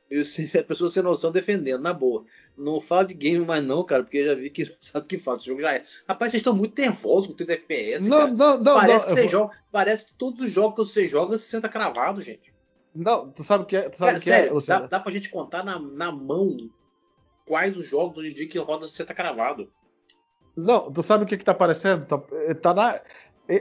E a pessoa sem noção defendendo, na boa. Não fala de game mais não, cara, porque eu já vi que sabe o que faz. O jogo já é. Rapaz, vocês estão muito nervosos com o 30 FPS. Não, cara. não, não. Parece não, que você vou... joga. Parece que todos os jogos que você joga você senta cravado, gente. Não, tu sabe o que é? Tu sabe cara, que sério, é, dá, dá pra gente contar na, na mão quais os jogos hoje em dia que roda senta cravado. Não, tu sabe o que que tá aparecendo? Tá, tá na.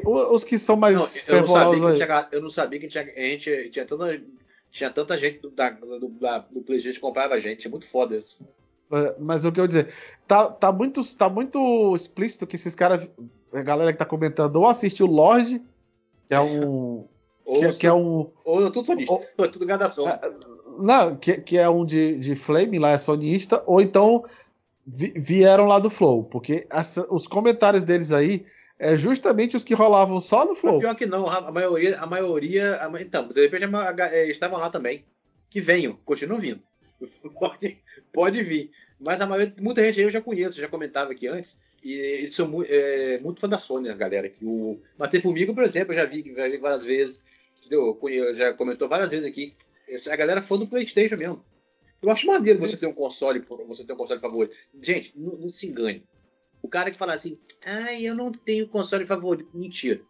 Os que são mais não, eu, não sabia que tinha, eu não sabia que tinha, a gente tinha tanta tinha tanta gente do, da, do, da, do PlayStation que comprava a gente. É muito foda isso. É, mas o que eu dizer, tá, tá, muito, tá muito explícito que esses caras, a galera que tá comentando, ou assistiu Lorde, que é um. ou, que, que, é um. Ou é tudo sonista, ou, é tudo gadação. É, não, que, que é um de, de Flame, lá é sonista, ou então vi, vieram lá do Flow, porque os comentários deles aí é justamente os que rolavam só no Flow. pior que não, a maioria, a maioria, a, então, de repente eles estavam lá também. Que venham, continuam vindo. Pode, pode vir. Mas a maioria, muita gente aí eu já conheço, já comentava aqui antes. E eles são muito, é, muito fã da Sony, a galera. Que o Matei Formiga, por exemplo, eu já vi, já vi várias vezes. Entendeu? Já comentou várias vezes aqui. A galera é fã do Playstation mesmo. Eu acho maneiro você ter um console, você ter um console favorito. Gente, não, não se engane. O cara que fala assim, ah, eu não tenho console favorito. Mentira.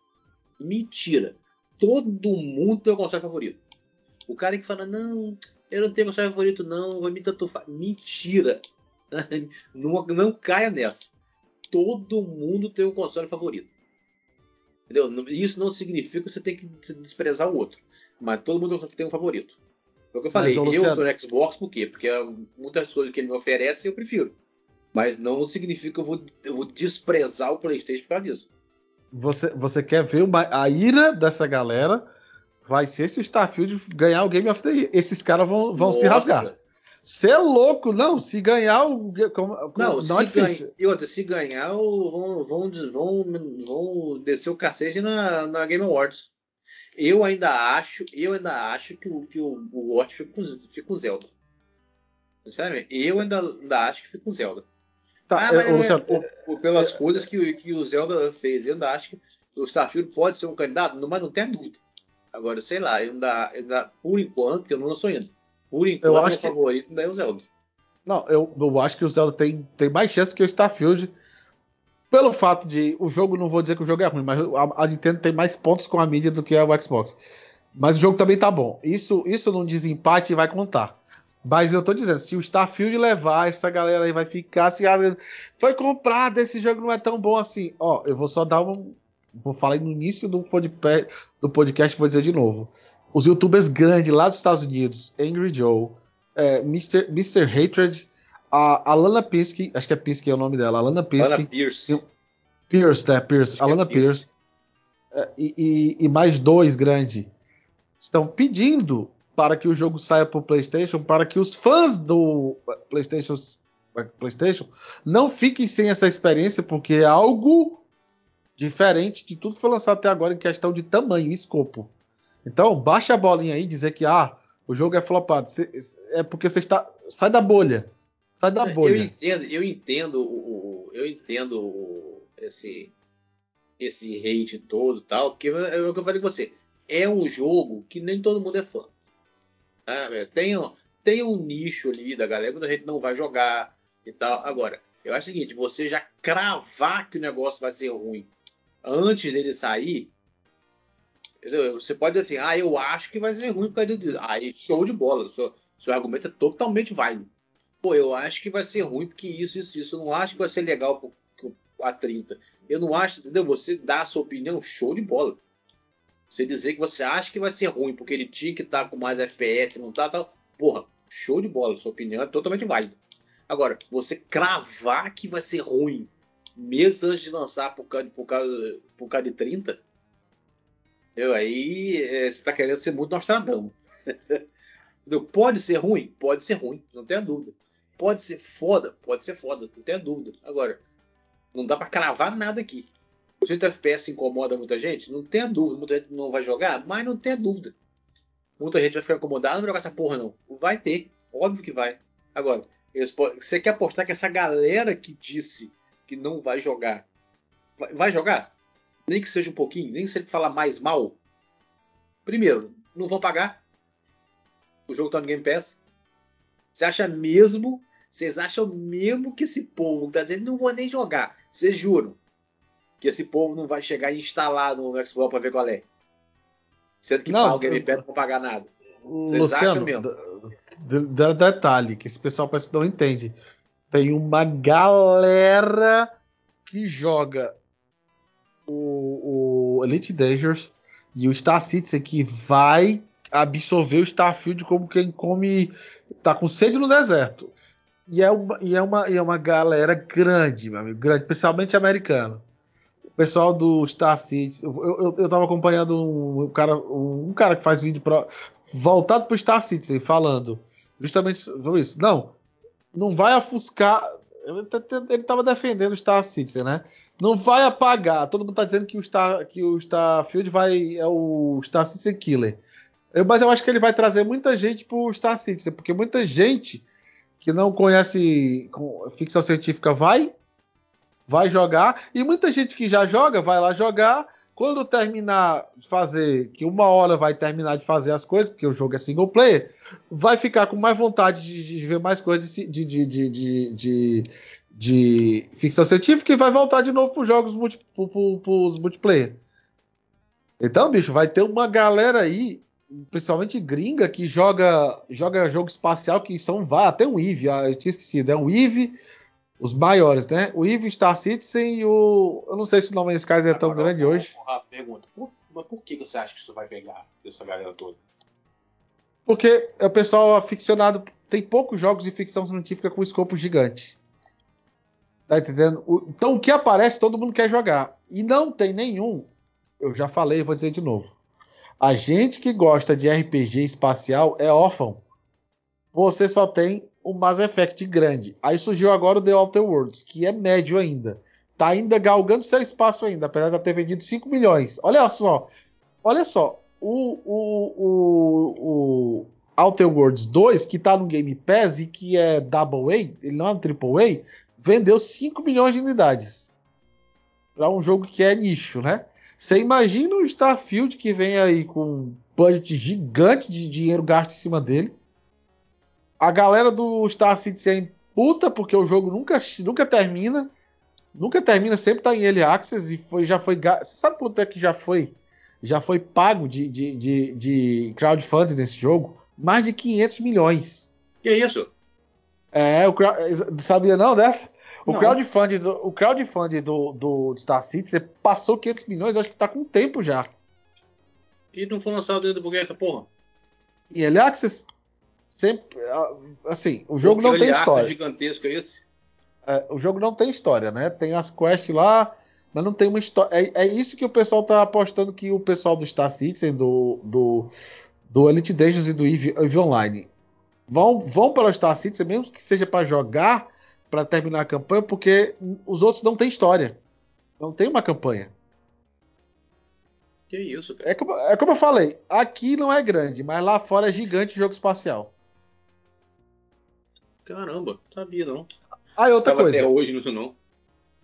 Mentira. Todo mundo tem um console favorito. O cara que fala, não, eu não tenho console favorito, não, vai me tanto faz. Mentira. não, não caia nessa. Todo mundo tem um console favorito. Entendeu? Isso não significa que você tem que desprezar o outro. Mas todo mundo tem um favorito. É o que eu falei. Mas, eu estou no Xbox por quê? Porque muitas coisas que ele me oferece eu prefiro. Mas não significa que eu vou, eu vou desprezar o PlayStation por causa disso. Você, você quer ver uma, a ira dessa galera? Vai ser se o Starfield ganhar o Game of the Year. Esses caras vão, vão se rasgar. Você é louco, não. Se ganhar o. Como, não, não é ganha, e outra, se ganhar, vão, vão, vão, vão descer o cacete na, na Game Awards. Eu ainda acho, eu ainda acho que o, que o, o Watch fica com, fica com Zelda. Sinceramente, eu ainda, ainda acho que fica com Zelda. Tá, ah, mas é, por, por, pelas coisas que, que o Zelda fez, eu ainda acho que o Starfield pode ser um candidato, mas não tem dúvida. Agora, sei lá, eu ainda, ainda, por enquanto, que eu não estou indo. Por enquanto, eu acho meu que... favorito ainda é o Zelda. Não, eu, eu acho que o Zelda tem, tem mais chance que o Starfield. Pelo fato de. O jogo, não vou dizer que o jogo é ruim, mas a, a Nintendo tem mais pontos com a mídia do que a Xbox. Mas o jogo também tá bom. Isso, isso num desempate vai contar. Mas eu tô dizendo, se o Starfield levar, essa galera aí vai ficar assim, ah, foi comprado, esse jogo não é tão bom assim. Ó, eu vou só dar um. Vou falar no início do, do podcast, vou dizer de novo. Os youtubers grandes lá dos Estados Unidos, Angry Joe, é, Mr. Mr. Hatred, a Alana Pinsky, acho que é Pinsky é o nome dela, Alana Pinsky. Alana Pierce. Pierce, é, Pierce. Alana é Pierce. Pierce. É, e, e, e mais dois grandes estão pedindo para que o jogo saia para o PlayStation, para que os fãs do PlayStation, PlayStation não fiquem sem essa experiência, porque é algo diferente de tudo que foi lançado até agora em questão de tamanho e escopo. Então, baixa a bolinha aí e dizer que ah, o jogo é flopado. É porque você está. Sai da bolha. Sai da bolha. Eu entendo, eu entendo o, eu entendo esse esse hate todo tal, porque é o que eu falei com você. É um jogo que nem todo mundo é fã. Né? Tem, tem um nicho ali da galera que a gente não vai jogar e tal. Agora, eu acho o seguinte: você já cravar que o negócio vai ser ruim antes dele sair? Você pode dizer assim, ah, eu acho que vai ser ruim por causa disso. Aí, show de bola. Seu, seu argumento é totalmente válido. Pô, eu acho que vai ser ruim porque isso, isso, isso. Eu não acho que vai ser legal pro, pro A30. Eu não acho, entendeu? Você dá a sua opinião, show de bola. Você dizer que você acha que vai ser ruim porque ele tinha que estar tá com mais FPS, não tá, tal. Porra, show de bola. Sua opinião é totalmente válida. Agora, você cravar que vai ser ruim meses antes de lançar por causa, por causa, por causa de 30, eu, aí é, você está querendo ser muito Nostradamus. pode ser ruim? Pode ser ruim, não tenha dúvida. Pode ser foda? Pode ser foda, não tenha dúvida. Agora, não dá para cravar nada aqui. O 30 FPS incomoda muita gente? Não tenha dúvida. Muita gente não vai jogar, mas não tenha dúvida. Muita gente vai ficar incomodada, não vai jogar essa porra, não. Vai ter, óbvio que vai. Agora, você quer apostar que essa galera que disse que não vai jogar, vai, vai jogar? Nem que seja um pouquinho, nem que seja falar mais mal. Primeiro, não vão pagar. O jogo tá no Game Pass. Você acha mesmo? Vocês acham mesmo que esse povo tá dizendo não vou nem jogar? Vocês juram que esse povo não vai chegar e instalar no Xbox para ver qual é? Sendo que não, o Game Pass não vão pagar nada. Vocês Luciano, acham mesmo? detalhe que esse pessoal parece que não entende. Tem uma galera que joga o, o Elite Dangerous e o Star Citizen que vai absorver o Starfield como quem come. tá com sede no deserto. E é uma, e é uma, e é uma galera grande, meu amigo, grande, especialmente americano. O pessoal do Star Citizen. Eu, eu, eu tava acompanhando um, cara, um, cara que faz vídeo pro, voltado pro Star Citizen, falando justamente sobre isso. Não, não vai ofuscar. Ele estava defendendo o Star Citizen, né? Não vai apagar. Todo mundo está dizendo que o, Star, que o Starfield vai é o Star Citizen Killer. Eu, mas eu acho que ele vai trazer muita gente pro Star Citizen, porque muita gente que não conhece ficção científica vai vai jogar e muita gente que já joga vai lá jogar quando terminar de fazer, que uma hora vai terminar de fazer as coisas, porque o jogo é single player, vai ficar com mais vontade de, de ver mais coisas de, de, de, ficção científica e vai voltar de novo para os jogos multi, pro, pro, pros multiplayer. Então, bicho, vai ter uma galera aí, principalmente gringa, que joga, joga jogo espacial que são vai até um Eve, ah, eu tinha esquecido, é um Eve os maiores, né? O Eve Star Citizen e o. Eu não sei se o nome desse cara é tão grande hoje. Uma pergunta: por, mas por que você acha que isso vai pegar dessa galera toda? Porque o pessoal aficionado. Tem poucos jogos de ficção científica com escopo gigante. Tá entendendo? O, então o que aparece, todo mundo quer jogar. E não tem nenhum. Eu já falei, vou dizer de novo. A gente que gosta de RPG espacial é órfão. Você só tem o Mass Effect grande. Aí surgiu agora o The Outer Worlds, que é médio ainda. Tá ainda galgando seu espaço ainda, apesar de ter vendido 5 milhões. Olha só, olha só, o, o, o, o Outer Worlds 2, que tá no Game Pass e que é Double A, ele não é um Triple A, vendeu 5 milhões de unidades. Para um jogo que é nicho, né? Você imagina o Starfield que vem aí com um budget gigante de dinheiro gasto em cima dele a galera do Star Citizen puta porque o jogo nunca, nunca termina. Nunca termina, sempre tá em Early Access e foi, já foi. Você sabe quanto é que já foi? Já foi pago de, de, de, de crowdfunding nesse jogo? Mais de 500 milhões. Que isso? É, o sabia não dessa? O não. crowdfunding, do, o crowdfunding do, do Star Citizen passou 500 milhões, acho que tá com tempo já. E não foi lançado dentro do buguei essa porra? E Early Access? Sempre assim o jogo não tem história. gigantesco é esse é, o jogo não tem história né? Tem as quests lá mas não tem uma história é, é, isso que o pessoal tá apostando que o pessoal do Star Citizen do do, do Elite Dangerous e do Eve, Eve Online vão vão para o Star Citizen mesmo que seja para jogar para terminar a campanha porque os outros não tem história. Não tem uma campanha. Que isso, cara. É como, é como eu falei, aqui não é grande, mas lá fora é gigante o jogo espacial. Caramba, sabia não. Ah, e outra coisa. até hoje não, não.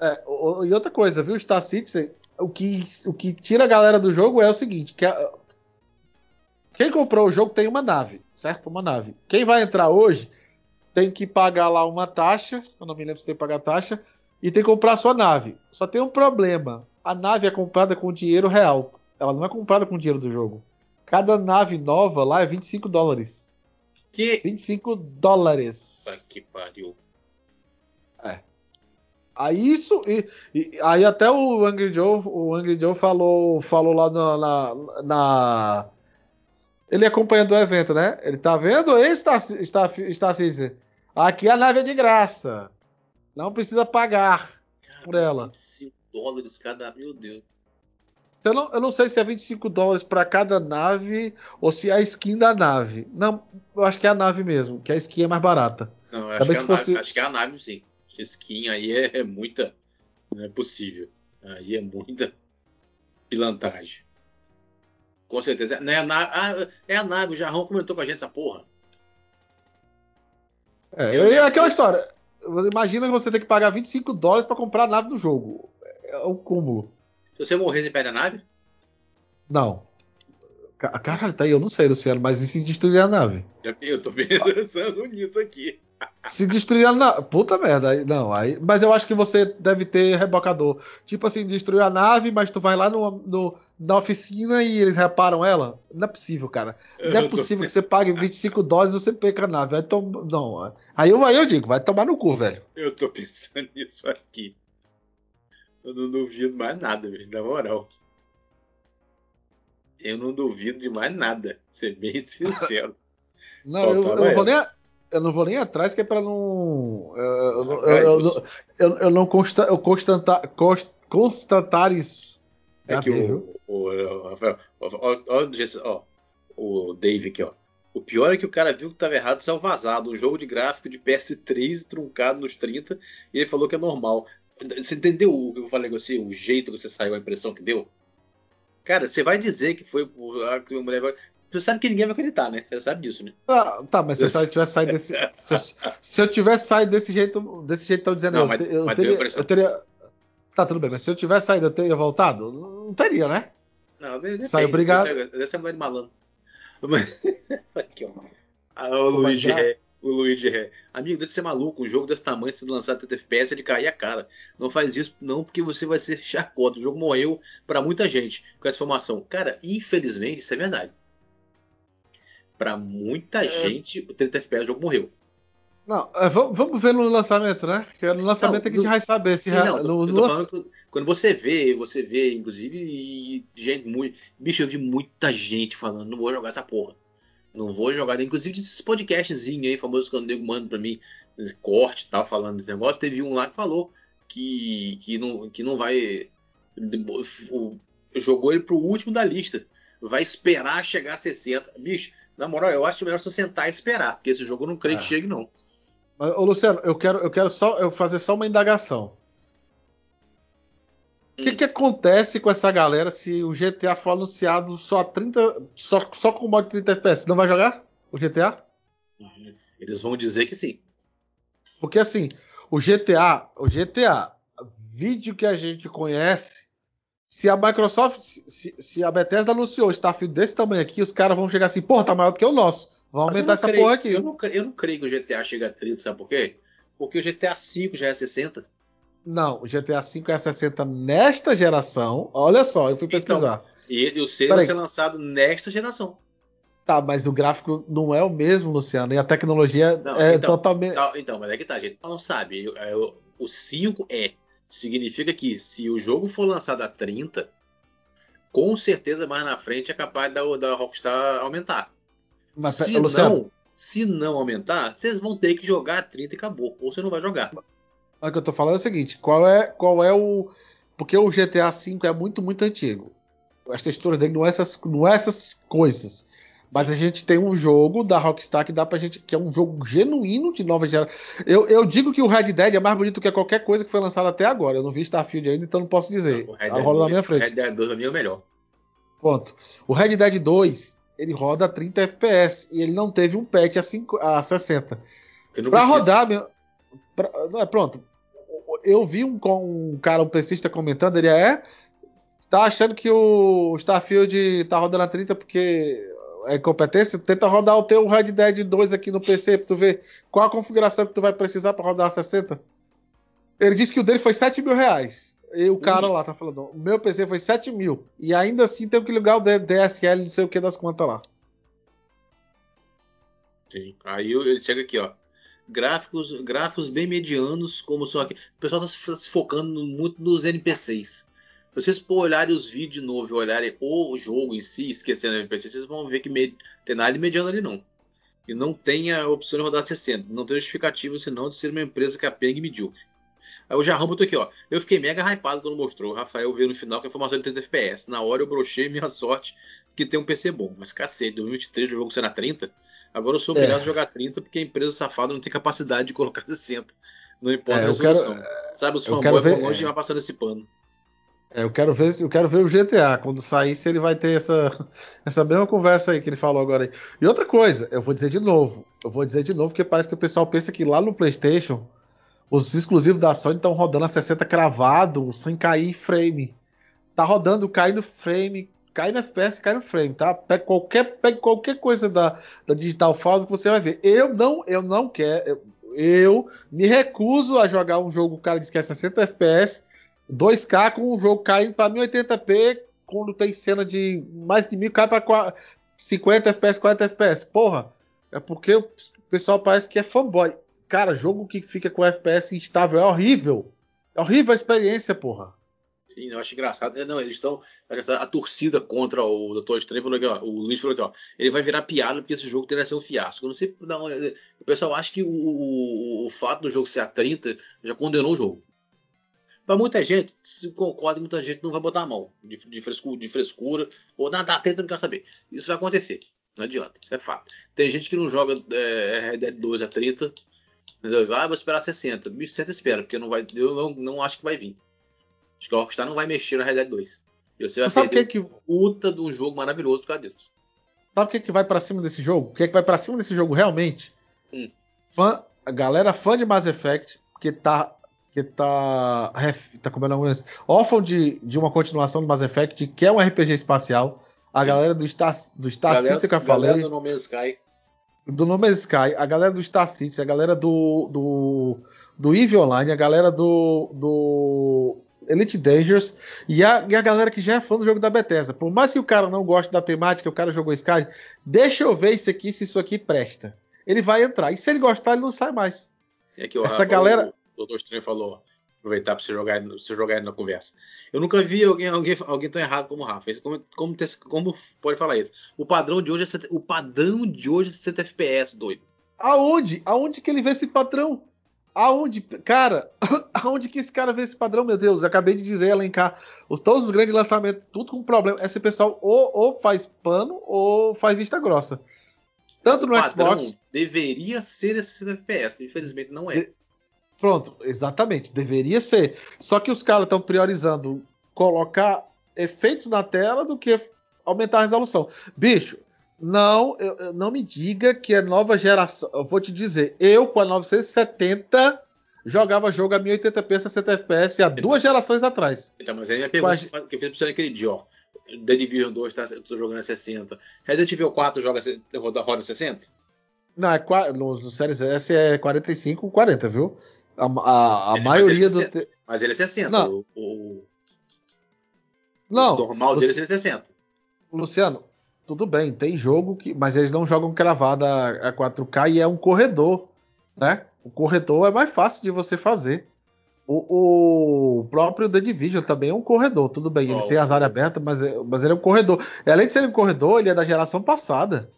É, e outra coisa, viu? Star Citizen, o que, o que tira a galera do jogo é o seguinte: que a, quem comprou o jogo tem uma nave, certo? Uma nave. Quem vai entrar hoje tem que pagar lá uma taxa, eu não me lembro se tem que pagar taxa, e tem que comprar a sua nave. Só tem um problema: a nave é comprada com dinheiro real. ela não é comprada com dinheiro do jogo. Cada nave nova lá é 25 dólares. Que. 25 dólares. Puta que pariu. Aí isso. E, e- aí até o Angry Joe, o Angry Joe falou, falou lá na, na, na- Ele acompanhando o evento, né? Ele tá vendo? Ei, está, está, está Aqui a nave é de graça. Não precisa pagar por ela. 25 dólares cada. Meu Deus. Eu não, eu não sei se é 25 dólares para cada nave ou se é a skin da nave. Não, eu acho que é a nave mesmo, que a skin é mais barata. Não, eu acho que, é fosse- nave, acho que é sim. Skin aí é, é muita. Não é possível. Aí é muita pilantragem. Com certeza. Não é, a nave, ah, é a nave, o Jarrão comentou com a gente essa porra. É, Eu é aquela história. Você imagina que você tem que pagar 25 dólares para comprar a nave do jogo. É o cúmulo. Se você morrer, você perde a nave? Não. Ca- Caralho, tá aí, eu não sei, Luciano, mas e se destruir a nave? Eu tô pensando nisso aqui. Se destruir a nave. Puta merda, aí, não, aí. Mas eu acho que você deve ter rebocador. Tipo assim, destruir a nave, mas tu vai lá no, no- na oficina e eles reparam ela. Não é possível, cara. Não é Eu possível que você pague 25 dólares e você perca a nave. Vai tom... Não. Aí eu, aí eu digo, vai tomar no cu, velho. Eu tô pensando nisso aqui. Eu não duvido mais nada, bicho, na moral. Eu não duvido de mais nada, pra ser bem sincero. Não, eu, Faltava eu não vou nem. Eu não vou nem atrás, que é pra não. Eu, eu, Não, consta, eu constatar, const- constatar isso. É Já que o, o, Rafael, ó, o Dave aqui, ó. O pior é que o cara viu que tava errado e saiu vazado. Um jogo de gráfico de PS3 truncado nos 30 e ele falou que é normal. Você entendeu o que eu falei com você? O jeito que você saiu, a impressão que deu? Cara, você vai dizer que foi a mulher vai. Você sabe que ninguém vai acreditar, né? Você sabe disso, né? Tá, tá, mas se eu Eu- tivesse saído desse. Se eu, se eu tivesse saído desse jeito, desse jeito que estão dizendo, Não, eu, mas- eu mas teria, eu teria. Tá, tudo bem, mas se eu tivesse saído, eu teria voltado? Não teria, né? Não, depende. Saiu, obrigado. Deve mulher de malandro. Mas, aqui, ó. Ah, o Luigi Ré. O Luigi Ré. Amigo, deve ser maluco. Um jogo desse tamanho, sendo lançado 30 FPS, é de cair a cara. Não faz isso, não, porque você vai ser chacota. O jogo morreu pra muita gente com essa informação. Cara, infelizmente, isso é verdade. Pra muita É. gente, o 30 FPS o jogo morreu. Não, é, vamos, ver no lançamento, né? Porque no lançamento Não, é que a gente vai saber se Sim, rea- não, tô- no- eu no tô lan- falando que quando você vê, você vê, inclusive, gente muito. Bicho, eu vi muita gente falando, não vou jogar essa porra. Não vou jogar, inclusive desses podcastzinhos aí, famosos que o nego manda pra mim, corte e tal, falando desse negócio. Teve um lá que falou que, que, não, que não vai. jogou ele pro último da lista. Vai esperar chegar a 60. Bicho, na moral, eu acho melhor você sentar e esperar, porque esse jogo eu não creio Ah. que chegue, não. Mas, ô, Luciano, eu quero, eu quero só eu fazer só uma indagação. O que, Hum. que acontece com essa galera se o GTA for anunciado só a 30. Só, só com o modo 30 FPS? Não vai jogar o GTA? Eles vão dizer que sim. Porque assim, o GTA, o GTA, vídeo que a gente conhece, se a Microsoft, se, se a Bethesda anunciou Starfield desse tamanho aqui, os caras vão chegar assim, porra, tá maior do que o nosso. Eu aumentar essa creio- porra aqui. Eu não, eu não creio que o GTA chegue a 30, sabe por quê? Porque o GTA V já é 60. Não, o GTA V é 60 nesta geração. Olha só, eu fui Então, pesquisar. E, e o 6 Peraí. vai ser lançado nesta geração. Tá, mas o gráfico não é o mesmo, Luciano, e a tecnologia Não, é então, totalmente. Então, então, mas é que tá, gente. Não sabe. O 5 é. Significa que se o jogo for lançado a 30, com certeza mais na frente é capaz da, da Rockstar aumentar. Mas, se, Luciano, não, se não aumentar, vocês vão ter que jogar a 30 e acabou. Ou você não vai jogar. o que eu tô falando é o seguinte: qual é, qual é o. Porque o GTA V é muito, muito antigo. As texturas dele não é essas, não é essas coisas. Mas a gente tem um jogo da Rockstar que dá pra gente. que é um jogo genuíno de nova geração. Eu, eu digo que o Red Dead é mais bonito que qualquer coisa que foi lançada até agora. Eu não vi Starfield ainda, então não posso dizer. O Red A Dead rola na 2 minha o frente. Red Dead 2 pra mim é o melhor. Ponto. O Red Dead 2, ele roda a 30 FPS e ele não teve um patch a, 5, a 60. Porque não Pra precisa. rodar, meu. pra- não, é, pronto. Eu vi um, um cara, um PCista comentando, ele é. Tá achando que o Starfield tá rodando a 30 porque é incompetência? Tenta rodar o teu Red Dead 2 aqui no PC pra tu ver qual a configuração que tu vai precisar pra rodar a 60. Ele disse que o dele foi 7 mil reais. E o cara lá tá falando, o meu PC foi 7 mil. E ainda assim tem que ligar o DSL, não sei o que das contas lá. Sim. Aí ele chega aqui, ó. Gráficos, gráficos bem medianos, como são aqui. O pessoal tá se focando muito nos NPCs. Se vocês olharem os vídeos de novo e olharem o jogo em si, esquecendo o NPC, vocês vão ver que me... tem nada de mediano ali não. E não tem a opção de rodar 60. Não tem justificativa senão de ser uma empresa capenga e medíocre. Aí o Jarrão botou aqui, ó. Eu fiquei mega hypado quando mostrou. O Rafael veio no final com a informação de 30 FPS. Na hora eu brochei minha sorte que tem um PC bom. Mas cacete, 2023 o jogo a 30. Agora eu sou obrigado é. a jogar 30 porque a empresa safada não tem capacidade de colocar 60. Não importa é, a resolução. Quero, Sabe, os fanboys vão longe e é. vai passando esse pano. É, eu quero ver, eu quero ver o GTA quando sair se ele vai ter essa essa mesma conversa aí que ele falou agora aí. E outra coisa, eu vou dizer de novo, eu vou dizer de novo porque parece que o pessoal pensa que lá no PlayStation os exclusivos da Sony estão rodando a 60 cravado, sem cair frame. Tá rodando, cai no frame, cai no FPS, cai no frame, tá? Pega qualquer, pega qualquer coisa da, da Digital Foundry que você vai ver. Eu não, eu não quero, eu, eu me recuso a jogar um jogo, o cara diz que é 60 FPS, 2K com um jogo caindo para 1080p, quando tem cena de mais de mil, cai para 50 FPS, 40 FPS. Porra, é porque o pessoal parece que é fanboy. Cara, jogo que fica com FPS instável é horrível. É horrível a experiência, porra. Sim, eu acho engraçado. É, não, eles estão. A torcida contra o Doutor Estranho falou aqui, ó, o Luiz falou aqui, ó. Ele vai virar piada porque esse jogo teria ser um fiasco. Eu não sei. Não, é, o pessoal acha que o, o, o, fato do jogo ser a 30 já condenou o jogo. Pra muita gente, se concorda, muita gente não vai botar a mão de, de, frescura, de frescura, ou nada, tá, 30 não quer saber. Isso vai acontecer. Não adianta, isso é fato. Tem gente que não joga é, Red Dead 2 a 30 Entendeu? Ah, vou esperar 60. 60 espera, porque não vai, eu não, não acho que vai vir. Acho que a Rockstar não vai mexer na Red Dead 2. E você vai sabe perder que, que... puta de um jogo maravilhoso por causa disso. Sabe o que, que vai para cima desse jogo? O que, que vai para cima desse jogo realmente? Hum. Fã, a galera fã de Mass Effect, que tá. Que tá. tá como é o nome? Órfão de, de uma continuação do Mass Effect, que é um RPG espacial. A Sim. galera do Star, do Star galera, City que eu falei. Do No Man's Sky do No Man's Sky, a galera do Star City, a galera do, do, do Eve Online, a galera do, do Elite Dangerous e a, e a galera que já é fã do jogo da Bethesda. Por mais que o cara não goste da temática, o cara jogou Sky, deixa eu ver isso aqui, se isso aqui presta. Ele vai entrar. E se ele gostar, ele não sai mais. É Essa Rafa, galera. O Doutor Estranho falou aproveitar para você jogar, você jogar na conversa. Eu nunca vi alguém, alguém, alguém tão errado como o Rafa. Como, como, como pode falar isso? O padrão de hoje é o padrão de hoje é 60 FPS, doido. Aonde? Aonde que ele vê esse padrão? Aonde, cara, aonde que esse cara vê esse padrão, meu Deus? Eu acabei de dizer, elencar os, todos os grandes lançamentos, tudo com problema. Esse pessoal ou, ou faz pano ou faz vista grossa. Tanto no Xbox. Deveria ser esse 60 FPS, infelizmente não é. Pronto, exatamente, deveria ser. Só que os caras estão priorizando colocar efeitos na tela do que aumentar a resolução. Bicho, não, eu, não me diga que é nova geração. Eu vou te dizer, eu com a 970 jogava jogo a 1080p 60 FPS há duas gerações atrás. Então, mas aí minha pergunta que eu fiz pra você naquele dia, ó. The Division 2 tá, eu tô jogando a 60. Resident Evil 4 joga roda, roda 60? Não, é, no, no Series S é 45, 40, viu? A, a, a maioria do. Te... Mas ele é 60. Não. O, o... Não. O normal Luci... dele é 60. Luciano, tudo bem, tem jogo que. Mas eles não jogam cravada a 4K e é um corredor. Né? O corredor é mais fácil de você fazer. O, o, próprio The Division também é um corredor, tudo bem, oh, ele tem as áreas abertas, mas, é, mas ele é um corredor. E além de ser um corredor, ele é da geração passada.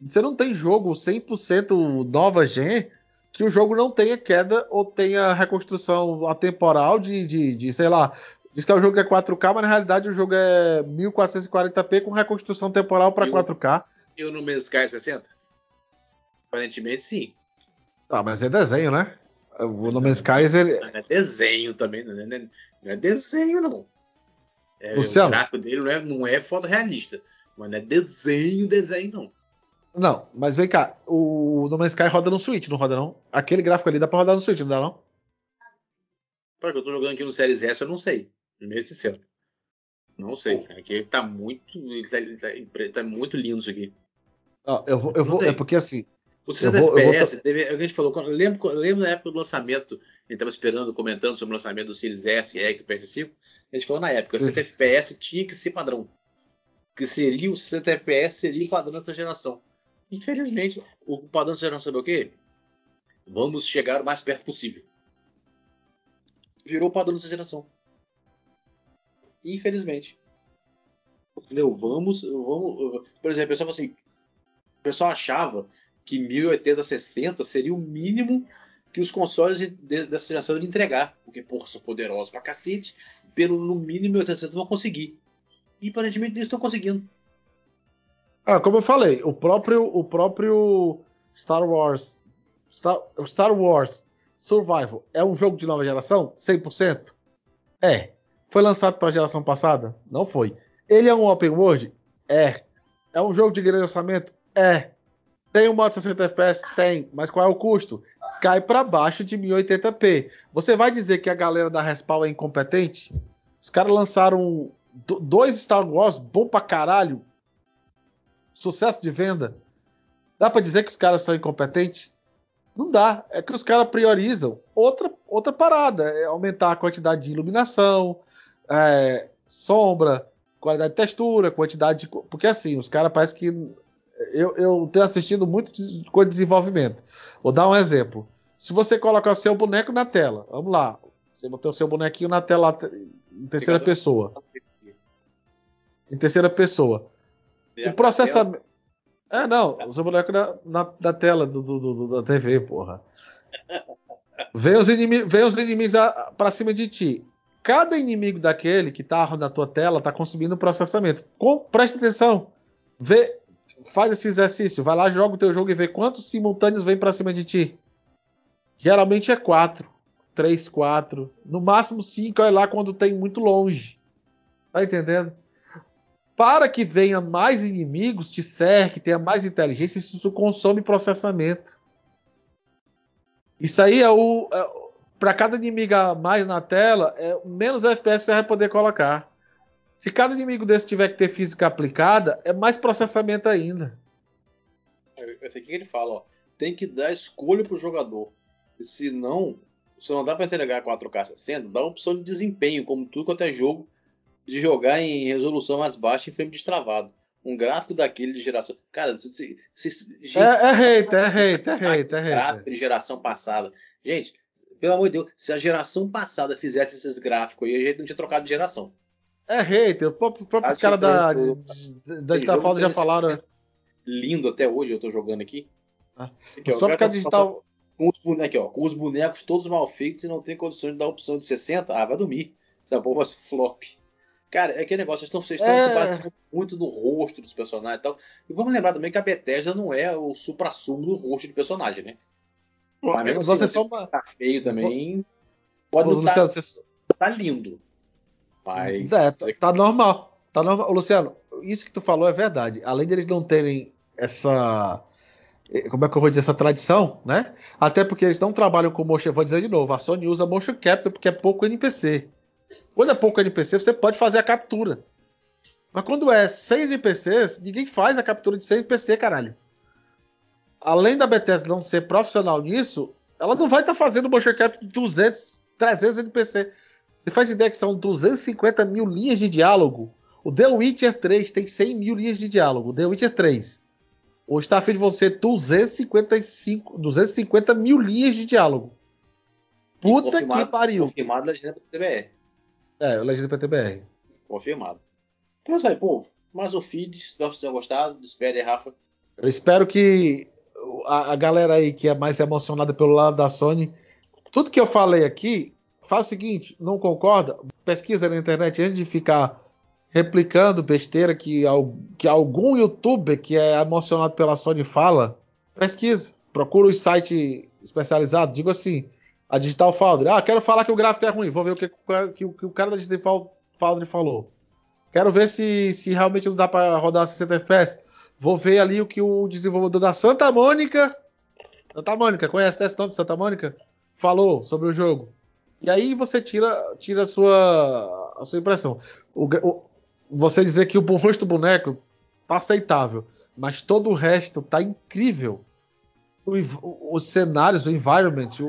Você não tem jogo 100% nova gen que o jogo não tenha queda ou tenha reconstrução atemporal de, de, de sei lá, Diz que é o jogo é 4K, mas na realidade o jogo é 1440p com reconstrução temporal para 4K. E o Man's Sky 60? Aparentemente sim. Ah, mas é desenho, né? O No Man's Sky ele... Não é desenho também, não é, não é desenho não. É, Luciano, o gráfico dele não é, não é fotorrealista, mas não é desenho, desenho não. Não, mas vem cá, o No Man's Sky roda no Switch, não roda não? Aquele gráfico ali dá pra rodar no Switch, não dá não? Porque eu tô jogando aqui no Series S, eu não sei. Meio sincero. Não sei. Aqui tá muito. Ele tá, ele tá, tá muito lindo isso aqui. Ah, eu vou, eu vou, é porque assim. O 60 Eu vou- FPS, teve, a gente falou, eu lembro, eu lembro na época do lançamento, a gente estava esperando, comentando sobre o lançamento do Series S, X, PS5, a gente falou na época, o Sim. 60 FPS tinha que ser padrão. Que seria o 60 FPS, seria o padrão dessa geração. Infelizmente, o padrão geração é o quê? Vamos chegar o mais perto possível. Virou o padrão dessa geração. Infelizmente. Entendeu? Vamos, vamos. Por exemplo, o pessoal assim. O pessoal achava que 1080 60 seria o mínimo que os consoles de- de- dessa geração iriam entregar. Porque, porra, são poderosos pra cacete. Pelo no mínimo 1080 60 vão conseguir. E aparentemente eles estão conseguindo. Ah, como eu falei, o próprio, o próprio Star Wars, Star, Star Wars Survival é um jogo de nova geração? 100%? É. Foi lançado para a geração passada? Não foi. Ele é um open world? É. É um jogo de grande orçamento? É. Tem um modo 60 FPS? Tem. Mas qual é o custo? Cai para baixo de 1080p. Você vai dizer que a galera da Respawn é incompetente? Os caras lançaram do- dois Star Wars bom pra caralho sucesso de venda. Dá pra dizer que os caras são incompetentes? Não dá. É que os caras priorizam outra, outra parada. É aumentar a quantidade de iluminação, é, sombra, qualidade de textura, quantidade de. Porque assim, os caras parece que. Eu, eu tenho assistido muito coisa de desenvolvimento. Vou dar um exemplo. Se você colocar o seu boneco na tela, vamos lá. Você botou o seu bonequinho na tela em terceira Fica- pessoa. Em terceira pessoa. O processamento. É, não, o seu boneco na, na, na tela do, do- do- da TV, porra. Vem os, inimi vem os inimigos a- pra cima de ti. Cada inimigo daquele que tá na tua tela tá consumindo processamento. Com, presta atenção. Vê, faz esse exercício. Vai lá, joga o teu jogo e vê quantos simultâneos vem pra cima de ti. Geralmente é quatro. Três, quatro. No máximo cinco, olha lá quando tem muito longe. Tá entendendo? Para que venha mais inimigos, te cerque, tenha mais inteligência, isso consome processamento. Isso aí é o. É, para cada inimigo a mais na tela, é menos FPS você vai poder colocar. Se cada inimigo desse tiver que ter física aplicada, é mais processamento ainda. Eu sei o que ele fala, ó. Tem que dar escolha pro jogador. Se não, se não dá pra entregar 4K 60, dá opção de desempenho, como tudo quanto é jogo, de jogar em resolução mais baixa em frame destravado. Um gráfico daquele de geração. Cara, se, se, se, gente, É, é hater, é hater, é hater, é gráfico de geração passada. Gente, pelo amor de Deus, se a geração passada fizesse esses gráficos aí, a gente não tinha trocado de geração. É hater. O próprio, próprio que da, eu- de- de- da jogo Foundry já 360 falaram. Lindo até hoje, eu tô jogando aqui. Ah, Aqui, ó, Só porque a digital. com os bonecos, aqui, ó, com os bonecos todos mal feitos e não tem condições de dar opção de 60, ah, vai dormir. Essa vai ser flop. Cara, é aquele negócio, vocês estão, vocês estão É. se baseando muito no rosto dos personagens e tal. E vamos lembrar também que a Bethesda não é o supra-sumo do rosto de personagem, né? Mas mesmo Você assim, só uma- tá feio também. Pode não Luciano, tá, você- tá lindo. Mas. É, tá, tá normal. Tá normal. Ô, Luciano, isso que tu falou é verdade. Além deles não terem essa. eh, Como é que eu vou dizer? Essa tradição, né? Até porque eles não trabalham com motion. Vou dizer de novo, a Sony usa motion capture porque é pouco NPC. Quando é pouco NPC, você pode fazer a captura. Mas quando é 100 NPCs, ninguém faz a captura de 100 NPC, caralho. Além da Bethesda não ser profissional nisso, ela não vai estar fazendo motion capture de 200, 300 NPC. Você faz ideia que são 250 mil linhas de diálogo? O The Witcher 3 tem 100 mil linhas de diálogo. O The Witcher 3. O Starfield vão ser 255, 250 mil linhas de diálogo. Puta que pariu. Confirmado da legenda PTBR. É, o PTBR. Confirmado. Então é isso aí, povo. Mais um feed. Espero que vocês tenham gostado. Despede aí, Rafa. Eu espero que a, a galera aí que é mais emocionada pelo lado da Sony, tudo que eu falei aqui, faz o seguinte, não concorda? Pesquisa na internet antes de ficar replicando besteira que, que algum youtuber que é emocionado pela Sony fala. Pesquisa, procura os sites especializados, digo assim, a Digital Foundry. Ah, quero falar que o gráfico é ruim, vou ver o que, que que o cara da Digital Foundry falou. Quero ver se, se realmente não dá para rodar 60 FPS. Vou ver ali o que o desenvolvedor da Santa Mônica. Santa Mônica, conhece esse nome de Santa Mônica? Falou sobre o jogo. E aí você tira, tira a, sua, a sua impressão. O, o- você dizer que o rosto do boneco tá aceitável, mas todo o resto tá incrível. o, os cenários, o environment, o,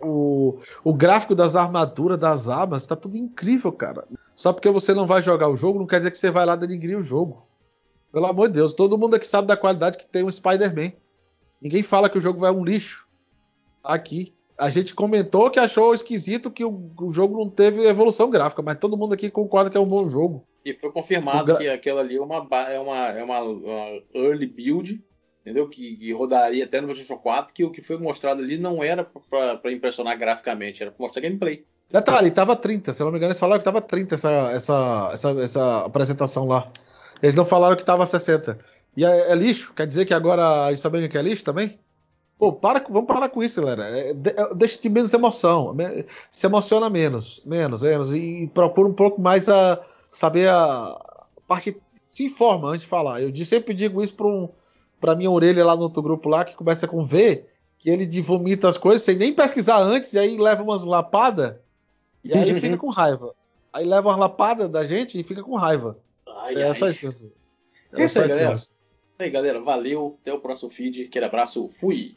o, o gráfico das armaduras, das armas, tá tudo incrível, cara. Só porque você não vai jogar o jogo, não quer dizer que você vai lá denigrir o jogo. Pelo amor de Deus, todo mundo aqui sabe da qualidade que tem o Spider-Man. Ninguém fala que o jogo vai um lixo. Aqui. A gente comentou que achou esquisito que o, o, jogo não teve evolução gráfica, mas todo mundo aqui concorda que é um bom jogo. E foi confirmado gra... que aquela ali é uma, é uma, é uma, uma early build, entendeu? Que, que, rodaria até no PlayStation 4, que o que foi mostrado ali não era para impressionar graficamente, era para mostrar gameplay. Detalhe, tava 30, se eu não me engano, eles falaram que tava 30 essa, essa, essa, essa apresentação lá. Eles não falaram que tava 60. E é, é lixo? Quer dizer que agora eles sabem que é lixo também? Pô, para, vamos parar com isso, galera. É, de, é, deixa de menos emoção. Se emociona menos, menos, menos. E, e procura um pouco mais a saber a parte. Se informa antes de falar. Eu sempre digo isso para um, pra minha orelha lá no outro grupo lá, que começa com V, que ele vomita as coisas sem nem pesquisar antes, e aí leva umas lapadas, e aí fica com raiva. Aí leva umas lapadas da gente e fica com raiva. Ai, é, ai. Só isso. É, é isso aí, galera. Isso aí, galera. Valeu. Até o próximo feed. Aquele abraço. Fui.